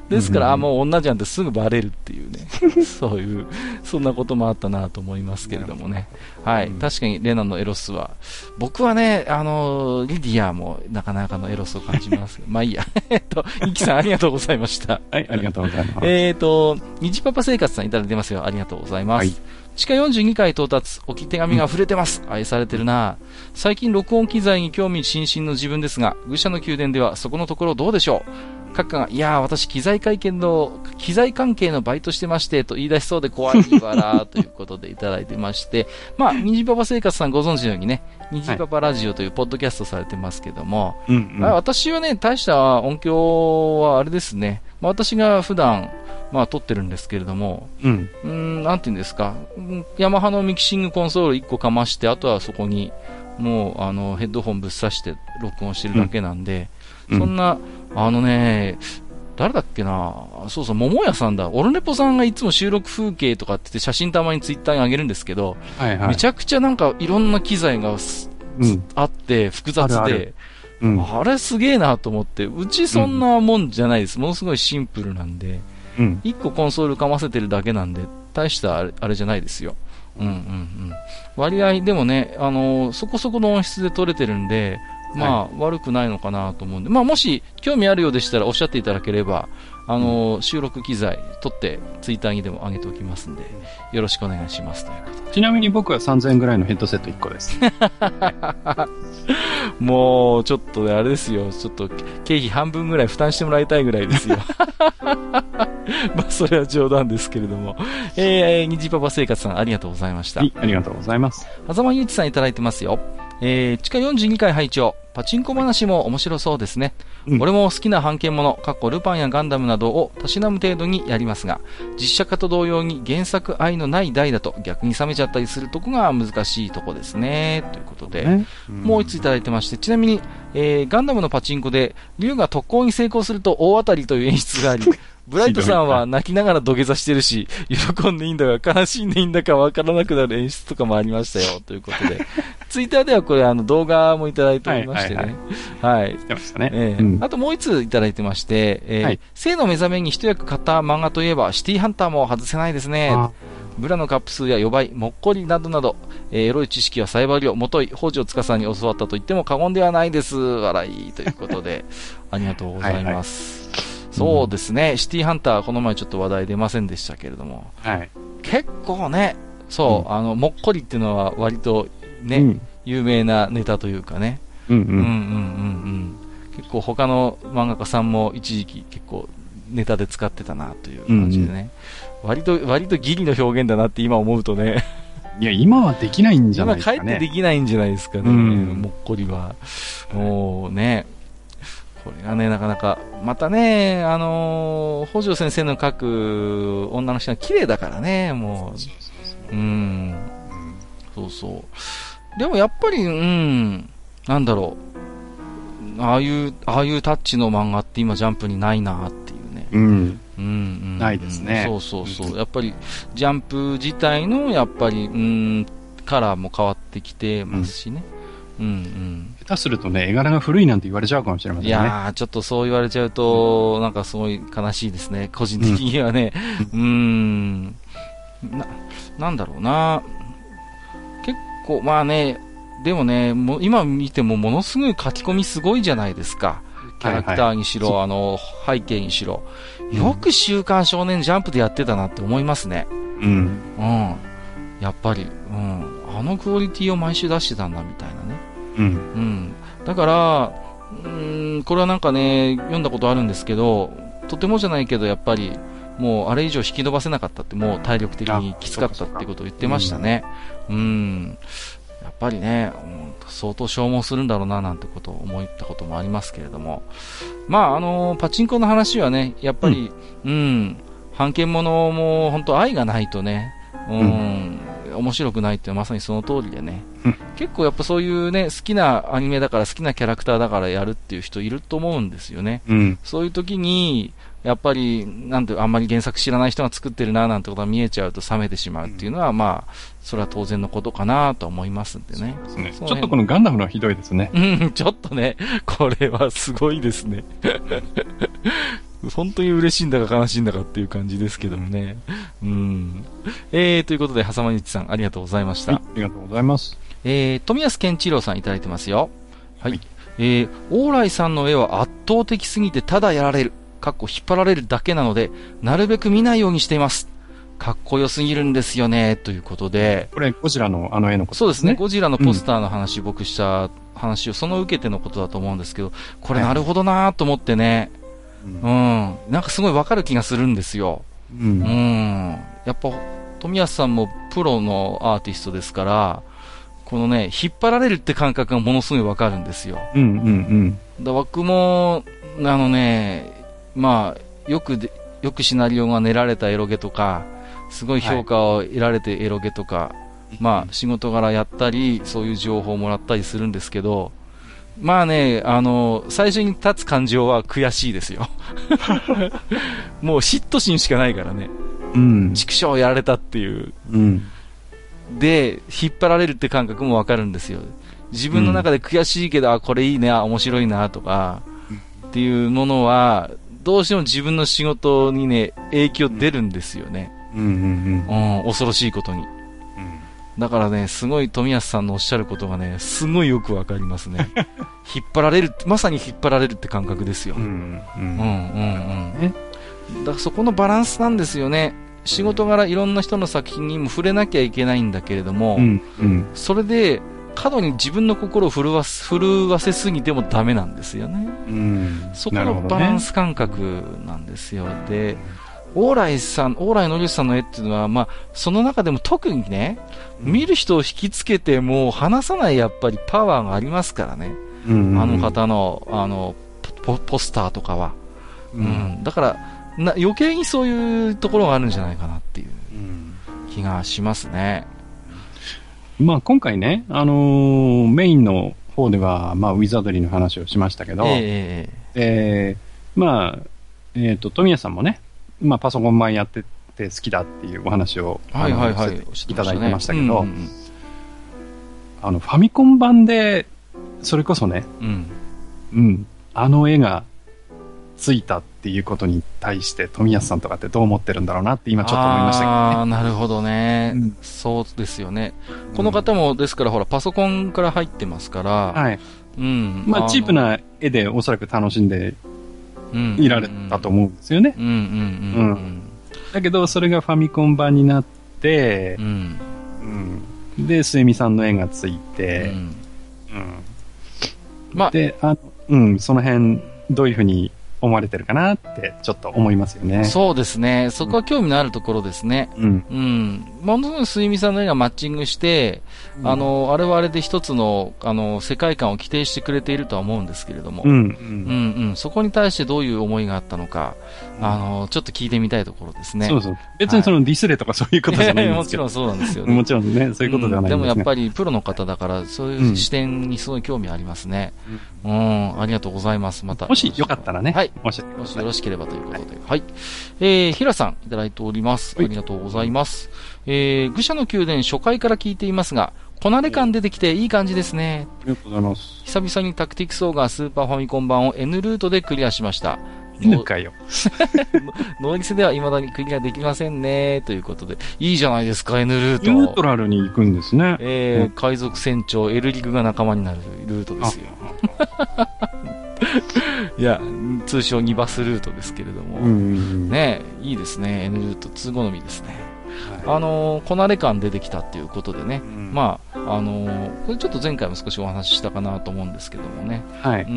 ですから、うんあ、もう女じゃんってすぐバレるっていうね。そういう、そんなこともあったなと思いますけれどもね。はい。うん確かに、レナのエロスは、僕はね、あの、リディアもなかなかのエロスを感じます。まあいいや。えっと、イキさんありがとうございました。はい、ありがとうございます。えーと、虹パパ生活さんいただいてますよ。ありがとうございます。はい地下42回到達、置き手紙が溢れてます。愛されてるな最近録音機材に興味津々の自分ですが、愚者の宮殿ではそこのところどうでしょう？閣下が、いやー、私、機材会見の、機材関係のバイトしてまして、と言い出しそうで怖いわら、ということでいただいてまして、まあ、虹パパ生活さんご存知のようにね、虹パパラジオというポッドキャストされてますけども、うん、うん。あ私はね、大した音響はあれですね、まあ、私が普段、まあ、撮ってるんですけれども、うん。うーん、なんていうんですか、うんヤマハのミキシングコンソール1個かまして、あとはそこに、もう、あの、ヘッドホンぶっ刺して録音してるだけなんで、うんそんな、あのね、誰だっけなそうそう、桃屋さんだ。オルネポさんがいつも収録風景とかって言って写真たまにツイッターに上げるんですけど、はいはい。めちゃくちゃなんかいろんな機材がすうん。あって複雑で、あるあるうん。あれすげえなと思って、うちそんなもんじゃないです。ものすごいシンプルなんで、うん。1個コンソールかませてるだけなんで、大したあれあれじゃないですよ。うんうんうん。割合、でもね、あのーそこそこの音質で撮れてるんで、まあ、悪くないのかなと思うんで、まあ、もし興味あるようでしたらおっしゃっていただければ、あのー収録機材撮って、ツイッターにでも上げておきますんで、よろしくお願いしますということで。ちなみに僕は3000円ぐらいのヘッドセット1個です。もう、ちょっとね、あれですよ。ちょっと、経費半分ぐらい負担してもらいたいぐらいですよ。まあ、それは冗談ですけれども。えー、にじパパ生活さん、ありがとうございました。はい、ありがとうございます。狭間ゆうちさんいただいてますよ。えー、地下42回拝聴パチンコ話も面白そうですね。うん俺も好きな版権もの、かっこルパンやガンダムなどをたしなむ程度にやりますが、実写化と同様に原作愛のない題だと逆に冷めちゃったりするとこが難しいとこですね。ということで。ねもう一ついただいてまして、ちなみに、えーガンダムのパチンコで、竜が特攻に成功すると大当たりという演出があり、ブライトさんは泣きながら土下座してるし、喜んでいいんだか悲しんでいいんだかわからなくなる演出とかもありましたよ、ということで。ツイッターではこれあの動画もいただいておりましてね。はい。来てましたね。ええうんあともう一ついただいてまして、えーはい性の目覚めに一役買った漫画といえば、シティハンターも外せないですね。あブラのカップ数や予売、もっこりなどなど、えーエロい知識はサイバー量、もとい、北条司に教わったと言っても過言ではないです。笑い。ということで、ありがとうございます。そうですね、シティハンター、この前ちょっと話題出ませんでしたけれども、はい。結構ね、そう、あの、もっこりっていうのは割とね、うん。有名なネタというかね、うんうん。うんうんうんうん。結構他の漫画家さんも一時期結構ネタで使ってたなという感じでね。割と、割とギリの表現だなって今思うとね。いや、今はできないんじゃな今帰いですかね。ってできないんじゃないですかね。うんもっこりは。もうね。これがね、なかなか、またね、あのー、北条先生の描く女の人が綺麗だからね、もう。うん。そうそう。でもやっぱり、うん、なんだろう。ああいう、ああいうタッチの漫画って今ジャンプにないなっていうね。うん。うんうん、ないですねそうそうそう。やっぱり、ジャンプ自体の、やっぱり、うん、カラーも変わってきてますしね。うん下手するとね、絵柄が古いなんて言われちゃうかもしれうん。ませんね。いやー、ちょっとそう言われちゃうと、なんかすごい悲しいですね。個人的にはね。うーん。な、なんだろうな。結構、まあね、でもね、もう今見てもものすごい書き込みすごいじゃないですか。キャラクターにしろ、はいはい、あの、背景にしろ。よく週刊少年ジャンプでやってたなって思いますね。うん。うん。やっぱり、うん。あのクオリティを毎週出してたんだみたいなね。うん。うん。だから、うん、これはなんかね、読んだことあるんですけど、とてもじゃないけど、やっぱり、もうあれ以上引き伸ばせなかったって、もう体力的にきつかったってことを言ってましたね。うん、うん。やっぱりね、相当消耗するんだろうななんてことを思ったこともありますけれども、まあ、あのパチンコの話はね、やっぱり、うん、うん、版権者も本当愛がないとね、うん、うん。面白くないってまさにその通りでね、結構やっぱそういうね、好きなアニメだから好きなキャラクターだからやるっていう人いると思うんですよね。うん、そういう時に、やっぱり、なんて、あんまり原作知らない人が作ってるな、なんてことが見えちゃうと冷めてしまうっていうのは、うん、まあ、それは当然のことかなと思いますんでね。そうですね。ちょっとこのガンダムのはひどいですね。うん、ちょっとね、これはすごいですね。本当に嬉しいんだか悲しいんだかっていう感じですけどもね。うん。えー、ということで、はさまにちさん、ありがとうございました。はい、ありがとうございます。えー、富安健一郎さんいただいてますよ。はい。はい、えー、往来さんの絵は圧倒的すぎてただやられる。かっこ引っ張られるだけなので、なるべく見ないようにしています。かっこよすぎるんですよね、ということで。これ、ゴジラのあの絵のことですね。そうですね。ゴジラのポスターの話、うん、僕した話を、その受けてのことだと思うんですけど、これなるほどなと思ってね、うん、なんかすごいわかる気がするんですよ。うん。うん。やっぱ、富安さんもプロのアーティストですから、このね、引っ張られるって感覚がものすごいわかるんですよ。うんうんうん。だ僕も、あのね、まあ、よくで、よくシナリオが練られたエロゲとか、すごい評価を得られてエロゲとか、はい、まあ、仕事柄やったり、そういう情報をもらったりするんですけど、まあね、あの、最初に立つ感情は悔しいですよ。もう嫉妬心しかないからね。うん。畜生やられたっていう。うん。で、引っ張られるって感覚もわかるんですよ。自分の中で悔しいけど、うん、あ、これいいね、あ、面白いな、とか、っていうものは、どうしても自分の仕事にね、影響出るんですよね。うんうんうん。うん、恐ろしいことに。だからね、すごい富安さんのおっしゃることがね、すごいよくわかりますね。引っ張られる、まさに引っ張られるって感覚ですよ。うん、うん、うん、うん。だからそこのバランスなんですよね。仕事柄いろんな人の作品にも触れなきゃいけないんだけれども、うんうん、それで、過度に自分の心を震わ震わせすぎてもダメなんですよね。うん、そこのバランス感覚なんですよ。ね、で、往来さん、往来のりさんの絵っていうのは、まあ、その中でも特にね、見る人を引きつけても離さないやっぱりパワーがありますからね。うんうん、あの方の、あの、ポポスターとかは。うん、だからな、余計にそういうところがあるんじゃないかなっていう気がしますね。まあ今回ね、あのー、メインの方では、まあウィザードリーの話をしましたけど、えー、えー、まあ、えっ、ー、と、富谷さんもね、まあ、パソコン版やってて好きだっていうお話を、はいはいはい、いただいてましたけど、あの、ファミコン版で、それこそね、うん、うん、あの絵がついたっていうことに対して富安さんとかってどう思ってるんだろうなって今ちょっと思いましたけどね。ああ、なるほどね、うん、そうですよね。この方も、ですから、ほら、パソコンから入ってますから、はい。うん。まあ、チープな絵でおそらく楽しんでいられたと思うんですよね。うんうんうん。だけど、それがファミコン版になって、うん。うん、で、末美さんの絵がついて、うん。うん、まあ、で、あうん、その辺、どういうふうに思われてるかなってちょっと思いますよね。そうですね。そこは興味のあるところですね。うん。うん。ものすごい睡眠さんの絵がマッチングして、うん、あの、あれはあれで一つの、あの、世界観を規定してくれているとは思うんですけれども。うん。うん、うん、そこに対してどういう思いがあったのか、あの、ちょっと聞いてみたいところですね。そうそう。別にそのディスレとかそういうことじゃないんですけど。もちろんそうなんですよ、ね、もちろんね、そういうことではないんです、ね、でもやっぱりプロの方だから、そういう視点にすごい興味ありますね。うん、ありがとうございます。また。もしよかったらね。はい。もしよろしければということで。はい。はい、えー、ひらさんいただいております。ありがとうございます。えー、愚者の宮殿初回から聞いていますが、こなれ感出てきていい感じですね。ありがとうございます。久々にタクティクスオーガースーパーファミコン版を N ルートでクリアしました。N かよ。ノーリスでは未だにクリアできませんね。ということで。いいじゃないですか、N ルート。ニュートラルに行くんですね。えー、海賊船長、エルリグが仲間になるルートですよ。いや、通称2バスルートですけれども。うん。ねいいですね。N ルート2好みですね。はあのー、こなれ感出てきたっていうことでねい。。うんまあ、あのーこれちょっと前回も少しお話ししたかなと思うんですけどもね。はい。うんう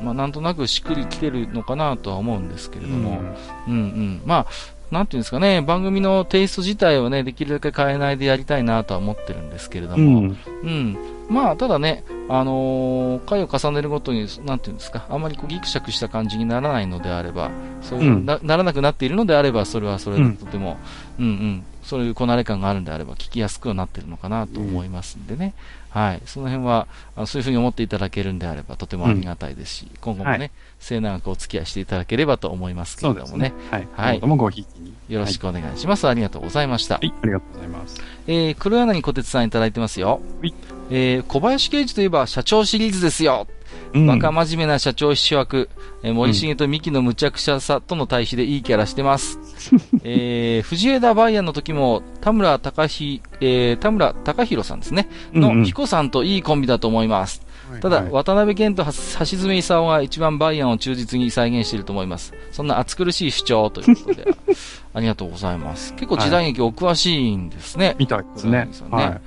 ん。まあ、なんとなくしっくりきてるのかなとは思うんですけれども。うんうん。まあ、なんていうんですかね、番組のテイスト自体をね、できるだけ変えないでやりたいなとは思ってるんですけれどうも。ん。うん。まあ、ただね、あのー回を重ねるごとに、なんていうんですか、あまりこうギクシャクした感じにならないのであれば、そういう、うんなならなくなっているのであれば、それはそれでうんとても、うん、うんそういうこなれ感があるんであれば、聞きやすくはなってるのかなと思いますんでね。はい。その辺は、そういうふうに思っていただけるんであれば、とてもありがたいですし、今後もね、はい末永くお付き合いしていただければと思いますけそれどもねね。。はい。はいもごひいきに。よろしくお願いします。ありがとうございました。はい。ありがとうございます。えー、黒柳小鉄さんいただいてますよ。はいえー、小林刑事といえば社長シリーズですよ。うんバカ真面目な社長秘書役、えー森重と三木の無茶苦茶さとの対比でいいキャラしてます。えー、藤枝バイアンの時も、田村隆ひ、えー、田村隆弘さんですね。の、うんうん彦さんといいコンビだと思います。ただ、はい渡辺謙と橋爪功が一番バイアンを忠実に再現していると思います。そんな暑苦しい主張ということで、ありがとうございます。結構時代劇お詳しいんですね。みたいですね。ねはい。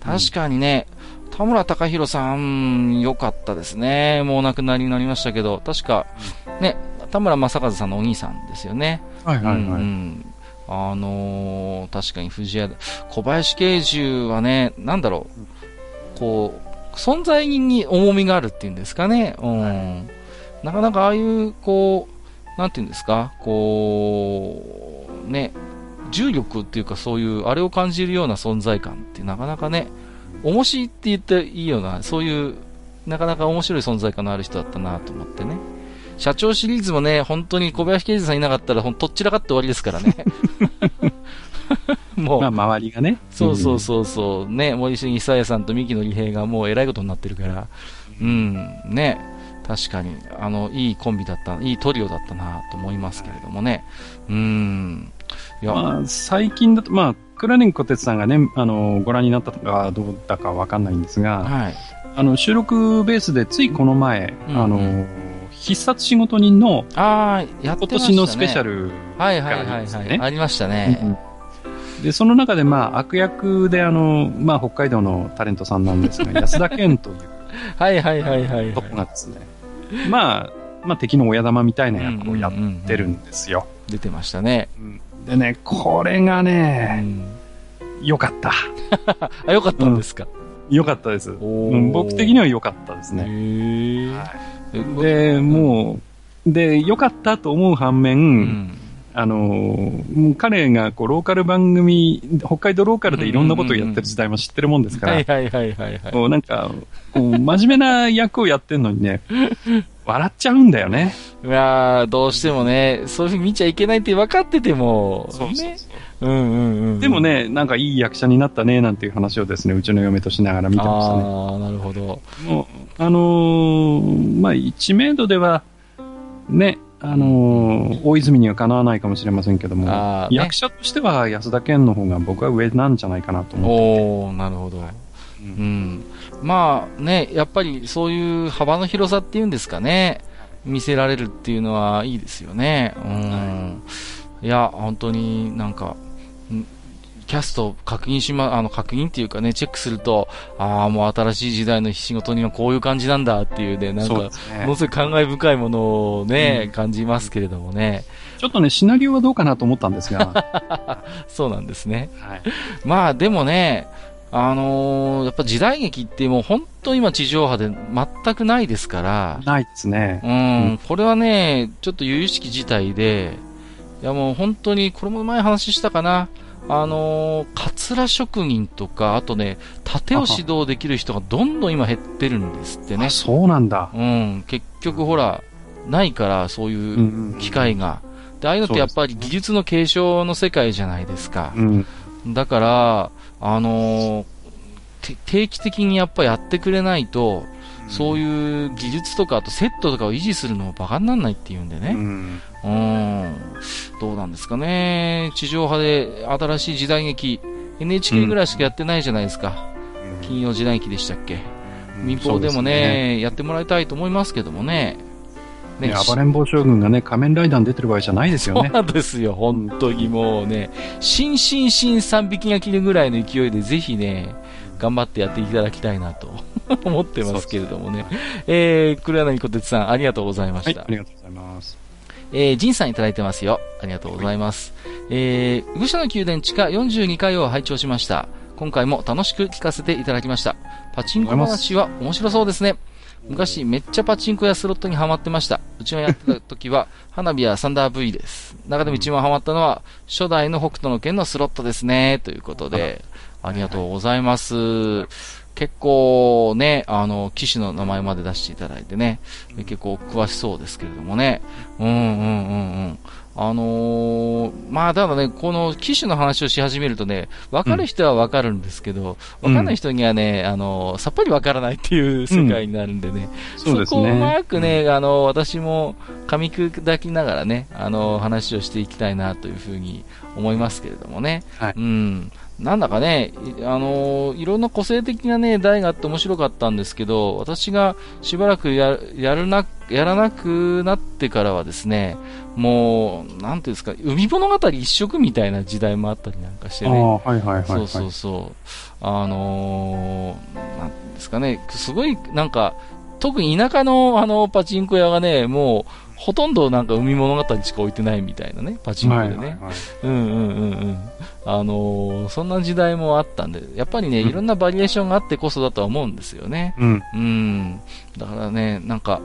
確かにね、田村隆弘さん、良かったですね。もうお亡くなりになりましたけど、確か、ね、田村正和さんのお兄さんですよね。はいはいはい。んあのー確かに藤枝、小林慶十はね、なんだろう、こう、存在に重みがあるっていうんですかね。うん。なかなかああいう、こう、なんていうんですか、こう、ね、重力っていうかそういう、あれを感じるような存在感ってなかなかね、重しいって言っていいような、そういう、なかなか面白い存在感のある人だったなと思ってね。社長シリーズもね、本当に小林刑事さんいなかったら、ほんとっちらかって終わりですからね。もう、まあ、周りがね。そうそうそうそう、ね、森重久彌さんと三木の利平がもうえらいことになってるから、うん、ね、確かに、あの、いいコンビだった、いいトリオだったなと思いますけれどもね。うん。いや、まあ、最近だと、まあ、クラレンコテツさんがね、あの、ご覧になったかどうだかわかんないんですが、はい。あの、収録ベースでついこの前、うんうんあの、必殺仕事人のああ、やって今ましたね。年のスペシャル、はいはいはいはい。がありましたね。で、その中で、まあ、悪役で、あの、まあ、北海道のタレントさんなんですが、安田健というはいはいはいはい、は男がですね、まあ、まあ、敵の親玉みたいな役をやってるんですよ。い。出てましたね。でね、これがうね、ん。良かった。あ、よかったんですか？良かったです。僕的には良かったですへね。え。で、もう、で、良かったと思う反面、うん。あのー彼がこうローカル番組、北海道ローカルでいろんなことをやってる時代も知ってるもんですから、はいはいはいはいなんか、こう真面目な役をやってるのにね、笑っちゃうんだよね。いやーどうしてもね、そういうふうに見ちゃいけないって分かってても、ね。うんうんうん。でも、ね、なんかいい役者になったね、なんていう話をですね、うちの嫁としながら見てましたね。ああ、なるほど。もう、あのーまあ、知名度では、ね、あのー大泉にはかなわないかもしれませんけども、ね役者としては安田健の方が僕は上なんじゃないかなと思っておー、なるほど。ううんん。まあね、やっぱりそういう幅の広さっていうんですかね、見せられるっていうのはいいですよね。うん。いや、本当になんか、んキャスト確認しま、あの、確認っていうかね、チェックすると、ああ、もう新しい時代の仕事にはこういう感じなんだっていうね、なんかものすごい感慨深いものをね、うん。感じますけれどもね。ちょっとね、シナリオはどうかなと思ったんですが、そうなんですね。はい、まあでもね、あのーやっぱ時代劇ってもう本当今地上波で全くないですから、ないですね。うん、これはね、ちょっと由々しき事態で、いやもう本当に、これも前話したかな、あのー、カツラ職人とか、あとね、盾を指導できる人がどんどん今減ってるんですってねあ。そうなんだ。うん、結局ほら、ないから、そういう機会が。で、ああいうのってやっぱり技術の継承の世界じゃないですか。うん。だから、あのーて定期的にやっぱやってくれないと、そういいう技術とか、あとセットとかを維持するのもバカにならないっていうんでね。うん。うん。どうなんですかね。地上波で新しい時代劇、NHK ぐらいしかやってないじゃないですか。金曜時代劇でしたっけ。民放でもねやってもらいたいと思いますけどもね。ね、暴れん坊将軍がね、仮面ライダーに出てる場合じゃないですよね。そうですよ、本当にもうね、新新新3匹が切るぐらいの勢いで、ぜひね、頑張ってやっていただきたいなと 思ってますけれどもね。えー、黒柳小鉄さん、ありがとうございました。はい、ありがとうございます。えー、ジンさんいただいてますよ。ありがとうございます。はい、えー、愚者の宮殿地下42回を拝聴しました。今回も楽しく聞かせていただきました。パチンコ話は面白そうですね。昔めっちゃパチンコやスロットにハマってました。うちがやってた時は 花火やサンダー V です。中でも一番ハマったのは初代の北斗の剣のスロットですね。ということで、ありがとうございます。結構ね、あの、機種の名前まで出していただいてね、結構詳しそうですけれどもね。うんうんうんうん。あのー、まあ、ただね、この機種の話をし始めるとね、わかる人はわかるんですけど、わ、うん、かんない人にはね、あのー、さっぱりわからないっていう世界になるんでね、うん、そこをうまくね、あのー、私も噛み砕きながらね、あの話をしていきたいなというふうに思いますけれどもね。はい、うん。なんだかね、あのー、いろんな個性的なね、台があって面白かったんですけど、私がしばらくややるな、やらなくなってからはですね、もう、なんていうんですか、海物語一色みたいな時代もあったりなんかしてね。はいはいはい、はい、そうそうそう。あのー、なんですかね、すごい、なんか、特に田舎のあのパチンコ屋がね、もう、ほとんどなんか海物語しか置いてないみたいなね、パチンコでね。はいはいはい、うんうんうんうん。あのー、そんな時代もあったんで、やっぱりね、うん、いろんなバリエーションがあってこそだとは思うんですよね。うん。うん。だからね、なんか、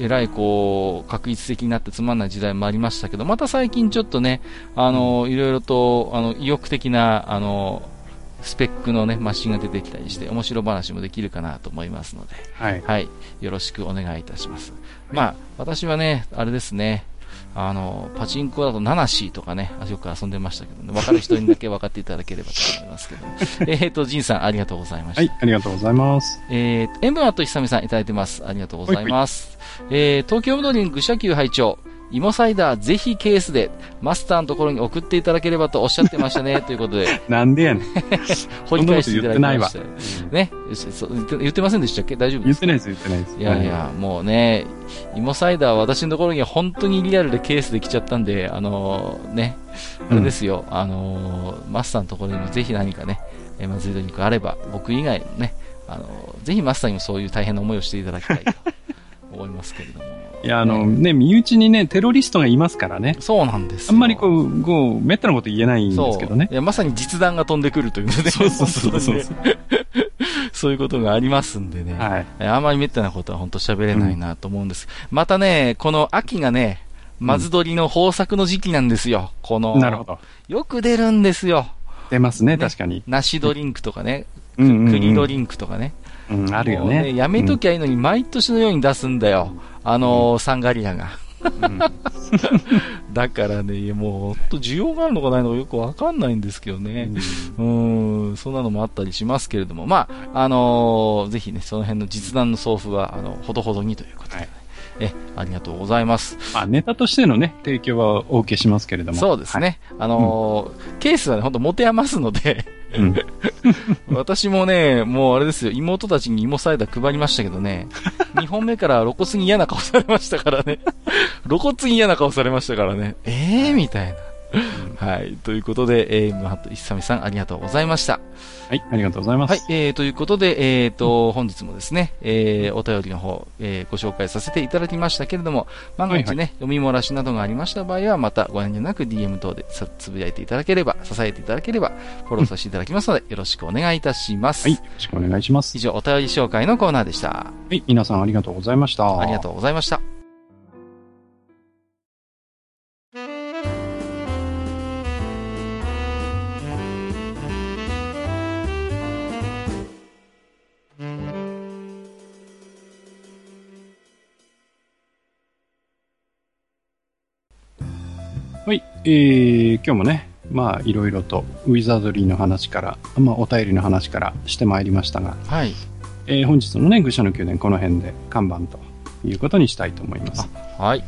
えらいこう、確率的になってつまんない時代もありましたけど、また最近ちょっとね、あのー、いろいろと、あの、意欲的な、あのースペックのね、マシンが出てきたりして、面白話もできるかなと思いますので、はい。はい、よろしくお願いいたします。まあ、私はね、あれですね、あの、パチンコだとナナシーとかね、よく遊んでましたけどね、分かる人にだけ分かっていただければと思いますけど。えっと、ジンさん、ありがとうございました。はい、ありがとうございます。えー、塩分アット久美さんいただいてます。ありがとうございます。はいはい、えー、東京うどりん愚者級拝聴芋サイダーぜひケースでマスターのところに送っていただければとおっしゃってましたね、ということで。なんでやねん。掘り返していただきました。ね言ってませんでしたっけ？大丈夫です言ってないです、言ってないです。いやいや、もうね、芋サイダー私のところには本当にリアルでケースで来ちゃったんで、あのー、ね、あれですよ、うん、あのー、マスターのところにもぜひ何かね、えまずいドリンクあれば、僕以外のね、あのー、ぜひマスターにもそういう大変な思いをしていただきたいと思いますけれども。いや、あの、ね、身内にね、テロリストがいますからね。そうなんですあんまりこう、こう、めったなこと言えないんですけどね。いや、まさに実弾が飛んでくるというね。そうそうそうそう。そういうことがありますんでね。はい。あんまりめったなことは本当喋れないなと思うんです。うん、またね、この秋がね、まず取りの豊作の時期なんですよ。この。なるほど。よく出るんですよ。出ますね、確かに。梨ドリンクとかね。うん、栗ドリンクとかね。うん、あるよね。ねやめときゃいいのに、毎年のように出すんだよ。あのー、サンガリアが。だからね、もう、ほんと需要があるのかないのかよくわかんないんですけどね。うん、ん、そんなのもあったりしますけれども、まあ、あのー、ぜひね、その辺の実弾の送付は、あの、ほどほどにということで、はいえ、ありがとうございます。まあ、ネタとしてのね、提供はお受けしますけれども。そうですね。はい、あのーうん、ケースはね、ほんと持て余すのでうん、私もね、もうあれですよ、妹たちに芋サイダー配りましたけどね、2本目から露骨に嫌な顔されましたからね。露骨に嫌な顔されましたからね。ええー、みたいな。はい。ということで、えー、ムハットイッサミさんありがとうございました。はい、ありがとうございます。はい、えー、ということで、えーと、本日もですね、えー、お便りの方、えー、ご紹介させていただきましたけれども、万が一ね、はいはい、読み漏らしなどがありました場合は、またご遠慮なく DM 等でつぶやいていただければ、支えていただければ、フォローさせていただきますので、よろしくお願いいたします。はい、よろしくお願いします。以上、お便り紹介のコーナーでした。はい、皆さんありがとうございました。ありがとうございました。はい、えー、今日もね、まあ、いろいろと、ウィザードリーの話から、まあ、お便りの話からしてまいりましたが、はい。えー、本日のね、愚者の宮殿、この辺で看板ということにしたいと思います。はい。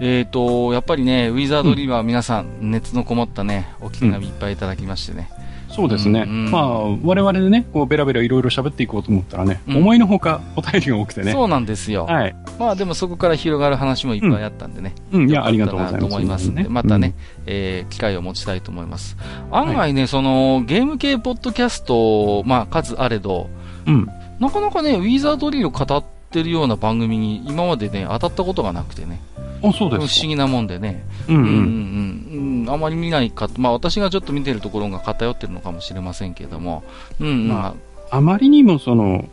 えっ、ー、と、やっぱりね、ウィザードリーは皆さん、熱のこもったね、お気手紙いっぱいいただきましてね、そうですね。うんうんまあ、我々でね、こう、ベラベラいろいろ喋っていこうと思ったらね、うん思いのほかお便りが多くてね。そうなんですよ。はい。まあでもそこから広がる話もいっぱいあったんでね。うん、いや、よかったなありがとうございます。と思いますんで、ねまたね、、えー機会を持ちたいと思います。案外ね、その、ゲーム系ポッドキャスト、まあ数あれど、うん。うんなかなかね、ウィザードリルを語ってるような番組に今までね、当たったことがなくてね。あ、そう不ですか。思議なもんでね。うんうん。うんうん。あまり見ないか、まあ私がちょっと見てるところが偏ってるのかもしれませんけれども。うんうん。まあまりにもその、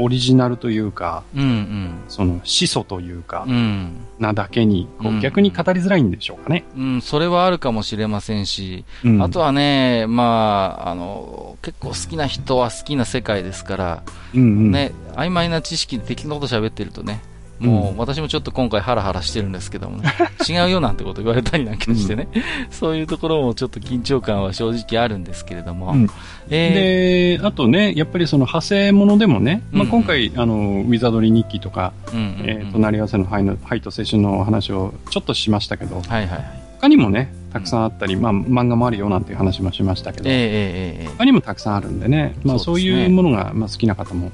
オリジナルというか、うんうん。その、始祖というかう、ん。なだけに、こうんう逆に語りづらいんでしょうかね。うん、それはあるかもしれませんし、うんあとはね、まあ、あの、結構好きな人は好きな世界ですから、うんうん。ね、曖昧な知識で適当なこと喋ってるとね、もうう私もちょっと今回ハラハラしてるんですけどもね、違うよなんてこと言われたりなんかしてね、そういうところもちょっと緊張感は正直あるんですけれども、で、あとね、やっぱりその派生ものでもね、まあ、うん今回、あの、ウィザードリー日記とか、えー、隣り合わせのハイのハイと青春のお話をちょっとしましたけど、はいはいはい。他にもね、たくさんあったり、まあ、漫画もあるよなんていう話もしましたけど、ええええええ他にもたくさんあるんでね、まあ、そそういうものが、まあ、好きな方も、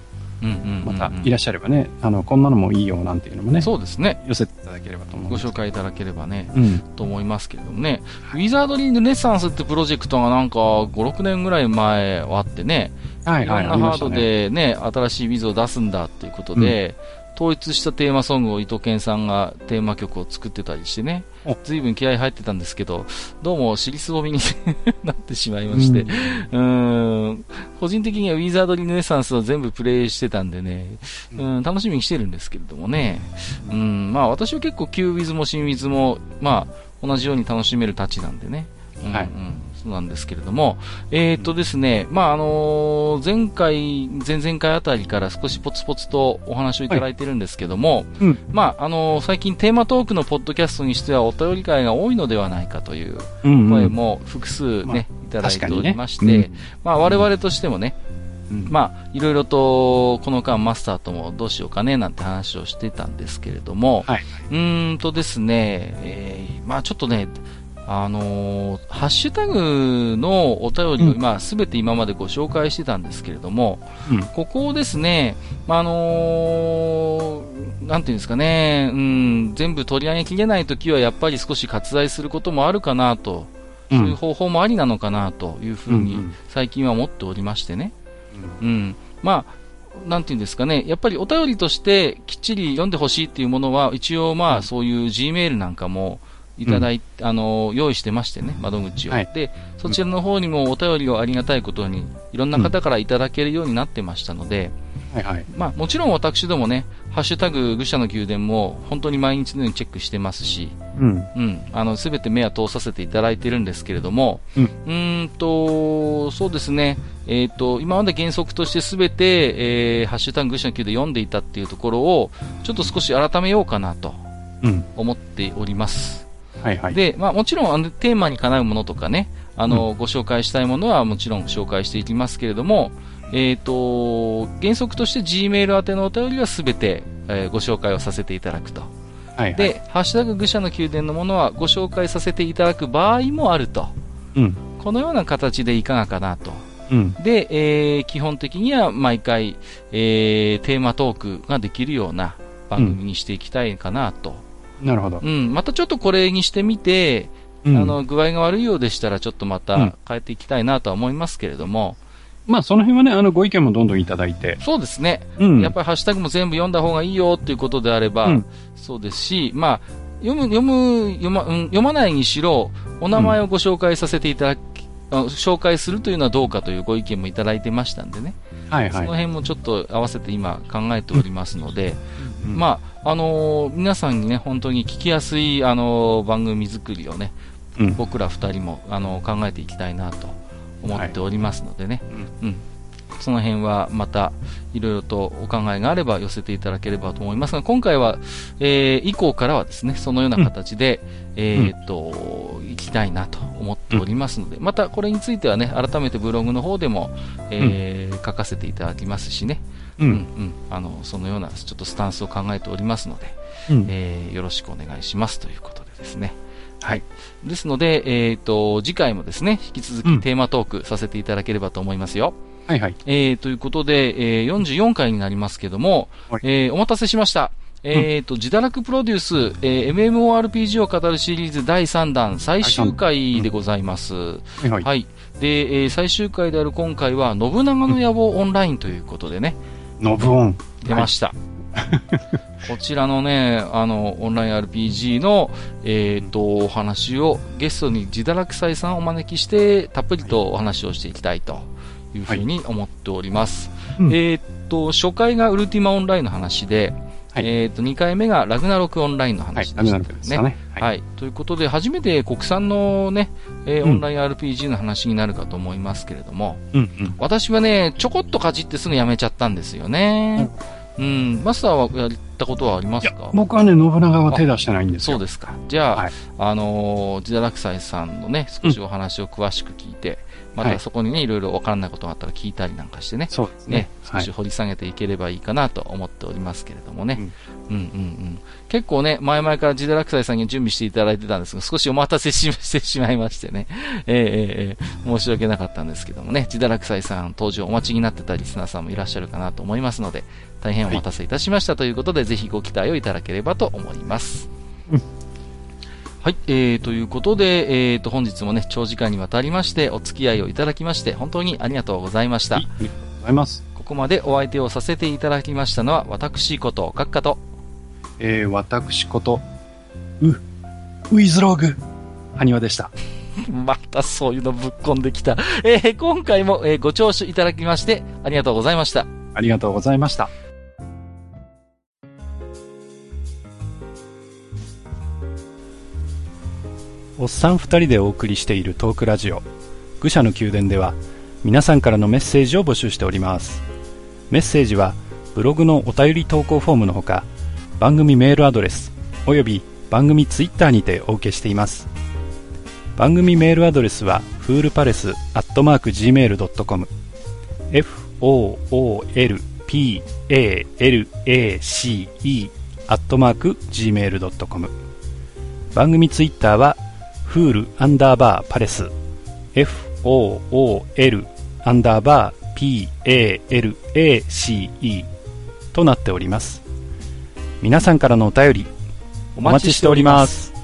またいらっしゃればね、あの、こんなのもいいよなんていうのもね、そうですね。寄せていただければと思いごます。紹介いただければね、うん。と思いますけれどもね、ウィザードリールネッサンスってプロジェクトがなんか5、6年ぐらい前はあってね、はいいはい、ろんなハードありましたね。でね、新しいウィズを出すんだっていうことで、統一したテーマソングを伊藤健さんがテーマ曲を作ってたりしてねお、随分気合入ってたんですけど、どうも尻すぼみに なってしまいまして、うん。ん、個人的にはウィザードリネッサンスを全部プレイしてたんでね、うん、楽しみにしてるんですけれどもね、うん、まあ私は結構旧ウィズも新ウィズも、まあ同じように楽しめるたちなんでね、うん。はい。うん。そうなんですけれども、えーっとですね、まああのー前回、前々回あたりから少しポツポツとお話をいただいてるんですけども、うん。まああのー最近テーマトークのポッドキャストにしてはお便り会が多いのではないかといううんうん。声も複数ね、まあいただいておりまして、確かにねまあ我々としてもね、うん。まあ、いろいろと、この間マスターともどうしようかね、なんて話をしてたんですけれども、はい。うーんとですね、えーまあちょっとね、あのーハッシュタグのお便りをうん今、すべて今までご紹介してたんですけれども、うんここをですね、まああのーなんていうんですかね、うん、全部取り上げきれないときはやっぱり少し割愛することもあるかなと、そういう方法もありなのかなというふうにうんうん最近は思っておりましてね。うん。まあ、なんていうんですかね。やっぱりお便りとしてきっちり読んでほしいっていうものは、一応まあ、そういう Gmail なんかもいただいあの、用意してましてね、窓口を。はいで、そちらの方にもお便りをありがたいことに、いろんな方からいただけるようになってましたので、はいはい。まあ、もちろん私どもね、ハッシュタグ、愚者の宮殿も本当に毎日のようにチェックしてますし、うん。うん、あの、すべて目は通させていただいてるんですけれども、うんーんと、そうですね、えっ、と、今まで原則としてすべて、えー、ハッシュタグ愚者の宮で読んでいたっていうところを、ちょっと少し改めようかなとうん。思っております。はいはい。で、まあもちろん、あの、テーマにかなうものとかね、あの、ご紹介したいものはもちろん紹介していきますけれども、えっ、と、原則として Gmail 宛てのお便りはすべて、えーご紹介をさせていただくと。はいはい。で、ハッシュタグ愚者の宮殿のものはご紹介させていただく場合もあると。うん。このような形でいかがかなと。うん。で、えー基本的には毎回、えーテーマトークができるような番組にしていきたいかなと。なるほどう。ん、またちょっとこれにしてみて、うんあの、具合が悪いようでしたらちょっとまうんた変えていきたいなとは思いますけれども、まあ、その辺はね、あの、ご意見もどんどんいただいて。そうですね。うん。やっぱりハッシュタグも全部読んだ方がいいよっていうことであれば、うんそうですし、まあ、読む、読む、読ま、うん、読まないにしろ、お名前をご紹介させていただき、あ紹介するというのはどうかというご意見もいただいてましたんでね。そのはいはい。辺もちょっと合わせて今考えておりますので、うんまあ、あのー皆さんにね、本当に聞きやすい、あのー番組作りをね、うん。僕ら二人も、あのー考えていきたいなと思っておりますのでね。うん。その辺はまた、いろいろとお考えがあれば寄せていただければと思いますが、今回は、えー、以降からはですね、そのような形で、えーっと、行きたいなと思っておりますので、またこれについてはね、改めてブログの方でも、えー書かせていただきますしね、う。うんん、あの、そのようなちょっとスタンスを考えておりますので、うん。えーよろしくお願いしますということでですね。はい。ですので、えっ、と、次回もですね、引き続きテーマトークさせていただければと思いますよ。はいはい。えー、ということで、えー、44回になりますけども、はいえー、お待たせしました。えーと、自堕落プロデュース、えー、MMORPG を語るシリーズ第3弾最終回でございます。はいはい。はい。で、えー最終回である今回は、信長の野望オンラインということでね、ノブオン。出ました。こちらのね、あの、オンライン RPG の、えっ、と、お話をゲストに自堕落斎さんをお招きして、たっぷりとお話をしていきたいというふうに思っております。うんえっ、と、初回がウルティマオンラインの話で、はいえっ、と、2回目がラグナロクオンラインのはい話。でしたね。ですかね。はい、ということで、初めて国産のね、えーうんオンライン RPG の話になるかと思いますけれども、うんうん。私はね、ちょこっとかじってすぐやめちゃったんですよね。うん、マスターはやったことはありますか？僕はね、信長は手出してないんですよ。そうですか。じゃあ、はいあのー、ジダラクサイさんのね、少しお話を詳しく聞いて、またはいそこにね、いろいろわからないことがあったら聞いたりなんかしてね、そうですねね。、はい少し。掘り下げていければいいかなと思っておりますけれどもね。うんうん、うん、うん結構ね、前々からジダラクサイさんに準備していただいてたんですが、少しお待たせししてしまいましてね。えーえーえー申し訳なかったんですけどもね、ジダラクサイさん登場お待ちになってたリスナーさんもいらっしゃるかなと思いますので、大変お待たせいたしましたということで、ぜひご期待をいただければと思います。うんはい、えー、ということで、えーと、本日もね、長時間にわたりまして、お付き合いをいただきまして、本当にありがとうございました。はいありがとうございます。ここまでお相手をさせていただきましたのは、私こと、閣下と、えー、私こと、う、ウィズローグ、はにわでした。またそういうのぶっ込んできた。えー今回も、えーご聴取いただきまして、ありがとうございました。ありがとうございました。おっさん二人でお送りしているトークラジオ。愚者の宮殿では皆さんからのメッセージを募集しております。メッセージはブログのお便り投稿フォームのほか番組メールアドレスおよび番組ツイッターにてお受けしています。番組メールアドレスはフールパレスアットマーク Gmail.com foolpalace アットマーク Gmail.com 番組ツイッターはフールアンダーバーパレス。FOOL アンダーバー PALACE となっております。皆さんからのお便りお待ちしております。